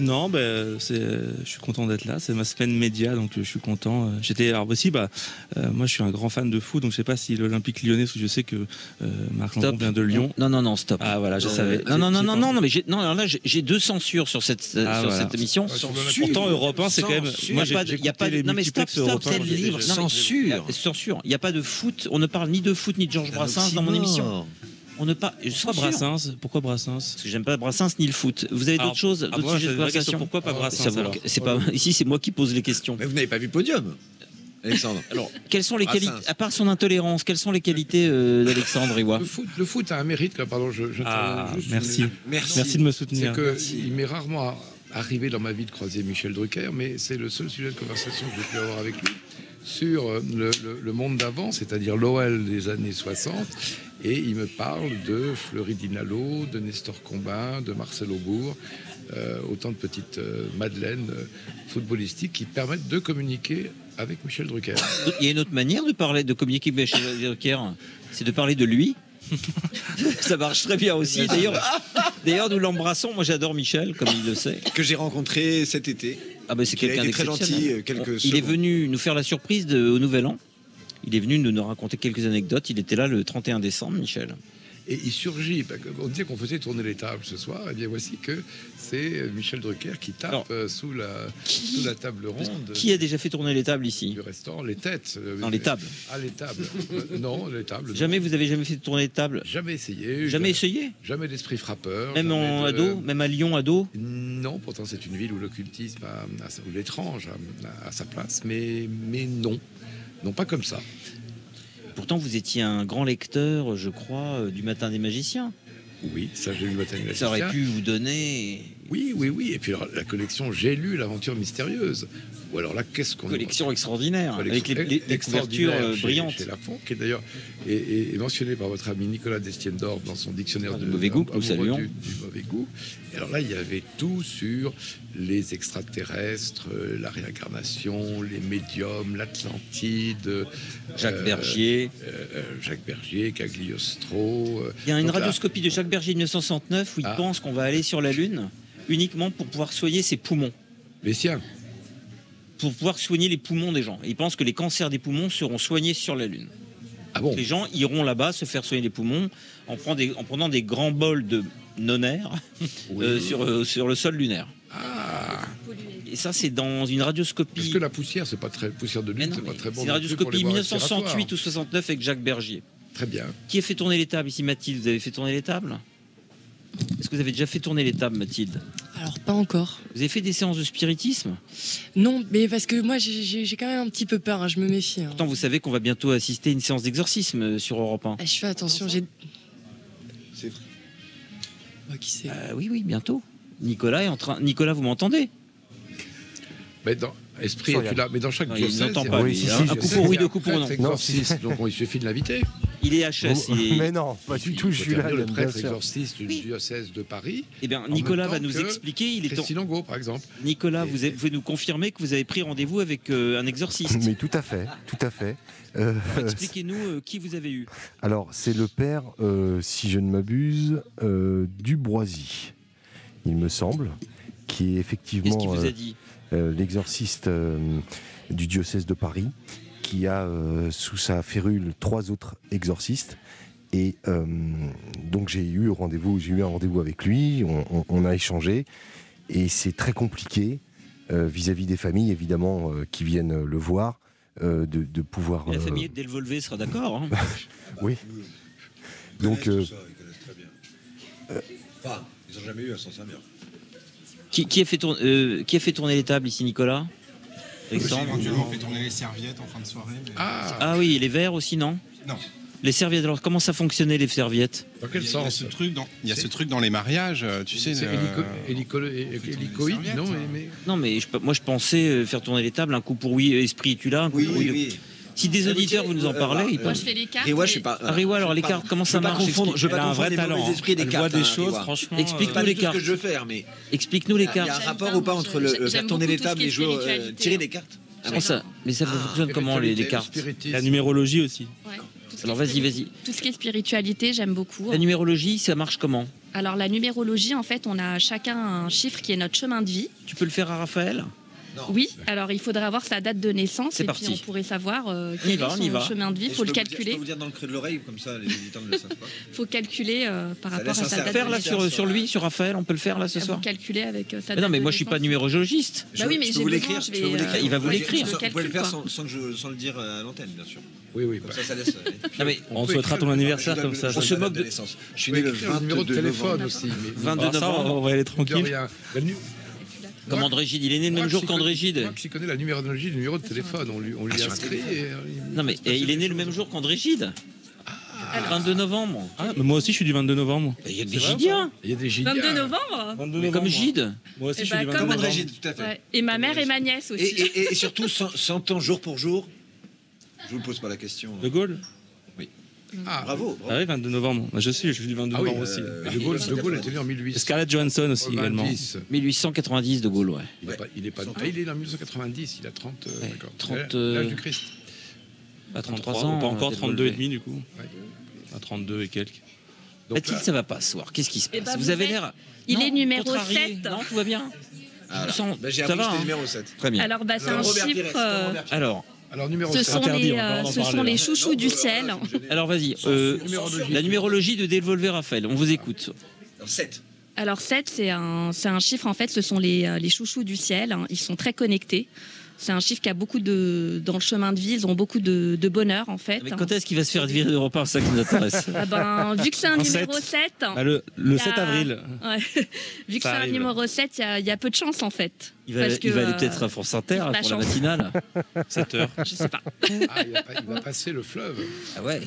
Non, ben, c'est, je suis content d'être là. C'est ma semaine média, donc euh, je suis content. Euh, J'étais alors aussi, bah, euh, moi, je suis un grand fan de foot, donc je sais pas si l'Olympique Lyonnais, parce que je sais que euh, Marc Lambron vient de Lyon. Non, non, non, stop. Ah voilà, je Euh, savais. Non, non, non, non, non, non, mais j'ai, non, alors là, j'ai- deux censures sur cette, Ah, sur voilà. cette émission. Pourtant, Europe 1, c'est quand même. Censure. Moi, Il y a pas de- j'ai il y a pas de- les non mais stop, stop, Europe 1, c'est libre. Censure. Censure. Il n'y a pas de foot. On ne parle ni de foot ni de Georges Brassens dans mon émission. On ne parle. Pourquoi Brassens Pourquoi Brassens? Parce que j'aime pas Brassens ni le foot. Vous avez d'autres choses, ah, d'autres sujets de conversation? Pourquoi pas Brassens, Ça vous- alors? C'est pas ici, c'est moi qui pose les questions. Mais vous n'avez pas vu Podium, Alexandre. Alors, quelles sont les Brassens. qualités, à part son intolérance, quelles sont les qualités euh, d'Alexandre Iwa Le foot, le foot a un mérite, là, pardon, je, je Ah, juste merci. une- Merci. Merci de me soutenir. C'est que Merci. il m'est rarement arrivé dans ma vie de croiser Michel Drucker, mais c'est le seul sujet de conversation que j'ai pu avoir avec lui sur euh, le, le- le monde d'avant, c'est-à-dire l'OL des années 60. Et il me parle de Fleury Dinalo, de Nestor Combin, de Marcel Aubourg, euh, autant de petites euh, madeleines euh, footballistiques qui permettent de communiquer avec Michel Drucker. Il y a une autre manière de parler, de communiquer avec Michel Drucker, c'est de parler de lui. Ça marche très bien aussi. D'ailleurs, d'ailleurs, nous l'embrassons. Moi, j'adore Michel, comme il le sait. Que j'ai rencontré cet été. Ah ben c'est quelqu'un très gentil, quelques Il est venu nous faire la surprise de- au Nouvel An. Il est venu nous, raconter quelques anecdotes. Il était là le 31 décembre, Michel. Et il surgit. On disait qu'on faisait tourner les tables ce soir. Et bien voici que c'est Michel Drucker qui tape euh, sous, la, sous la table ronde. Qui a déjà fait tourner les tables ici? Du restaurant, les têtes. euh, Non, les tables. Ah, les tables. Euh, non, les tables. Jamais vous avez jamais fait tourner les tables? Jamais essayé. Jamais essayé? Jamais d'esprit frappeur. Même jamais en de- ado? Même à Lyon, ado? Non, pourtant c'est une ville où l'occultisme, ou l'étrange a, a sa place, mais, mais non. Non, pas comme ça. Pourtant, vous étiez un grand lecteur, je crois, euh, du Matin des Magiciens. Oui, ça j'ai lu le matin du Ça aurait pu vous donner Oui, oui, oui. Et puis alors, la collection J'ai lu l'aventure mystérieuse. Ou alors là, qu'est-ce qu'on collection extraordinaire, avec les, Collection les- les extraordinaire couvertures euh, chez- brillantes. Chez qui est d'ailleurs est, est- est mentionné par votre ami Nicolas Destienne-Dorf dans son dictionnaire Ah, de mauvais goût, nous saluons. Du, du mauvais goût. Et alors là, il y avait tout sur les extraterrestres, euh, la réincarnation, les médiums, l'Atlantide. euh, Jacques Bergier. euh, euh, Jacques Bergier, Cagliostro. euh. Il y a une là, radioscopie de Jacques Berger de 1969 où il Ah. pense qu'on va aller sur la Lune uniquement pour pouvoir soigner ses poumons. Les siens Pour pouvoir soigner les poumons des gens. Et il pense que les cancers des poumons seront soignés sur la Lune. Ah bon Les gens iront là-bas se faire soigner les poumons en, prenant des- en prenant des grands bols de nonaire euh, sur, euh, sur le sol lunaire. Et ça, c'est dans une radioscopie. Parce que la poussière, c'est pas très poussière de lune, c'est pas très bon. C'est une radioscopie voies 1968 ou 69 avec Jacques Bergier. Très bien. Qui a fait tourner les tables ici, Mathilde? Vous avez fait tourner les tables? Est-ce que vous avez déjà fait tourner les tables, Mathilde Alors, pas encore. Vous avez fait des séances de spiritisme Non, mais parce que moi, j'ai- quand même un petit peu peur, hein, je me méfie. hein. Pourtant, vous savez qu'on va bientôt assister à une séance d'exorcisme euh, sur Europe 1. Ah, je fais attention, j'ai. C'est vrai. Moi, qui sait Euh, oui, oui, bientôt. Nicolas est en train. Nicolas, vous m'entendez? Mais dans esprit, tu l'as. Mais dans chaque Non, il diocèse, n'entend pas, Oui, si, hein. si, Un je coup sais. pour oui, deux coups pour non. exorciste, donc il suffit de l'inviter. Il est HS. il est- Mais non, pas du tout, je suis là. le prêtre exorciste du diocèse de Paris. Eh bien, en Nicolas va nous que expliquer. Il est en- Angot, par exemple. Nicolas, vous, avez- vous pouvez nous confirmer que vous avez pris rendez-vous avec euh, un exorciste. Mais tout à fait, tout à fait. Euh, Expliquez-nous euh, qui vous avez eu. alors, c'est le père, euh, si je ne m'abuse, euh, Duboisy, il me semble, qui est effectivement Qu'est-ce qu'il vous a dit l'exorciste euh, du diocèse de Paris, qui a euh, sous sa férule trois autres exorcistes. Et euh, donc j'ai eu rendez-vous, j'ai eu un rendez-vous avec lui, on, on- on a échangé, et c'est très compliqué euh, vis-à-vis des familles évidemment euh, qui viennent euh, le voir, euh, de, de pouvoir. La euh, famille de Delvolvé sera d'accord. hein. oui. Donc euh, ça, ils connaissent très bien. Enfin, ils n'ont jamais eu un sens mère. Euh, qui, a fait tourner, les tables ici, Nicolas Alexandre éventuellement fait tourner les serviettes en fin de soirée. Ah. ah. oui, les verres aussi, non Non. Les serviettes, alors comment ça fonctionnait les serviettes Dans quel il sens Il y a, ce truc dans, les mariages, euh, tu sais. C'est euh, non hein. mais... Non, mais moi je pensais faire tourner les tables, un coup pour oui, esprit, tu l'as, un coup oui. Si des auditeurs vous nous en euh, parlez, bah, ils peuvent. Moi, je fais les cartes. Rewa, je sais pas. Ah, Rewa, alors les cartes, comment ça marche Je veux pas confondre les mauvais esprits des cartes. Hein, choses, franchement. Explique-nous euh. les cartes. que je veux faire, mais. Explique-nous les cartes. Il y a un rapport ou pas entre le faire tourner les tables et jouer, euh, tirer hein. des cartes Comment ça Mais ça ah, fonctionne comment les cartes? La numérologie aussi. Alors vas-y, vas-y. Tout ce qui est spiritualité, j'aime beaucoup. La hein. numérologie, ça marche comment? Alors la numérologie, en fait, on a chacun un chiffre qui est notre chemin de vie. Tu peux le faire à Raphaël? Oui, alors il faudrait avoir sa date de naissance et puis on pourrait savoir euh, quel est son chemin de vie. Il faut le calculer. Dire, je peux vous dire dans le creux de l'oreille, comme ça les éditeurs ne le savent pas. Il faut calculer euh, par rapport à sa date de naissance. Sur, sur lui, sur Raphaël, on peut le faire là ce soir Calculer avec euh, sa date mais Non, mais moi naissance. je suis pas numérologiste. Bah je, peux vous l'écrire. Il va vous l'écrire. Vous pouvez le faire sans le dire à l'antenne, bien sûr. Oui, oui. Bah. On souhaitera ton anniversaire comme ça. On se moque de. Je suis né le numéro de téléphone aussi. 22 bah, novembre, on va aller tranquille. Comme André Gide, il est né le même ah, ah, jour qu'André Gide. Max, il connaît la numérologie du numéro de téléphone. On lui, on inscrit. non, mais il est né le même jour qu'André Gide. 22 novembre. Moi aussi je suis du 22 novembre. Il y a des Gidiens. Il y a des Gidiens. 22 novembre Comme Gide. Moi aussi et je suis ben, du 22 comme novembre. Gide, tout à fait. Et ma mère et ma nièce aussi. Et, surtout 100, ans jour pour jour. Je ne vous pose pas la question. De Gaulle Mm. Ah, bravo. Ah oui, 22 novembre. Je suis, je suis du 22 novembre euh, aussi. Euh, de Gaulle, de Gaulle était né en 1800. Scarlett Johansson aussi également. 1890 de Gaulle, ouais. Il, est pas. Il est ah, en 1990. Il a 30. Euh, ouais. 30 L'âge du Christ. À 33, ans, pas encore 32 et demi du coup. À 32 et quelques. Donc, Mathilde, là... ça va pas ce soir? Qu'est-ce qui se eh passe? Ben, vous, avez l'air. Il est numéro contrarié. 7. Non, tout va bien. Ah, Alors, bah, ben, j'ai appris que hein. numéro 7. Très bien. Alors, bah, c'est un chiffre. Alors. Alors, numéro ce sont, les, euh, ce sont les chouchous du ciel. Alors vas-y, euh, la numérologie de Delvolver Raphaël, on vous écoute. 7. Alors 7, c'est un, un chiffre, en fait, ce sont les, euh, les chouchous du ciel. Hein. Ils sont très connectés. C'est un chiffre qui a beaucoup de. Dans le chemin de vie, ils ont beaucoup de, de bonheur, en fait. Mais quand est-ce qu'il va se faire virer d'Europe 1 C'est ça qui nous intéresse. Ah ben, vu que c'est un numéro 7. Bah, le, 7 avril. Vu que c'est un numéro 7, il y, a, peu de chance, en fait. Il va, aller peut-être à France Inter pour la matinale. 7 heures. Je sais ah, pas. Il, va, passer le fleuve. Ah ouais.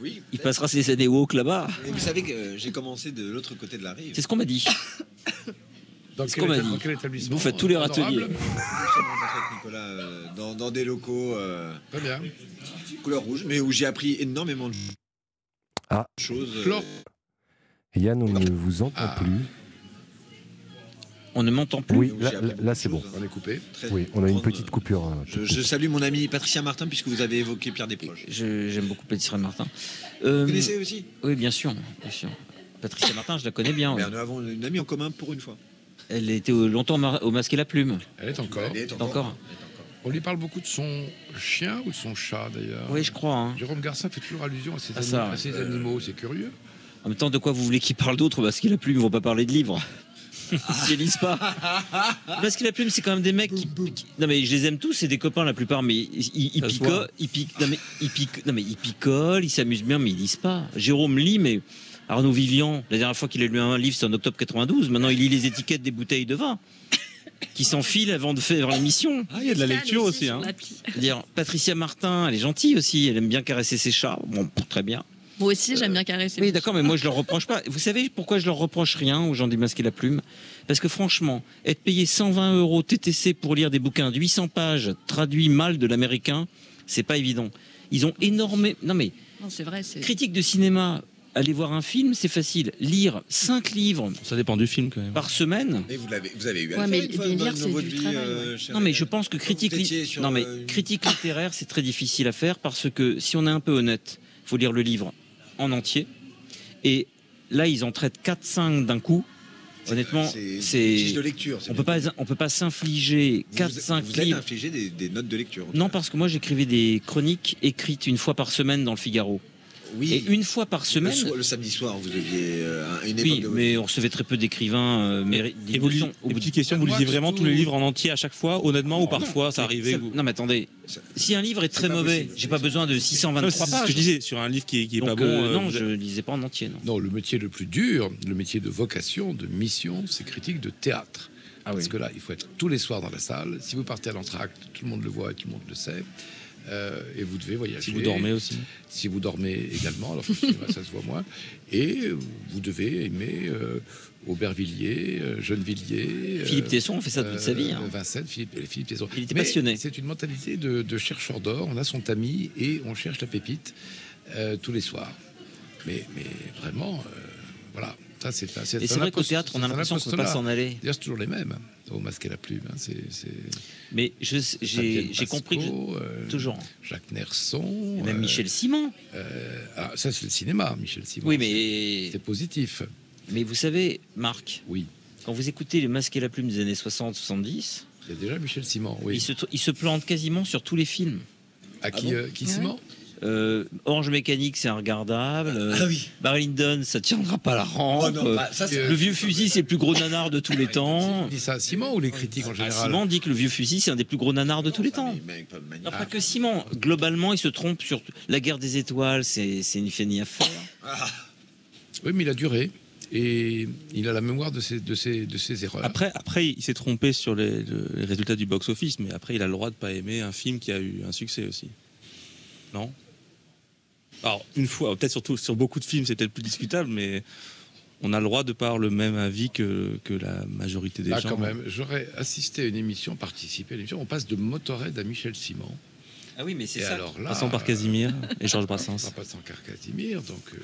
Oui, il passera ses années woke là-bas. Vous savez que euh, j'ai commencé de l'autre côté de la rive. C'est ce qu'on m'a dit. Dans quel, qu dit. Vous faites tous les râteliers. Euh, dans, des locaux euh, Très bien. couleur rouge, mais où j'ai appris énormément de ah. Euh, choses. Yann, on ne vous entend ah. plus. On ne m'entend plus. Oui, là, c'est bon. On est coupé. Oui, on a une petite coupure. Hein, je, salue mon ami Patricia Martin puisque vous avez évoqué Pierre Desproges. J'aime beaucoup Patricia Martin. Euh, vous connaissez aussi? Oui, bien sûr, bien. Patricia Martin, je la connais bien. Mais oui. nous avons une amie en commun pour une fois. Elle était longtemps au masque et la plume. Elle est encore. Elle est encore. On lui parle beaucoup de son chien ou de son chat d'ailleurs. Oui, je crois. Hein. Jérôme Garcin fait toujours allusion à ses, ah, animaux, c'est curieux. En même temps, de quoi vous voulez qu'il parle d'autre? Parce qu'il a plume, ils vont pas parler de livres. Ils ne lisent pas. Parce que la plume, c'est quand même des mecs qui. Non, mais je les aime tous, c'est des copains la plupart, mais ils, picolent, ils, s'amusent bien, mais ils ne lisent pas. Jérôme lit, mais Arnaud Vivian, la dernière fois qu'il a lu un livre, c'est en octobre 92. Maintenant, il lit les étiquettes des bouteilles de vin qui s'enfile avant de faire l'émission. Ah, il y a de la lecture aussi. Hein. Dire, Patricia Martin, elle est gentille aussi, elle aime bien caresser ses chats. Bon, très bien. Moi aussi, j'aime bien euh, caresser. Oui, d'accord, mais moi, je leur reproche pas. Vous savez pourquoi je ne leur reproche rien aux gens du masque et la plume? Parce que franchement, être payé 120 euros TTC pour lire des bouquins de 800 pages traduits mal de l'américain, c'est pas évident. Ils ont énormément. Non, mais. Non, c'est vrai. Critique de cinéma, aller voir un film, c'est facile. Lire 5 livres. Ça dépend du film quand même. Par semaine. Et vous, avez, eu à ouais, mais, fois, lire, c'est du travail. Euh, non, mais je pense que critique, euh, littéraire, c'est très difficile à faire parce que si on est un peu honnête, faut lire le livre en entier. Et là, ils en traitent 4-5 d'un coup. Honnêtement, c'est de lecture. On peut, pas, on peut pas s'infliger 4-5 livres. Vous infligé des, des, notes de lecture. Non, parce que moi j'écrivais des chroniques écrites une fois par semaine dans le Figaro. Oui. Et une fois par semaine. Le, samedi soir, vous aviez une époque. Oui, mais on recevait très peu d'écrivains. Euh, mais et vous lisez, au question, vous lisiez vraiment tous les livres en entier à chaque fois, honnêtement, ou parfois ça arrivait Non, mais attendez. Si un livre est très mauvais, j'ai pas besoin de 623 pages. C'est ce je disais sur un livre qui, est pas bon. Euh, euh, non, je lisais pas en entier. Non. non, le métier le plus dur, le métier de vocation, de mission, c'est critique de théâtre. Ah oui. Parce que là, il faut être tous les soirs dans la salle. Si vous partez à l'entracte, tout le monde le voit, et tout le monde le sait. Euh, et vous devez voyager. Si vous dormez aussi. Si vous dormez également, alors ça se voit moins. Et euh, vous devez aimer euh, Aubervilliers, euh, Gennevilliers. Philippe Tesson, on fait ça toute sa vie, hein. Vincennes, Philippe, Tesson. Il était Mais passionné. C'est une mentalité de, de chercheur d'or. On a son tamis et on cherche la pépite euh, tous les soirs. Mais, mais vraiment, euh, voilà. Ça, c'est un- Et c'est vrai qu'au théâtre, on a l'impression qu'on peut pas s'en aller. D'ailleurs, c'est toujours les mêmes. Au masque et la plume. hein. C'est, c'est- Mais je- j'ai compris que je- euh, toujours. Jacques Nerson. Et même euh, Michel Simon. euh, ah, ça, c'est le cinéma, Michel Simon. Oui, mais C'est positif. Mais vous savez, Marc, oui. quand vous écoutez les masques et la plume des années 60-70, il y a déjà Michel Simon, oui. il, se, il se plante quasiment sur tous les films. À qui, euh, qui Simon? Euh, Orange Mécanique, c'est regardable. Ah oui. Barry Lyndon, ça tiendra pas la rampe. Oh non, bah, ça, c'est- le vieux fusil, c'est le plus gros nanar de tous les temps. Il dit ça à Simon ou les critiques en Ah, général Simon dit que le vieux fusil, c'est un des plus gros nanars de tous les temps. Non, pas que Simon. Globalement, il se trompe sur la guerre des étoiles, c'est c'est ni fait ni à faire. Oui, mais il a duré. Et il a la mémoire de ses, de ses, de ses erreurs. Après, après, il s'est trompé sur les, le- les résultats du box-office, mais après, il a le droit de pas aimer un film qui a eu un succès aussi. Non? Alors, une fois, peut-être surtout sur beaucoup de films, c'est peut-être plus discutable, mais on a le droit de avoir le même avis que, que la majorité des Ah, gens. quand même, j'aurais assisté à une émission, participé à une émission. On passe de Motorhead à Michel Simon. Ah oui, mais c'est ça. alors là, Passant par Casimir et Georges Brassens. En passant par Casimir, donc euh,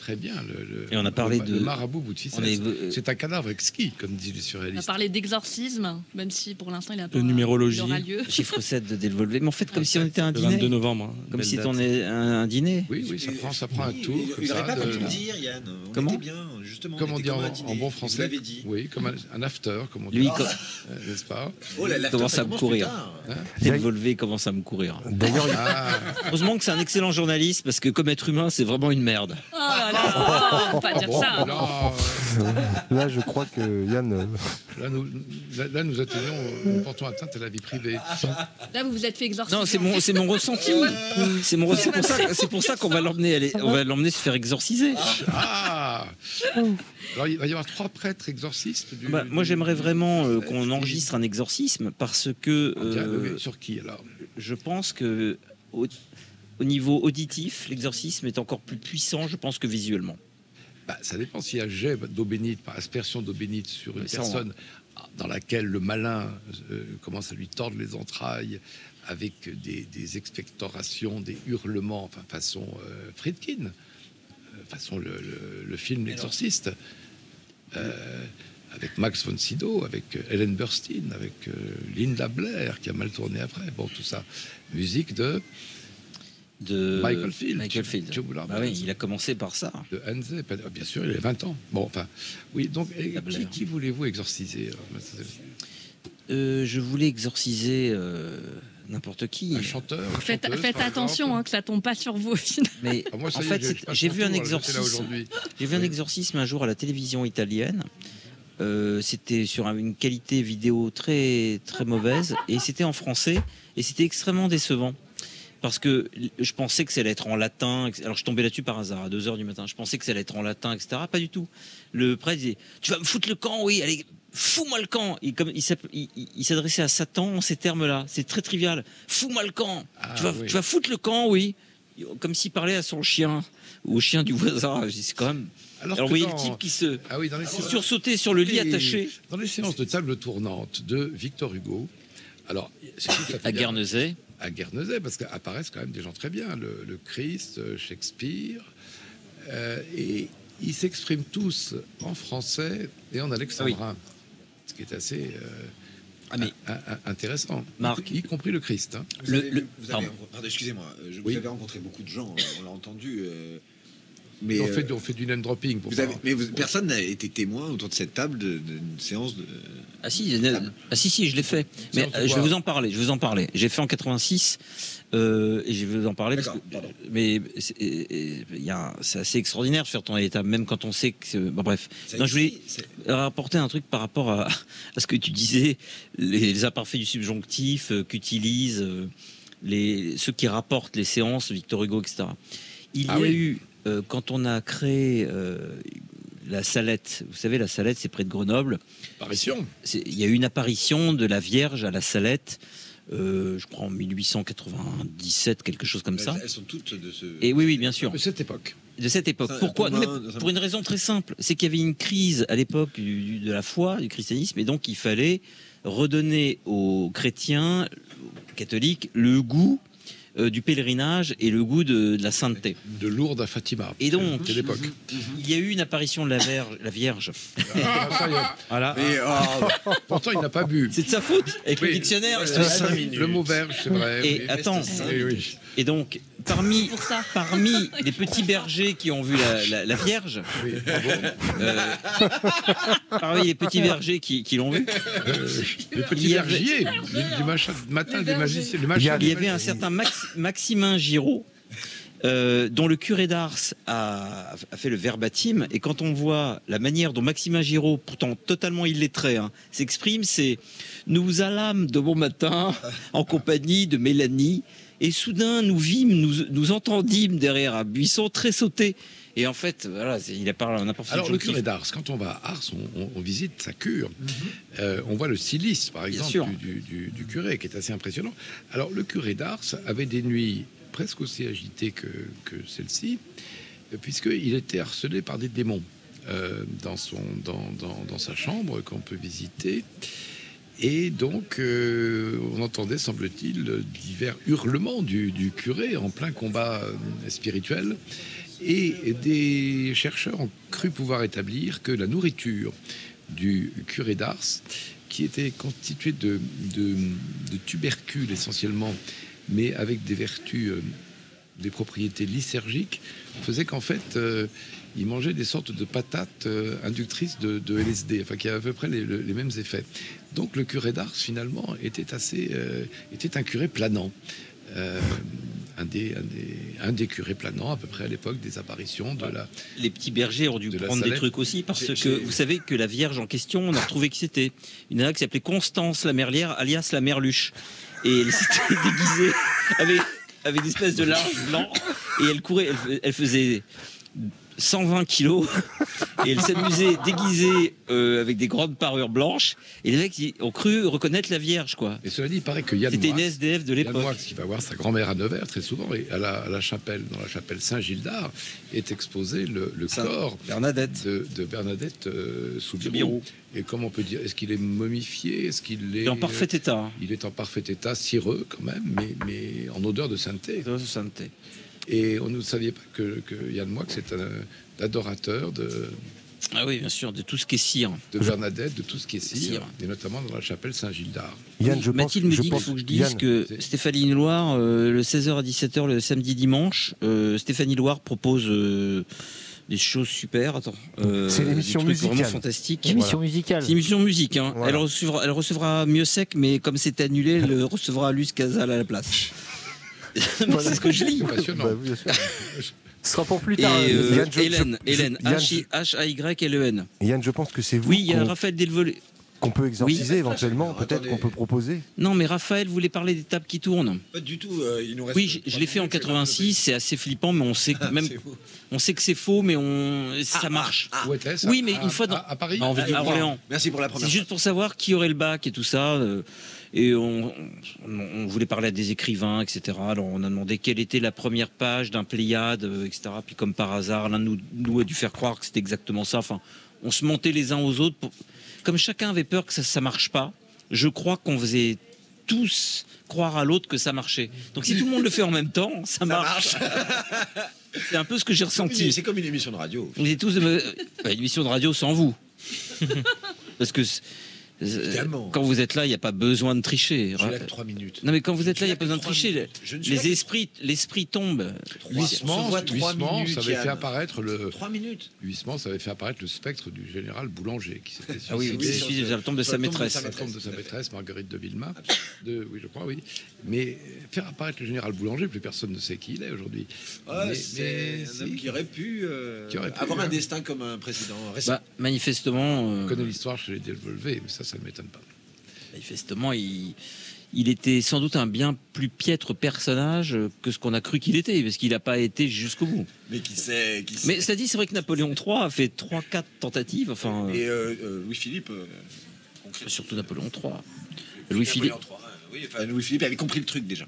très bien. Le, le- Et on a parlé le, de- le marabout. C'est un cadavre exquis, comme disent les On a parlé d'exorcisme, même si pour l'instant il a pas. De numérologie. il aura lieu. Chiffre 7 de Delvolvé. Mais en fait, comme si on était un Le dîner. 22 novembre. hein. Comme si date. on est un, un dîner. Oui, oui, ça prend, ça prend un tour. Il n'aurait pas pu de- tout dire, Yann. On Comment? était bien, justement. Comme on dit en, bon Vous français. l'avez dit. Oui, comme un, un after, comme on dit. Lui, Euh, co- N'est-ce pas Oh, Il l'after, commence ça à me courir. tard. Hein commence à me courir. D'ailleurs, il- Ah, Heureusement que c'est un excellent journaliste parce que comme être humain, c'est vraiment une merde. Oh là là, faut pas dire bon, ça. là, là, je crois que Yann. euh, là, nous, là, là, nous atteignons, euh, nous portons atteinte à la vie privée. Là, vous vous êtes fait exorciser. Non, c'est mon, c'est mon ressenti. C'est mon, c'est pour ça, c'est pour ça qu'on va l'emmener, aller- on va l'emmener se faire exorciser. Ah Alors, il va y avoir trois prêtres exorcistes. Du, Bah, moi, j'aimerais vraiment euh, qu'on enregistre un exorcisme parce que euh, Sur qui alors je pense que au, au niveau auditif, l'exorcisme est encore plus puissant, je pense, que visuellement. Bah, Ça dépend s'il y a jet d'eau bénite, par aspersion d'eau bénite sur une on- personne dans laquelle le malin euh, commence à lui tordre les entrailles avec des, des expectorations, des hurlements, enfin façon Friedkin, façon le, le- le film L'exorciste, euh, avec Max von Sydow, avec euh, Ellen Burstyn, avec euh, Linda Blair qui a mal tourné après. Bon, tout ça. Musique de De Michael Field. Michael Field. Tubular Bah oui, il a commencé par ça. de Hanze, pas- bien sûr, il a 20 ans. Bon, enfin, oui, donc, qui, voulez-vous exorciser Euh, je voulais exorciser euh, n'importe qui. Un chanteur une Faites, chanteuse, faites par attention hein, que ça tombe pas sur vous au final. Mais Ah, moi, en fait, j'ai vu un exorcisme. aujourd'hui. J'ai vu un exorcisme un jour à la télévision italienne. Euh, c'était sur une qualité vidéo très très mauvaise et c'était en français et c'était extrêmement décevant parce que je pensais que ça allait être en latin. Alors je tombais là-dessus par hasard à 2 heures du matin. Je pensais que ça allait être en latin, etc. Pas du tout. Le prêtre disait "Tu vas me foutre le camp, oui, allez." Fous-moi le camp. Il, comme, il, s'app- il- il- il s'adressait à Satan en ces termes-là. C'est très trivial. Fous-moi le camp. Ah, tu, vas, oui. tu vas foutre le camp, oui. Comme s'il parlait à son chien ou au chien du voisin. C'est quand même. Alors, que vous voyez dans- le type qui se Ah oui, dans les sursautait sur le lit attaché Dans les séances de table tournante de Victor Hugo, alors, à Guernesey. à Guernesey, parce qu'apparaissent quand même des gens très bien, le, le Christ, Shakespeare, euh, et ils s'expriment tous en français et en alexandrin, ce qui est assez euh, mais- intéressant, Marc. y, compris le Christ. hein. Vous Le- avez, le- vous avez- pardon. pardon, excusez-moi, euh, je- vous Oui. avez rencontré beaucoup de gens, on l'a entendu. euh, mais, on, euh, fait, on fait du name dropping. Pour vous avez- mais vous- personne n'a été témoin autour de cette table de- d'une séance de. Ah si, ah si, si, je l'ai fait. Mais euh, je vais vous en parler. Je vais vous en parler. J'ai fait en 86 euh, et je vais vous en parler parce que. Mais c'est et- et il y a- c'est assez extraordinaire de faire tourner tables, même quand on sait que. Bon, bref. Non, je voulais rapporter un truc par rapport à, à ce que tu disais, les, les imparfaits du subjonctif euh, qu'utilisent euh, les, ceux qui rapportent les séances, Victor Hugo, etc. Il Ah y a eu, quand on a créé la Salette, vous savez, la Salette, c'est près de Grenoble. Apparition. Il y a eu une apparition de la Vierge à la Salette euh, je crois en 1897, quelque chose comme ça. Elles, sont toutes de ce. Et oui, oui, bien sûr. De cette époque. De cette époque. Ça, Pourquoi pour Non, un- mais ça- Pour une raison très simple, c'est qu'il y avait une crise à l'époque de la foi, du christianisme, et donc il fallait redonner aux chrétiens, aux catholiques, le goût euh, du pèlerinage et le goût de, de la sainteté. De Lourdes à Fatima. Et donc, Quelle époque il y a eu une apparition de la, Vierge- la Vierge. Ah, ça y est. Voilà. Mais, oh, pourtant, il n'a pas bu. C'est de sa faute, avec le Oui. dictionnaire. C'est- cinq minutes. Le mot verge, c'est vrai. Et oui. attends, oui. et donc, parmi, parmi les petits bergers qui ont vu la, la- la Vierge, euh, parmi les petits bergers qui, qui l'ont vu, Euh, Les petits il y avait- vergiers du, du machin- matin des magiciens. il y avait un certain Max- Maximin Giraud. euh, dont le curé d'Ars a, a fait le verbatim, et quand on voit la manière dont Maximin Giraud, pourtant totalement illettré, hein, s'exprime, c'est Nous allâmes de bon matin en compagnie de Mélanie, et soudain nous vîmes, nous, nous entendîmes derrière un buisson très sauté. Et en fait, voilà, il a parlé n'importe quel Alors, le curé d'Ars, quand on va à Ars, on, on- on visite sa cure. Euh, on voit le silice, par exemple, sûr. du, du- du- du curé, qui est assez impressionnant. Alors, le curé d'Ars avait des nuits presque aussi agitées que, que celle-ci, euh, puisqu'il était harcelé par des démons euh, dans, son, dans, dans- dans sa chambre qu'on peut visiter. Et donc, euh, on entendait, semble-t-il, divers hurlements du, curé en plein combat euh, spirituel. Et des chercheurs ont cru pouvoir établir que la nourriture du curé d'Ars, qui était constituée de, tubercules essentiellement, mais avec des vertus, euh, des propriétés lysergiques, faisait qu'en fait, il mangeait des sortes de patates inductrices de, LSD, enfin qui avaient à peu près les, le- les mêmes effets. Donc le curé d'Ars, finalement, était assez, euh, était un curé planant. Euh, un, des, un, des, un des curés planants à peu près à l'époque des apparitions de la, les petits bergers ont dû De prendre des trucs aussi parce que vous savez que la Vierge en question, on a retrouvé qui c'était. Une nana qui s'appelait Constance la Merlière, alias la Merluche. Et elle s'était déguisée avec, avec une espèce de large blanc. Et elle courait, elle faisait 120 kilos. Et elle s'amusait déguisée euh, avec des grandes parures blanches. Et les mecs ils ont cru reconnaître la Vierge, quoi. Et cela dit, il paraît que Yann C'était une Moix- SDF de Yann l'époque. Moix, qui va voir sa grand-mère à Nevers très souvent, et à la, à la chapelle, dans la chapelle Saint-Gildard, est exposé le, le corps Bernadette. de, de Bernadette euh. Soubirous. Et comment on peut dire Est-ce qu'il est momifié? Est-ce qu'il est en parfait état. Il est en parfait état, cireux quand même, mais, mais en odeur de sainteté. De sainteté. Et on ne savait pas que, que Yann Moix est un adorateur de, Ah oui, bien sûr, de tout ce qui est cire. de Bernadette, de tout ce qui est cire, Cire. et notamment dans la chapelle Saint-Gildard. Yann, je pense, Mathilde me je dit qu'il pense- faut que je dise Yann, que Stéphanie Loire, euh, le 16h à 17h, le samedi dimanche, euh, Stéphanie Loire propose euh, des choses super. Attends, euh, C'est l'émission musicale. Vraiment fantastique. Émission musicale. C'est une émission musique. Hein. Voilà. Elle, recevra, elle recevra mieux sec, mais comme c'est annulé, elle recevra Luce Casal à la place. C'est ce que je lis. Passionnant. Bah oui, bien sûr. Ce sera pour plus Et tard. euh, Yann, je- Hélène, je- Hélène, Yann, H- H-A-Y-L-E-N. Yann, je pense que c'est vous Oui, il y a qu'on Raphaël Delvolé. qu'on peut exorciser Oui. éventuellement, peut-être qu'on peut proposer. Non, mais Raphaël voulait parler des tables qui tournent. Pas du tout. euh, il nous reste Oui, je, je l'ai fait en 86, c'est assez flippant, mais on sait que même, c'est faux. on sait que c'est faux, mais on, ça marche. Où était-ce? Oui, mais À- une fois dans- à, à Paris? À À- Orléans. Merci pour la première C'est juste pour savoir qui aurait le bac et tout ça. euh, et on, on- on voulait parler à des écrivains, etc. Alors on a demandé quelle était la première page d'un Pléiade, euh, etc. Puis comme par hasard, l'un de nous, nous a dû faire croire que c'était exactement ça. Enfin, on se montait les uns aux autres. pour- Comme chacun avait peur que ça, ça marche pas, je crois qu'on faisait tous croire à l'autre que ça marchait. Donc si tout le monde le fait en même temps, ça, marche. C'est un peu ce que j'ai ressenti. C'est comme une émission de radio. Êtes tous une émission de radio sans vous. Parce que Évidemment. quand vous êtes là, il n'y a pas besoin de tricher. J'ai là que trois minutes. Non mais quand vous êtes là, il n'y a pas besoin de tricher. Les esprits, l'esprit tombe. Minutes, ça avait Yann. fait apparaître le. Trois minutes. Huisman, ça avait fait apparaître le spectre du général Boulanger qui s'était Ah oui, suicidé oui, la tombe de sa maîtresse. La tombe de sa maîtresse, Marguerite de Villemain. De, oui, je crois, oui. Mais faire apparaître le général Boulanger, plus personne ne sait qui il est aujourd'hui. Ah, c'est un homme qui aurait pu, euh, Qui aurait pu, avoir hein. un destin comme un président. Bah, manifestement, euh, On connaît l'histoire chez les mais ça, ça ne m'étonne pas. manifestement, il, il était sans doute un bien plus piètre personnage que ce qu'on a cru qu'il était, parce qu'il n'a pas été jusqu'au bout. mais qui sait, qui sait. Mais ça dit, c'est vrai que Napoléon III a fait 3-4 tentatives, enfin, Et euh, euh, Louis-Philippe. euh, surtout Napoléon III. Louis Louis-Philippe. Oui, enfin, Louis-Philippe avait compris le truc déjà.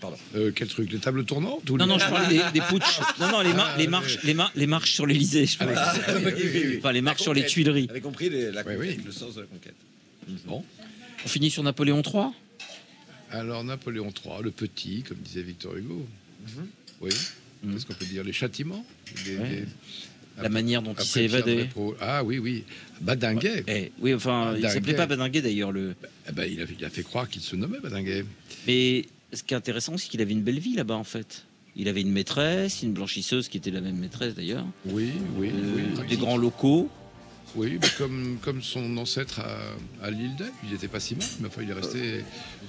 Pardon. Euh, quel truc Les tables tournantes ou Non, les- non, je parlais des, des putsch. Non, non, les, mar- Ah, les oui. marches, les, mar- les marches sur l'Elysée. Je parlais. Ah, oui, oui, oui, oui. Enfin, les marches sur les. Tuileries. Avait compris les- la Oui, conquête, oui. le sens de la conquête. Bon. On finit sur Napoléon III. Alors, Napoléon III, le petit, comme disait Victor Hugo. Oui. Qu'est-ce qu'on peut dire Les châtiments Ouais. La manière dont il s'est évadé. Ah oui, oui. Badinguet. Eh, oui, enfin, il Badinguet. s'appelait pas Badinguet d'ailleurs. Le... Eh ben, il, a, il a fait croire qu'il se nommait Badinguet. Mais ce qui est intéressant, c'est qu'il avait une belle vie là-bas en fait. Il avait une maîtresse, une blanchisseuse qui était la même maîtresse d'ailleurs. Oui, oui, Euh, oui. Des grands locaux. Oui, mais comme, comme son ancêtre à, à l'île d'Elbe, il n'était pas si mal, mais enfin, il est resté.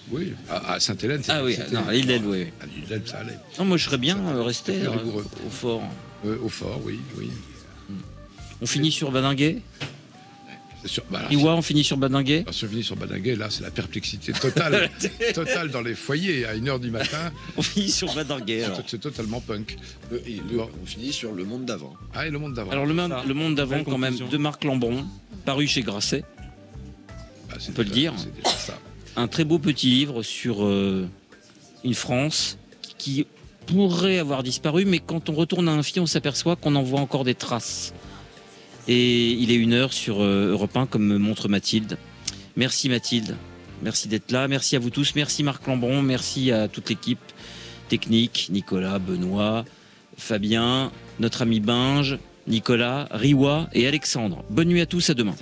Oui, à, à Sainte-Hélène. Ah oui, non, à l'île d'Elbe, oui. À l'île d'Elbe, ça allait. Non, moi je serais bien euh, resté euh, au fort. Euh, au fort, oui, oui. On finit sur Badinguet. Sur, bah, alors, Iwa, on finit sur Badinguet. Si on finit sur Badinguet, là, c'est la perplexité totale, totale dans les foyers à 1h du matin. On finit sur Badinguet. C'est totalement punk. Le- et le- on finit sur le monde d'avant. Ah, et le monde d'avant. Alors le, monde- Ça, le monde d'avant quand même de Marc Lambron, paru chez Grasset. Bah, c'est on peut le dire. C'est déjà ça. Un très beau petit livre sur euh, une France qui pourrait avoir disparu, mais quand on retourne à un film, on s'aperçoit qu'on en voit encore des traces. Et il est une heure sur euh, Europe 1, comme me montre Mathilde. Merci Mathilde, merci d'être là, merci à vous tous, merci Marc Lambron, merci à toute l'équipe technique, Nicolas, Benoît, Fabien, notre ami Binge, Nicolas, Riwa et Alexandre. Bonne nuit à tous, à demain.